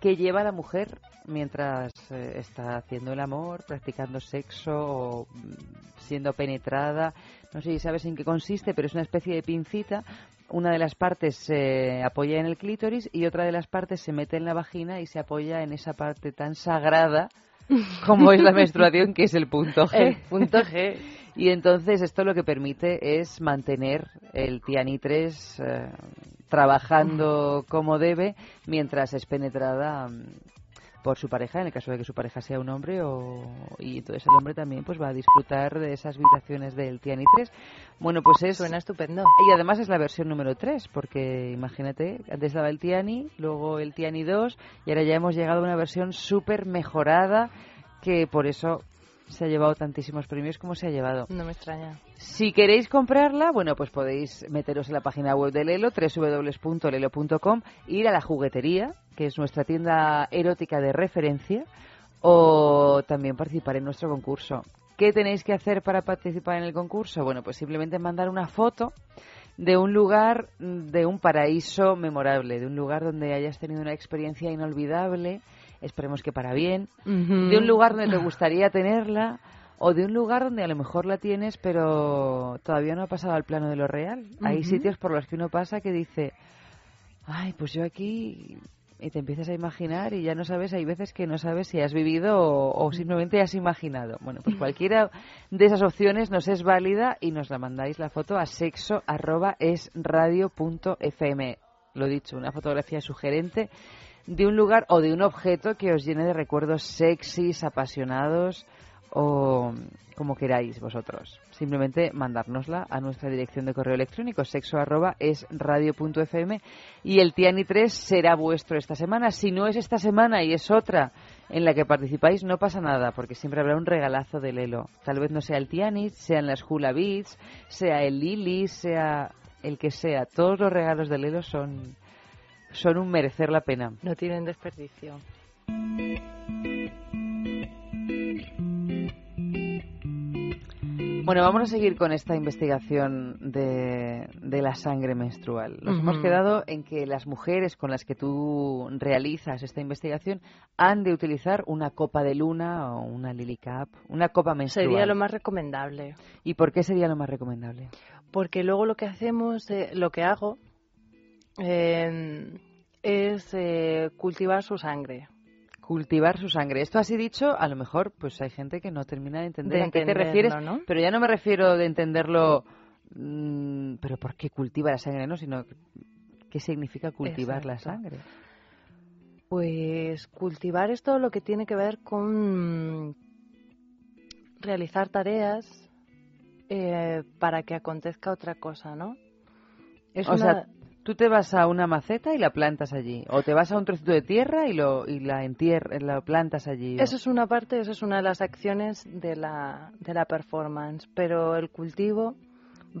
S2: que lleva la mujer mientras eh, está haciendo el amor, practicando sexo o mm, siendo penetrada. No sé si sabes en qué consiste, pero es una especie de pincita. Una de las partes se apoya en el clítoris y otra de las partes se mete en la vagina y se apoya en esa parte tan sagrada como es la menstruación, que es el punto G.
S23: El punto G.
S2: Y entonces esto lo que permite es mantener el tianitres eh, trabajando como debe mientras es penetrada mm, por su pareja, en el caso de que su pareja sea un hombre, o, y entonces el hombre también pues va a disfrutar de esas vibraciones del tianitres. Bueno, pues es...
S23: Suena estupendo.
S2: Y además es la versión número 3, porque imagínate, antes estaba el Tiani, luego el Tiani 2, y ahora ya hemos llegado a una versión súper mejorada, que por eso se ha llevado tantísimos premios como se ha llevado.
S23: No me extraña.
S2: Si queréis comprarla, bueno, pues podéis meteros en la página web de Lelo, www.lelo.com, ir a la juguetería, que es nuestra tienda erótica de referencia, o también participar en nuestro concurso. ¿Qué tenéis que hacer para participar en el concurso? Bueno, pues simplemente mandar una foto de un lugar, de un paraíso memorable, de un lugar donde hayas tenido una experiencia inolvidable, esperemos que para bien, de un lugar donde te gustaría tenerla o de un lugar donde a lo mejor la tienes pero todavía no ha pasado al plano de lo real. Hay sitios por los que uno pasa que dice, ay, pues yo aquí y te empiezas a imaginar y ya no sabes, hay veces que no sabes si has vivido o, o simplemente has imaginado. Bueno, pues cualquiera de esas opciones nos es válida y nos la mandáis la foto a sexo arroba es radio punto fm. Lo dicho, una fotografía sugerente de un lugar o de un objeto que os llene de recuerdos sexys, apasionados o como queráis vosotros. Simplemente mandárnosla a nuestra dirección de correo electrónico sexo arroba es radio.fm y el Tiani 3 será vuestro esta semana. Si no es esta semana y es otra en la que participáis, no pasa nada, porque siempre habrá un regalazo de Lelo. Tal vez no sea el Tiani, sean las Hula Beats, sea el Lili, sea el que sea. Todos los regalos de Lelo son, son un merecer la pena.
S23: No tienen desperdicio.
S2: Bueno, vamos a seguir con esta investigación de, de la sangre menstrual. Nos hemos quedado en que las mujeres con las que tú realizas esta investigación han de utilizar una copa de luna o una lily cup, una copa menstrual.
S23: Sería lo más recomendable.
S2: ¿Y por qué sería lo más recomendable?
S23: Porque luego lo que hacemos, eh, lo que hago, eh, es eh, cultivar su sangre.
S2: Cultivar su sangre. Esto así dicho, a lo mejor pues hay gente que no termina de entender
S23: De
S2: a qué te refieres,
S23: ¿no?
S2: pero ya no me refiero de entenderlo, mm, pero ¿por qué cultiva la sangre? No, sino qué significa cultivar la sangre.
S23: Pues cultivar es todo lo que tiene que ver con realizar tareas eh, para que acontezca otra cosa, ¿no? Es
S2: o
S23: una-
S2: sea, tú te vas a una maceta y la plantas allí, o te vas a un trocito de tierra y lo la entierras, la plantas allí.
S23: Eso es una parte, eso es una de las acciones de la, de la performance, pero el cultivo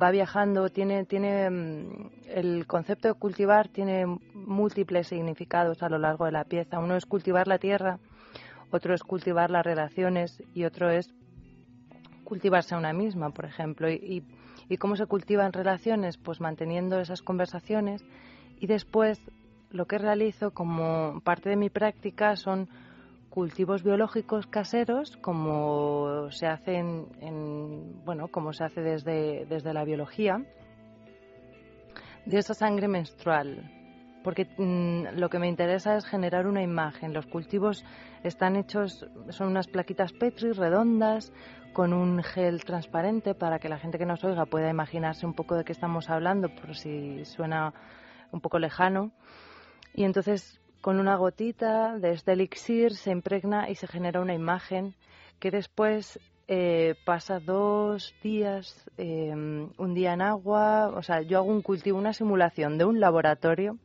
S23: va viajando, tiene, tiene mm, el concepto de cultivar tiene múltiples significados a lo largo de la pieza. Uno es cultivar la tierra otro es cultivar las relaciones y otro es cultivarse a una misma, por ejemplo. Y, y, cómo se cultivan relaciones? Pues manteniendo esas conversaciones y después lo que realizo como parte de mi práctica son cultivos biológicos caseros como se hacen en, bueno como se hace desde, desde la biología de esa sangre menstrual porque mm, lo que me interesa es generar una imagen. Los cultivos están hechos, son unas plaquitas Petri redondas con un gel transparente para que la gente que nos oiga pueda imaginarse un poco de qué estamos hablando, por si suena un poco lejano. Y entonces con una gotita de este elixir se impregna y se genera una imagen que después eh, pasa dos días, eh, un día en agua, o sea, yo hago un cultivo, una simulación de un laboratorio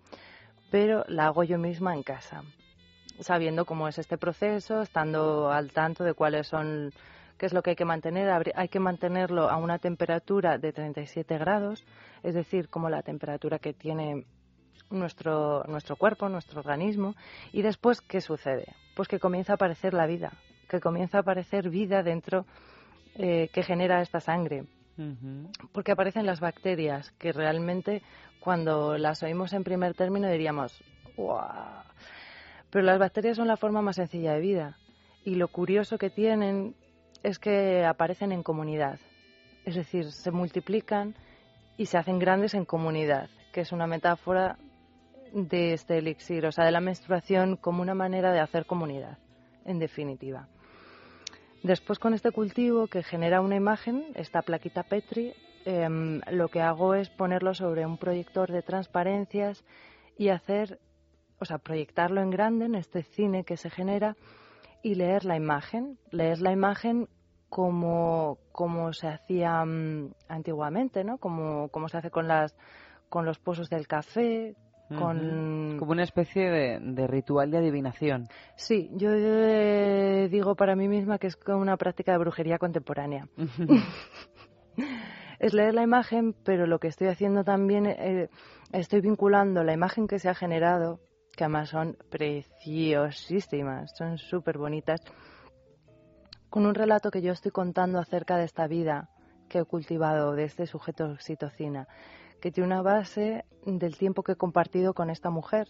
S23: pero la hago yo misma en casa, sabiendo cómo es este proceso, estando al tanto de cuáles son, qué es lo que hay que mantener. Hay que mantenerlo a una temperatura de 37 grados, es decir, como la temperatura que tiene nuestro, nuestro cuerpo, nuestro organismo. Y después, ¿qué sucede? Pues que comienza a aparecer la vida, que comienza a aparecer vida dentro eh, que genera esta sangre. Porque aparecen las bacterias, que realmente cuando las oímos en primer término diríamos, ¡guau! Pero las bacterias son la forma más sencilla de vida. Y lo curioso que tienen es que aparecen en comunidad. Es decir, se multiplican y se hacen grandes en comunidad, que es una metáfora de este elixir, o sea, de la menstruación como una manera de hacer comunidad, en definitiva. Después con este cultivo que genera una imagen, esta plaquita Petri, Em, lo que hago es ponerlo sobre un proyector de transparencias y hacer, o sea, proyectarlo en grande en este cine que se genera y leer la imagen, leer la imagen como, como se hacía mm, antiguamente, ¿no? Como, como se hace con las con los pozos del café, con...
S2: Como una especie de, ritual de adivinación.
S23: Sí, yo digo para mí misma que es como una práctica de brujería contemporánea. es leer la imagen, pero lo que estoy haciendo también, eh, estoy vinculando la imagen que se ha generado, que además son preciosísimas, son súper bonitas, con un relato que yo estoy contando acerca de esta vida que he cultivado, de este sujeto oxitocina, que tiene una base del tiempo que he compartido con esta mujer.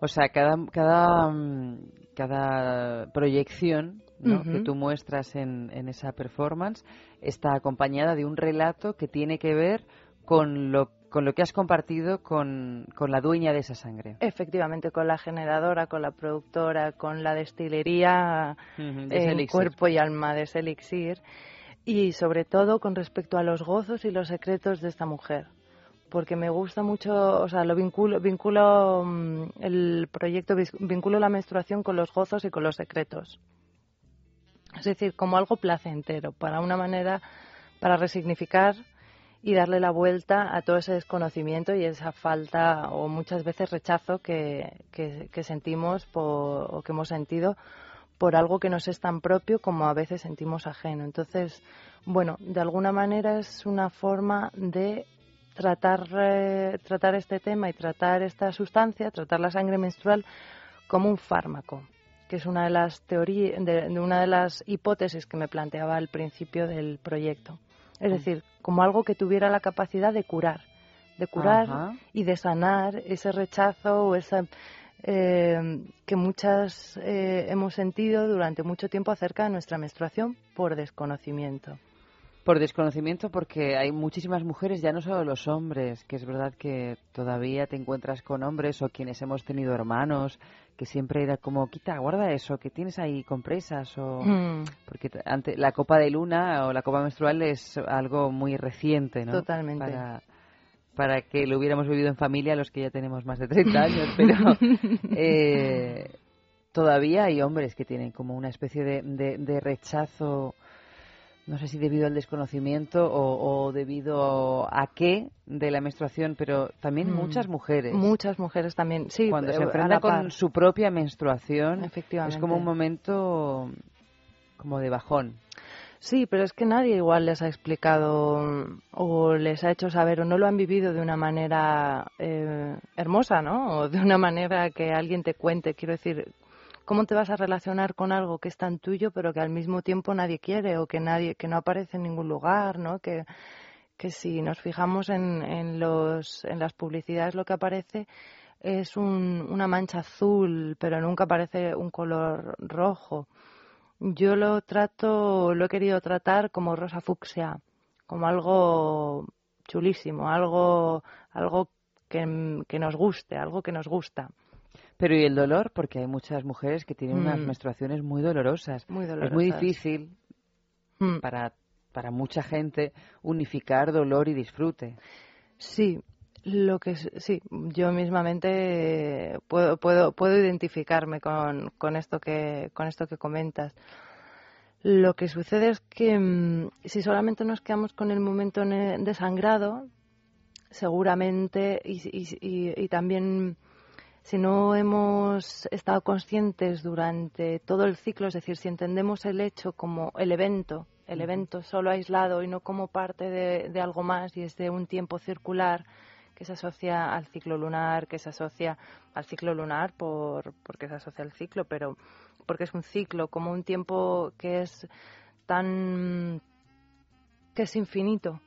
S2: O sea, cada, cada, mm, cada proyección que tú muestras en, en, esa performance está acompañada de un relato que tiene que ver con lo, con lo que has compartido con, con la dueña de esa sangre.
S23: Efectivamente, con la generadora, con la productora, con la destilería, el cuerpo y alma de ese elixir. Y sobre todo con respecto a los gozos y los secretos de esta mujer porque me gusta mucho, o sea, lo vinculo, vinculo mm, el proyecto, vinculo la menstruación con los gozos y con los secretos. Es decir, como algo placentero, para una manera, para resignificar y darle la vuelta a todo ese desconocimiento y esa falta o muchas veces rechazo que, que, sentimos o que hemos sentido por algo que nos es tan propio como a veces sentimos ajeno. Entonces, bueno, de alguna manera es una forma de tratar, eh, tratar este tema y tratar esta sustancia, tratar la sangre menstrual como un fármaco, que es una de las teorías, de, una de las hipótesis que me planteaba al principio del proyecto. Es mm. decir, como algo que tuviera la capacidad de curar, de curar y de sanar ese rechazo o esa eh, que muchas eh, hemos sentido durante mucho tiempo acerca de nuestra menstruación por desconocimiento.
S2: Por desconocimiento, porque hay muchísimas mujeres, ya no solo los hombres, que es verdad que todavía te encuentras con hombres o quienes hemos tenido hermanos, que siempre era como, quita, guarda eso, que tienes ahí compresas o... Mm. Porque ante, la copa de luna o la copa menstrual es algo muy reciente, ¿no?
S23: Totalmente.
S2: Para, para que lo hubiéramos vivido en familia los que ya tenemos más de 30 años, pero... Eh, todavía hay hombres que tienen como una especie de, de rechazo no sé si debido al desconocimiento o, debido a qué de la menstruación, pero también mm. muchas mujeres.
S23: Muchas mujeres también, sí.
S2: Cuando se eh, enfrentan con su propia menstruación, es como un momento como de bajón.
S23: Sí, pero es que nadie igual les ha explicado o les ha hecho saber o no lo han vivido de una manera eh, hermosa, ¿no? O de una manera que alguien te cuente. Quiero decir, ¿Cómo te vas a relacionar con algo que es tan tuyo pero que al mismo tiempo nadie quiere o que nadie que no aparece en ningún lugar, ¿no? Que, que si nos fijamos en, en, los, en las publicidades lo que aparece es un, una mancha azul, pero nunca aparece un color rojo. Yo lo trato, lo he querido tratar como rosa fucsia, como algo chulísimo, algo, algo que, que nos guste, algo que nos gusta.
S2: Pero ¿y el dolor? Porque hay muchas mujeres que tienen unas
S23: Mm.
S2: menstruaciones muy dolorosas.
S23: Muy
S2: Es muy
S23: dolorosas.
S2: difícil
S23: Mm.
S2: para, para mucha gente unificar dolor y disfrute.
S23: Sí, lo que sí, yo mismamente puedo puedo puedo identificarme con, con esto que con esto que comentas. Lo que sucede es que mm, si solamente nos quedamos con el momento de sangrado, seguramente y, y- y- y también si no hemos estado conscientes durante todo el ciclo, es decir, si entendemos el hecho como el evento, el evento solo aislado y no como parte de, de algo más y es de un tiempo circular que se asocia al ciclo lunar, que se asocia al ciclo lunar por, porque se asocia al ciclo, pero porque es un ciclo, como un tiempo que es tan que es infinito,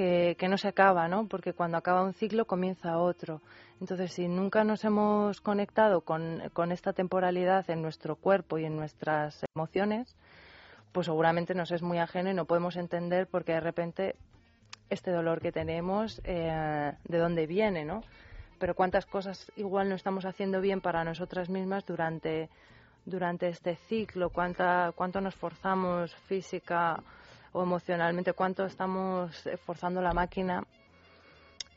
S23: que, que no se acaba, ¿no? Porque cuando acaba un ciclo comienza otro. Entonces, si nunca nos hemos conectado con, con esta temporalidad en nuestro cuerpo y en nuestras emociones, pues seguramente nos es muy ajeno y no podemos entender porque de repente este dolor que tenemos, eh, de dónde viene, ¿no? Pero cuántas cosas igual no estamos haciendo bien para nosotras mismas durante, durante este ciclo, cuánta, cuánto nos forzamos física o emocionalmente, cuánto estamos forzando la máquina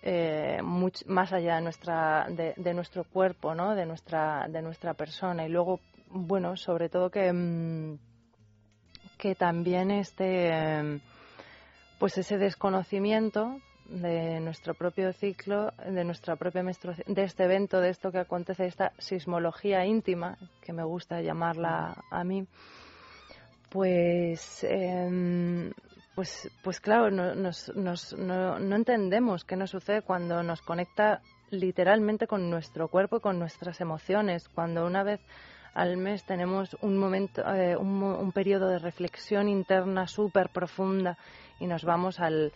S23: eh, más allá de nuestra de, de nuestro cuerpo no de nuestra de nuestra persona. Y luego bueno sobre todo que mm, que también este em, pues ese desconocimiento de nuestro propio ciclo, de nuestra propia menstruación, de este evento, de esto que acontece, esta sismología íntima, que me gusta llamarla a mí, pues, em, pues, pues claro, no, nos- nos- no, no entendemos qué nos sucede cuando nos conecta literalmente con nuestro cuerpo y con nuestras emociones, cuando una vez al mes tenemos un momento, eh, un, un periodo de reflexión interna súper profunda y nos vamos al,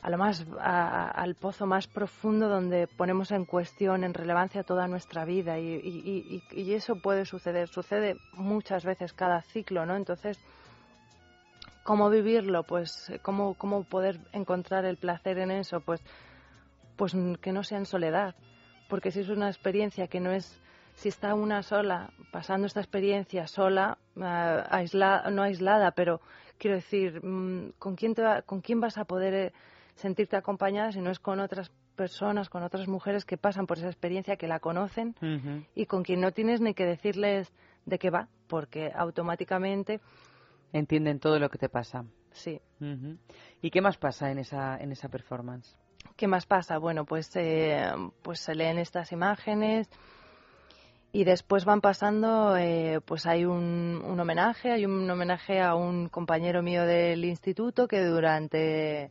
S23: a lo más, a- al pozo más profundo donde ponemos en cuestión, en relevancia toda nuestra vida y, eso puede suceder, sucede muchas veces cada ciclo, ¿no? Entonces, ¿cómo vivirlo? Pues, ¿cómo, cómo poder encontrar el placer en eso? Pues, pues que no sea en soledad, porque si es una experiencia que no es si está una sola pasando esta experiencia sola, eh, aisla- no aislada, pero quiero decir, mm, ¿con quién, te va- ¿con quién vas a poder eh, sentirte acompañada si no es con otras personas, con otras mujeres que pasan por esa experiencia, que la conocen y con quien no tienes ni que decirles de qué va, porque automáticamente
S2: Entienden todo lo que te pasa.
S23: Sí.
S2: ¿Y qué más pasa en esa, en esa performance?
S23: ¿Qué más pasa? Bueno, pues, eh, pues se leen estas imágenes y después van pasando, eh, pues hay un, un homenaje, hay un homenaje a un compañero mío del instituto que durante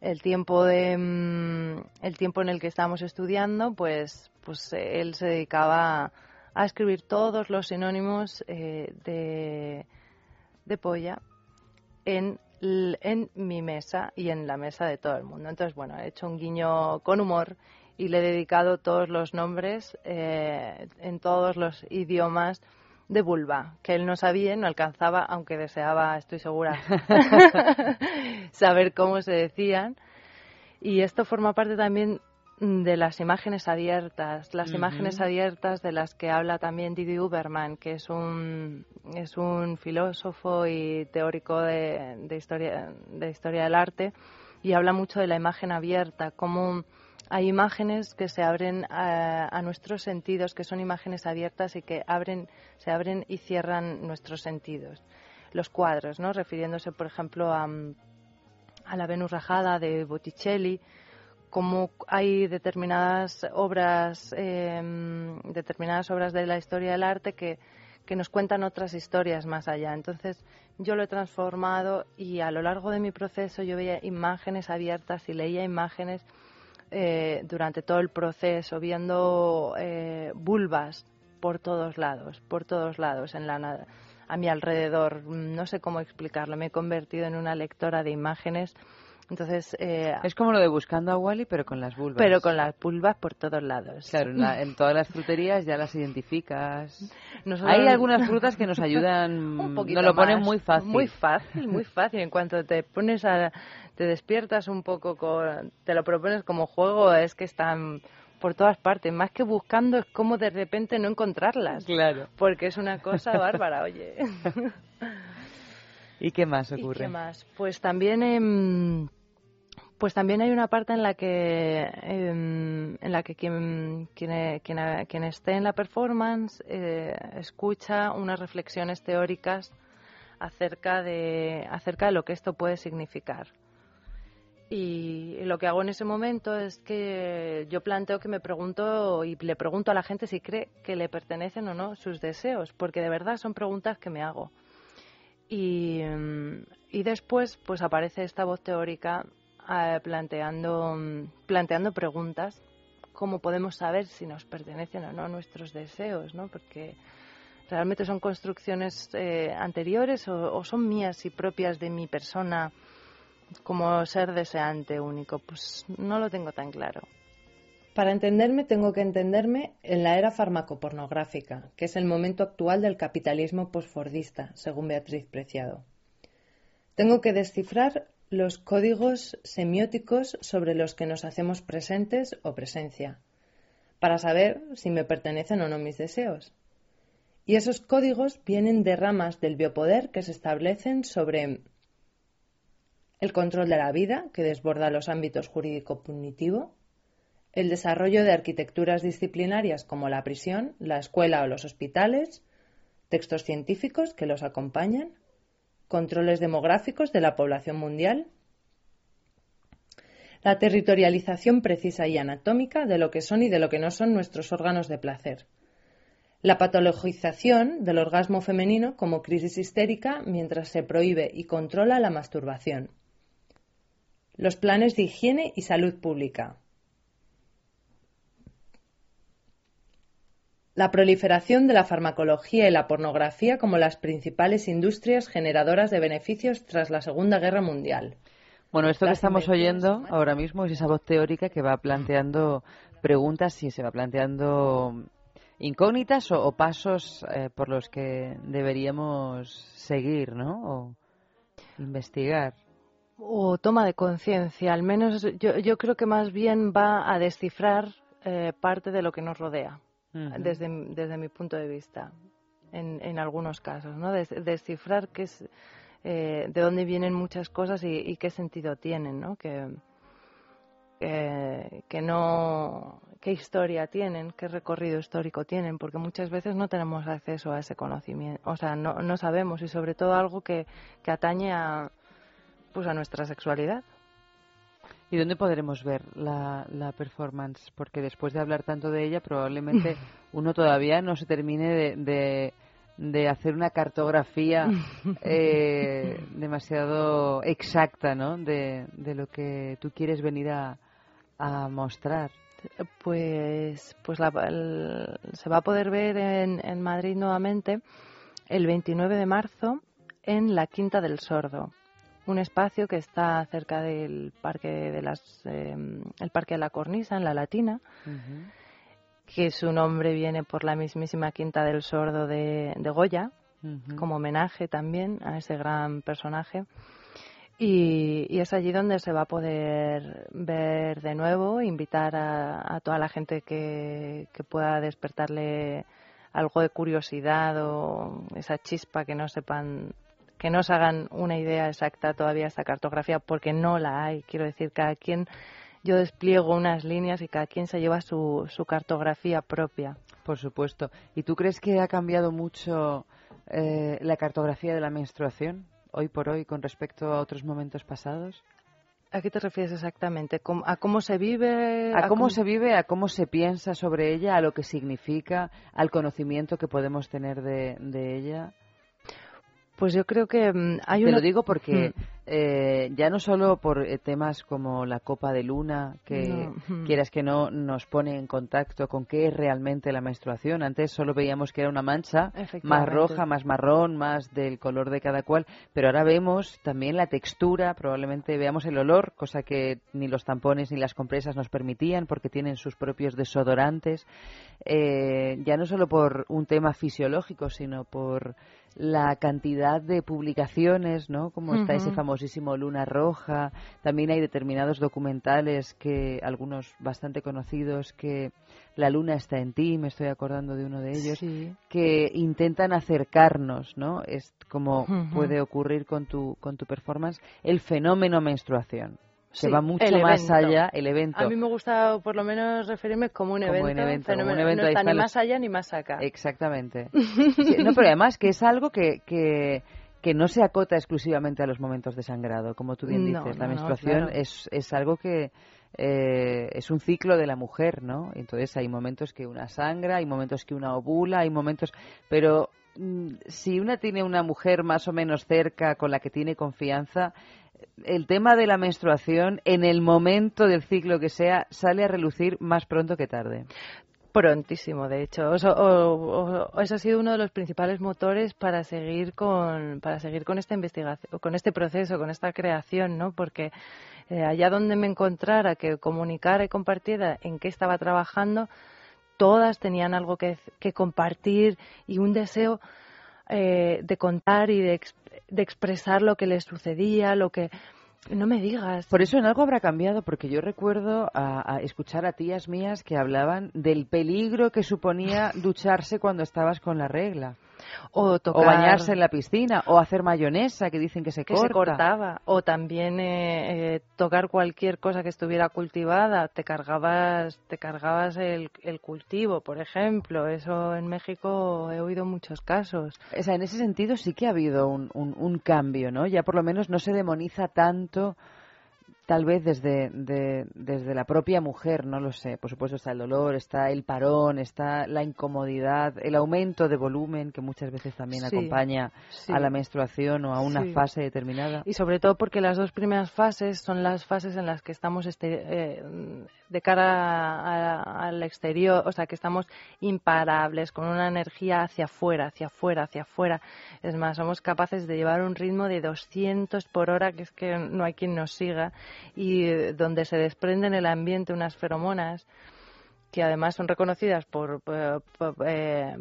S23: el tiempo de mm, el tiempo en el que estábamos estudiando, pues, pues eh, él se dedicaba a escribir todos los sinónimos eh, de, de polla en, en mi mesa y en la mesa de todo el mundo. Entonces, bueno, he hecho un guiño con humor y le he dedicado todos los nombres eh, en todos los idiomas de vulva, que él no sabía, no alcanzaba, aunque deseaba, estoy segura, saber cómo se decían. Y esto forma parte también de las imágenes abiertas, las imágenes abiertas de las que habla también Didi Uberman, que es un, es un filósofo y teórico de, de historia, de historia del arte, y habla mucho de la imagen abierta, como hay imágenes que se abren a, a nuestros sentidos, que son imágenes abiertas y que abren, se abren y cierran nuestros sentidos. Los cuadros, ¿no? refiriéndose, por ejemplo, a, a la Venus rajada de Botticelli, como hay determinadas obras, eh, determinadas obras de la historia del arte que, que nos cuentan otras historias más allá. Entonces, yo lo he transformado y a lo largo de mi proceso yo veía imágenes abiertas y leía imágenes eh, durante todo el proceso, viendo eh, vulvas por todos lados, por todos lados, en la, a mi alrededor. No sé cómo explicarlo. Me he convertido en una lectora de imágenes entonces, eh,
S2: es como lo de buscando a Wally, pero con las vulvas.
S23: Pero con las vulvas por todos lados.
S2: Claro, en, todas las fruterías ya las identificas. Hay algunas frutas que nos ayudan, un nos lo ponen muy fácil.
S23: Muy fácil, muy fácil. En cuanto te pones a, te despiertas un poco, con, te lo propones como juego, es que están por todas partes. Más que buscando, es como de repente no encontrarlas.
S2: Claro.
S23: Porque es una cosa bárbara, oye.
S2: ¿Y qué más ocurre?
S23: ¿Y qué más? Pues también pues también hay una parte en la que, em, en la que quien, quien, quien, esté en la performance eh, escucha unas reflexiones teóricas acerca de, acerca de lo que esto puede significar. Y lo que hago en ese momento es que yo planteo que me pregunto y le pregunto a la gente si cree que le pertenecen o no sus deseos, porque de verdad son preguntas que me hago. Y, em, y después pues aparece esta voz teórica planteando, planteando preguntas, cómo podemos saber si nos pertenecen o no nuestros deseos, ¿no? Porque realmente son construcciones eh, anteriores o, son mías y propias de mi persona como ser deseante único. Pues no lo tengo tan claro. Para entenderme tengo que entenderme en la era farmacopornográfica, que es el momento actual del capitalismo posfordista, según Beatriz Preciado. Tengo que descifrar los códigos semióticos sobre los que nos hacemos presentes o presencia, para saber si me pertenecen o no mis deseos. Y esos códigos vienen de ramas del biopoder que se establecen sobre el control de la vida, que desborda los ámbitos jurídico-punitivo, el desarrollo de arquitecturas disciplinarias como la prisión, la escuela o los hospitales, textos científicos que los acompañan, controles demográficos de la población mundial, la territorialización precisa y anatómica de lo que son y de lo que no son nuestros órganos de placer, la patologización del orgasmo femenino como crisis histérica mientras se prohíbe y controla la masturbación, los planes de higiene y salud pública, la proliferación de la farmacología y la pornografía como las principales industrias generadoras de beneficios tras la Segunda Guerra Mundial.
S2: Bueno, esto que estamos oyendo ahora mismo es esa voz teórica que va planteando preguntas y se va planteando incógnitas o, pasos eh, por los que deberíamos seguir, ¿no? O investigar.
S23: O toma de conciencia, al menos yo, creo que más bien va a descifrar eh, parte de lo que nos rodea desde, desde mi punto de vista, en, en algunos casos, ¿no? descifrar qué es, eh, de dónde vienen muchas cosas y, qué sentido tienen, ¿no? Que, que no qué historia tienen, qué recorrido histórico tienen, porque muchas veces no tenemos acceso a ese conocimiento, o sea, no, no sabemos y sobre todo algo que, que atañe a, pues a nuestra sexualidad.
S2: ¿Y dónde podremos ver la, la, performance? Porque después de hablar tanto de ella, probablemente uno todavía no se termine de, de, hacer una cartografía eh, demasiado exacta, ¿no? De, de, lo que tú quieres venir a, a mostrar.
S23: Pues, pues la, se va a poder ver en, en Madrid nuevamente el 29 de marzo en la Quinta del Sordo un espacio que está cerca del parque de las em, el parque de la Cornisa en la Latina que su nombre viene por la mismísima Quinta del Sordo de, Goya como homenaje también a ese gran personaje. Y, es allí donde se va a poder ver de nuevo invitar a, toda la gente que, que pueda despertarle algo de curiosidad o esa chispa que no sepan que no se hagan una idea exacta todavía de esta cartografía, porque no la hay. Quiero decir, cada quien, yo despliego unas líneas y cada quien se lleva su, su cartografía propia.
S2: Por supuesto. ¿Y tú crees que ha cambiado mucho eh, la cartografía de la menstruación hoy por hoy con respecto a otros momentos pasados?
S23: ¿A qué te refieres exactamente? ¿A cómo se vive?
S2: A, cómo, se vive, a cómo se piensa sobre ella, a lo que significa, al conocimiento que podemos tener de, de ella.
S23: Pues yo creo que mm, hay
S2: Te lo digo porque eh, ya no solo por eh, temas como la copa de luna, que quieras que no nos pone en contacto con qué es realmente la menstruación. Antes solo veíamos que era una mancha más roja, más marrón, más del color de cada cual, pero ahora vemos también la textura, probablemente veamos el olor, cosa que ni los tampones ni las compresas nos permitían porque tienen sus propios desodorantes. Eh, ya no solo por un tema fisiológico, sino por la cantidad de publicaciones, ¿no? Como está ese famosísimo Luna Roja. También hay determinados documentales que, algunos bastante conocidos, que La Luna está en ti, me estoy acordando de uno de ellos, que intentan acercarnos, ¿no? Es como puede ocurrir con tu, con tu performance, el fenómeno menstruación se va mucho más allá el evento.
S23: A mí me gusta por lo menos referirme como un evento, un evento no está ni más allá ni más acá.
S2: Exactamente. no, pero además que es algo que, que, que, no se acota exclusivamente a los momentos de sangrado, como tú bien dices. la menstruación es, es algo que eh, es un ciclo de la mujer, ¿no? Entonces hay momentos que una sangra, hay momentos que una ovula, hay momentos... Pero mm, si una tiene una mujer más o menos cerca con la que tiene confianza, el tema de la menstruación, en el momento del ciclo que sea, sale a relucir más pronto que tarde.
S23: Prontísimo, de hecho. O, eso ha sido uno de los principales motores para seguir con, para seguir con esta investigación, con este proceso, con esta creación, ¿no? Porque eh, allá donde me encontrara, que comunicara y compartiera en qué estaba trabajando, todas tenían algo que, compartir y un deseo eh, de contar y de, de expresar lo que les sucedía, lo que... No me digas.
S2: Por eso en algo habrá cambiado, porque yo recuerdo a, escuchar a tías mías que hablaban del peligro que suponía ducharse cuando estabas con la regla. O, bañarse en la piscina, o hacer mayonesa, que dicen que se
S23: que se cortaba. O también eh, eh, tocar cualquier cosa que estuviera cultivada. Te cargabas, te cargabas el, cultivo, por ejemplo. Eso en México he oído muchos casos.
S2: O sea, en ese sentido sí que ha habido un, un cambio, ¿no? Ya por lo menos no se demoniza tanto tal vez desde, desde la propia mujer, no lo sé. Por supuesto está el dolor, está el parón, está la incomodidad, el aumento de volumen que muchas veces también acompaña a la menstruación o a una fase determinada.
S23: Y sobre todo porque las dos primeras fases son las fases en las que estamos este, eh, de cara al exterior, o sea, que estamos imparables, con una energía hacia afuera, hacia afuera, hacia afuera. Es más, somos capaces de llevar un ritmo de 200 por hora, que es que no hay quien nos siga y eh, donde se desprenden en el ambiente unas feromonas que además son reconocidas por, por, eh,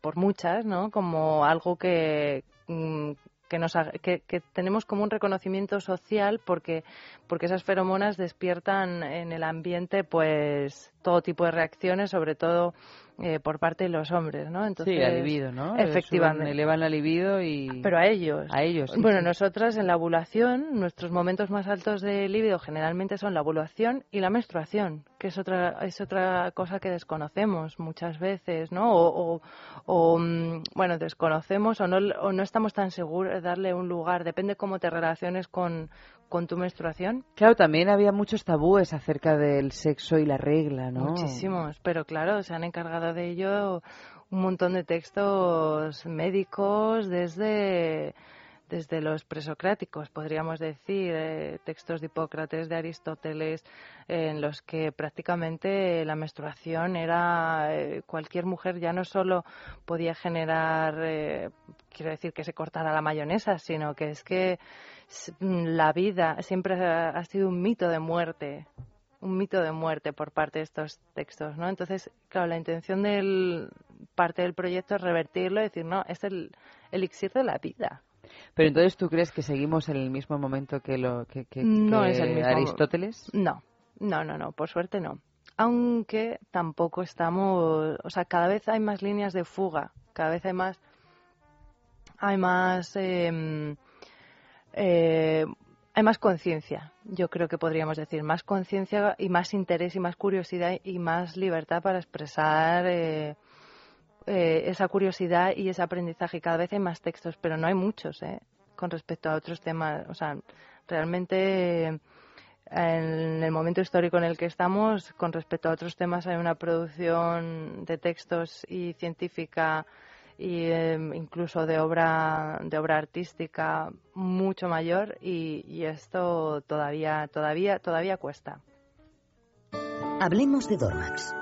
S23: por muchas, ¿no? Como algo que, mm, nos, que, que, tenemos como un reconocimiento social porque, porque esas feromonas despiertan en el ambiente pues todo tipo de reacciones, sobre todo eh, por parte de los hombres, ¿no?
S2: Entonces, sí, la libido, ¿no?
S23: Efectivamente.
S2: elevan la libido y...
S23: Pero a ellos.
S2: A ellos,
S23: Bueno, nosotras en la ovulación, nuestros momentos más altos de libido generalmente son la ovulación y la menstruación, que es otra, es otra cosa que desconocemos muchas veces, ¿no? O, o, mm, bueno, desconocemos o no, o no estamos tan seguros de darle un lugar, depende cómo te relaciones con, con tu menstruación.
S2: Claro, también había muchos tabúes acerca del sexo y la regla, ¿no?
S23: Muchísimos, pero claro, se han encargado de ello un montón de textos médicos desde desde los presocráticos, podríamos decir, eh, textos de Hipócrates, de Aristóteles, en los que prácticamente la menstruación era eh, cualquier mujer ya no solo podía generar, eh, quiero decir que se cortara la mayonesa, sino que es que la vida siempre ha sido un mito de muerte un mito de muerte por parte de estos textos, ¿no? Entonces, claro, la intención del parte del proyecto es revertirlo y decir, no, es el elixir de la vida.
S2: Pero entonces, ¿tú crees que seguimos en el mismo momento que, lo, que,
S23: no es el mismo...
S2: Aristóteles?
S23: No, no, no, no, por suerte no. Aunque tampoco estamos, o sea, cada vez hay más líneas de fuga, cada vez hay más, hay más eh, eh, hay más conciencia, yo creo que podríamos decir, más conciencia y más interés y más curiosidad y más libertad para expresar eh, eh, esa curiosidad y ese aprendizaje. Cada vez hay más textos, pero no hay muchos ¿eh? con respecto a otros temas. O sea, realmente en el momento histórico en el que estamos, con respecto a otros temas, hay una producción de textos y científica e incluso de obra de obra artística mucho mayor y, y esto todavía todavía todavía cuesta.
S26: Hablemos de Dormax.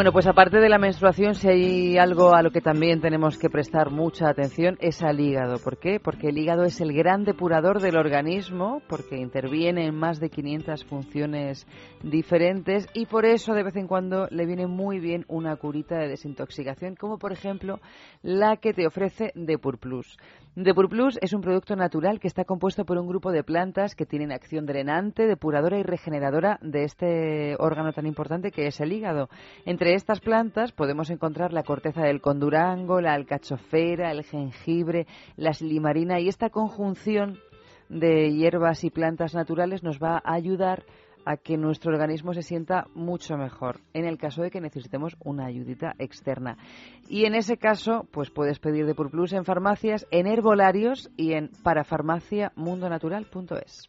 S2: Bueno, pues aparte de la menstruación, si hay algo a lo que también tenemos que prestar mucha atención es al hígado. ¿Por qué? Porque el hígado es el gran depurador del organismo, porque interviene en más de 500 funciones diferentes y por eso de vez en cuando le viene muy bien una curita de desintoxicación, como por ejemplo la que te ofrece Depur Plus. Depur Plus es un producto natural que está compuesto por un grupo de plantas que tienen acción drenante, depuradora y regeneradora de este órgano tan importante que es el hígado. Entre estas plantas podemos encontrar la corteza del condurango, la alcachofera, el jengibre, la silimarina y esta conjunción de hierbas y plantas naturales nos va a ayudar a que nuestro organismo se sienta mucho mejor en el caso de que necesitemos una ayudita externa. Y en ese caso, pues puedes pedir de Purplus en farmacias, en herbolarios y en parafarmaciamundonatural.es.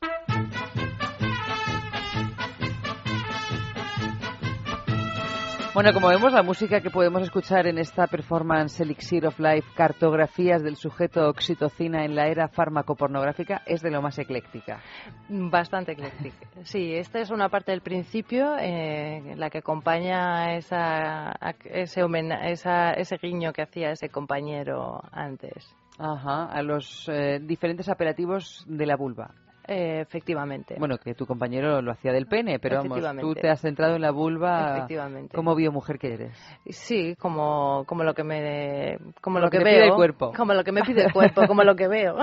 S2: Bueno, como vemos, la música que podemos escuchar en esta performance Elixir of Life, cartografías del sujeto oxitocina en la era fármaco-pornográfica, es de lo más ecléctica.
S23: Bastante ecléctica. Sí, esta es una parte del principio, eh, la que acompaña esa, ese, esa, ese guiño que hacía ese compañero antes.
S2: Ajá, a los eh, diferentes apelativos de la vulva.
S23: Eh, efectivamente.
S2: Bueno, que tu compañero lo hacía del pene, pero vamos, tú te has centrado en la vulva
S23: efectivamente.
S2: como biomujer que eres.
S23: Sí, como, como lo que me como lo, que, veo, pide
S2: el cuerpo.
S23: Como lo que me pide el cuerpo, como lo que veo.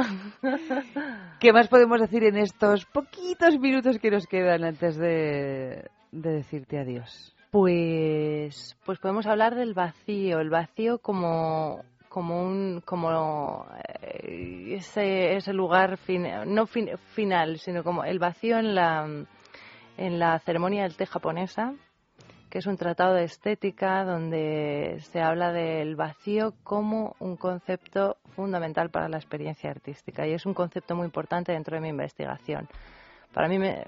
S2: ¿Qué más podemos decir en estos poquitos minutos que nos quedan antes de, de decirte adiós?
S23: Pues, pues podemos hablar del vacío, el vacío como como un como eh, ese, ese lugar no final sino como el vacío en la en la ceremonia del té japonesa que es un tratado de estética donde se habla del vacío como un concepto fundamental para la experiencia artística y es un concepto muy importante dentro de mi investigación. Para mí me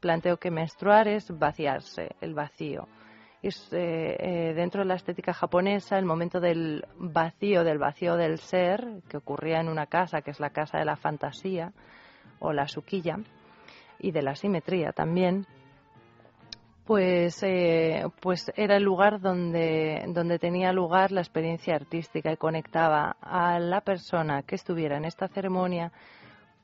S23: planteo que menstruar es vaciarse, el vacío es eh, eh, dentro de la estética japonesa el momento del vacío, del vacío del ser, que ocurría en una casa, que es la casa de la fantasía, o la suquilla, y de la simetría también, pues, eh, pues era el lugar donde, donde tenía lugar la experiencia artística y conectaba a la persona que estuviera en esta ceremonia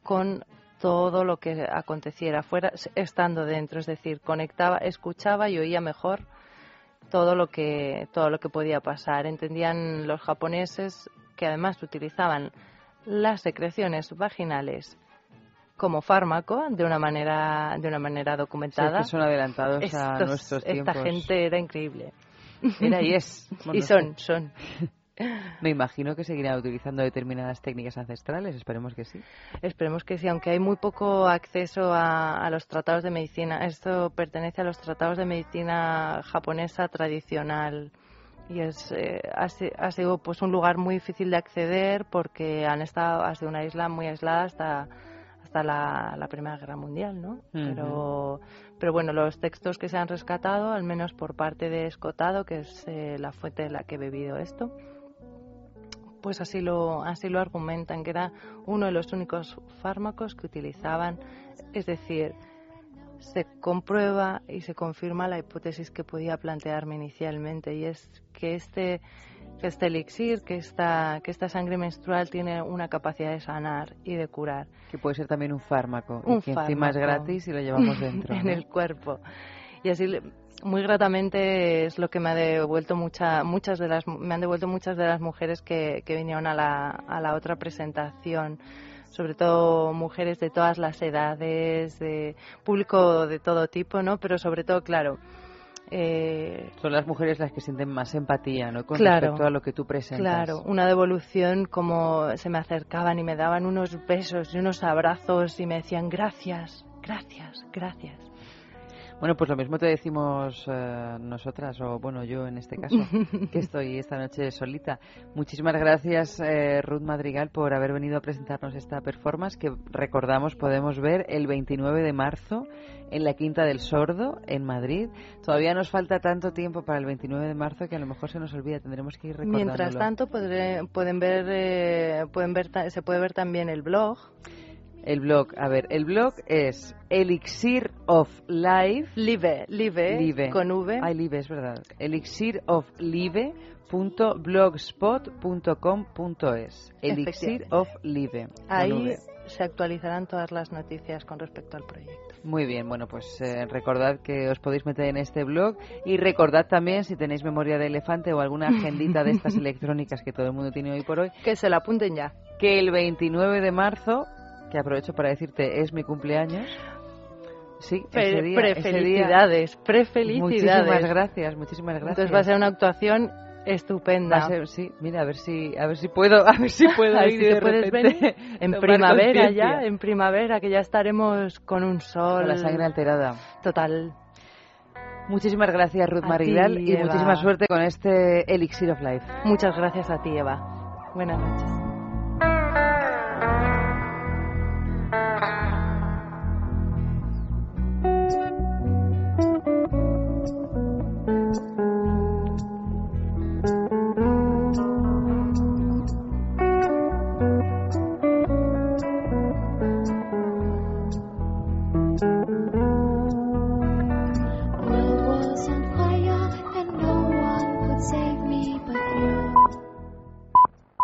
S23: con todo lo que aconteciera fuera estando dentro, es decir, conectaba, escuchaba y oía mejor todo lo que todo lo que podía pasar. Entendían los japoneses que además utilizaban las secreciones vaginales como fármaco de una manera de una manera documentada.
S2: que son adelantados a nuestros tiempos.
S23: Esta gente era increíble.
S2: Era y es.
S23: y son, son.
S2: Me imagino que seguirá utilizando determinadas técnicas ancestrales, esperemos que sí.
S23: Esperemos que sí, aunque hay muy poco acceso a, los tratados de medicina. Esto pertenece a los tratados de medicina japonesa tradicional y es eh, ha, sido pues un lugar muy difícil de acceder porque han estado ha sido una isla muy aislada hasta hasta la, Primera Guerra Mundial, ¿no? Pero pero bueno, los textos que se han rescatado, al menos por parte de Escotado, que es eh, la fuente de la que he bebido esto, pues así lo, así lo argumentan, que era uno de los únicos fármacos que utilizaban. Es decir, se comprueba y se confirma la hipótesis que podía plantearme inicialmente, y es que este, este elixir, que esta, que esta sangre menstrual tiene una capacidad de sanar y de curar.
S2: Que puede ser también un fármaco,
S23: un
S2: que encima es gratis y lo llevamos dentro.
S23: en el cuerpo. Y así muy gratamente es lo que me ha devuelto mucha, muchas de las me han devuelto muchas de las mujeres que, que vinieron a la, a la otra presentación sobre todo mujeres de todas las edades, de público de todo tipo, ¿no? Pero sobre todo, claro,
S2: eh, Son las mujeres las que sienten más empatía, ¿no? Con respecto a lo que tú presentas.
S23: Claro, una devolución como se me acercaban y me daban unos besos y unos abrazos y me decían gracias, gracias, gracias.
S2: Bueno, pues lo mismo te decimos eh, nosotras, o bueno, yo en este caso, que estoy esta noche solita. Muchísimas gracias, eh, Ruth Madrigal, por haber venido a presentarnos esta performance que recordamos podemos ver el 29 de marzo en la Quinta del Sordo, en Madrid. Todavía nos falta tanto tiempo para el 29 de marzo que a lo mejor se nos olvida, tendremos que ir recordándolo.
S23: Mientras tanto, pueden ver, eh, pueden ver, se puede ver también el blog
S2: el blog, a ver, el blog es Elixir of Life.
S23: Live, live, live. con V.
S2: Ay, live, es verdad. Elixir of Live .blogspot.com.es Elixir of Live.
S23: Ahí se actualizarán todas las noticias con respecto al proyecto.
S2: Muy bien, bueno, pues eh, recordad que os podéis meter en este blog y recordad también, si tenéis memoria de elefante o alguna agendita de estas electrónicas que todo el mundo tiene hoy por hoy,
S23: que se la apunten ya.
S2: Que el 29 de marzo que aprovecho para decirte, es mi cumpleaños. Sí,
S23: prefelicidades, prefelicidades.
S2: Muchísimas gracias, muchísimas gracias.
S23: Entonces va a ser una actuación estupenda.
S2: sí, mira, a ver si a ver si puedo, a ver si puedo ir
S23: puedes venir en primavera ya, en primavera que ya estaremos con un sol,
S2: con la sangre alterada.
S23: Total.
S2: Muchísimas gracias Ruth Maridal y muchísima suerte con este Elixir of Life.
S23: Muchas gracias a ti, Eva. Buenas noches.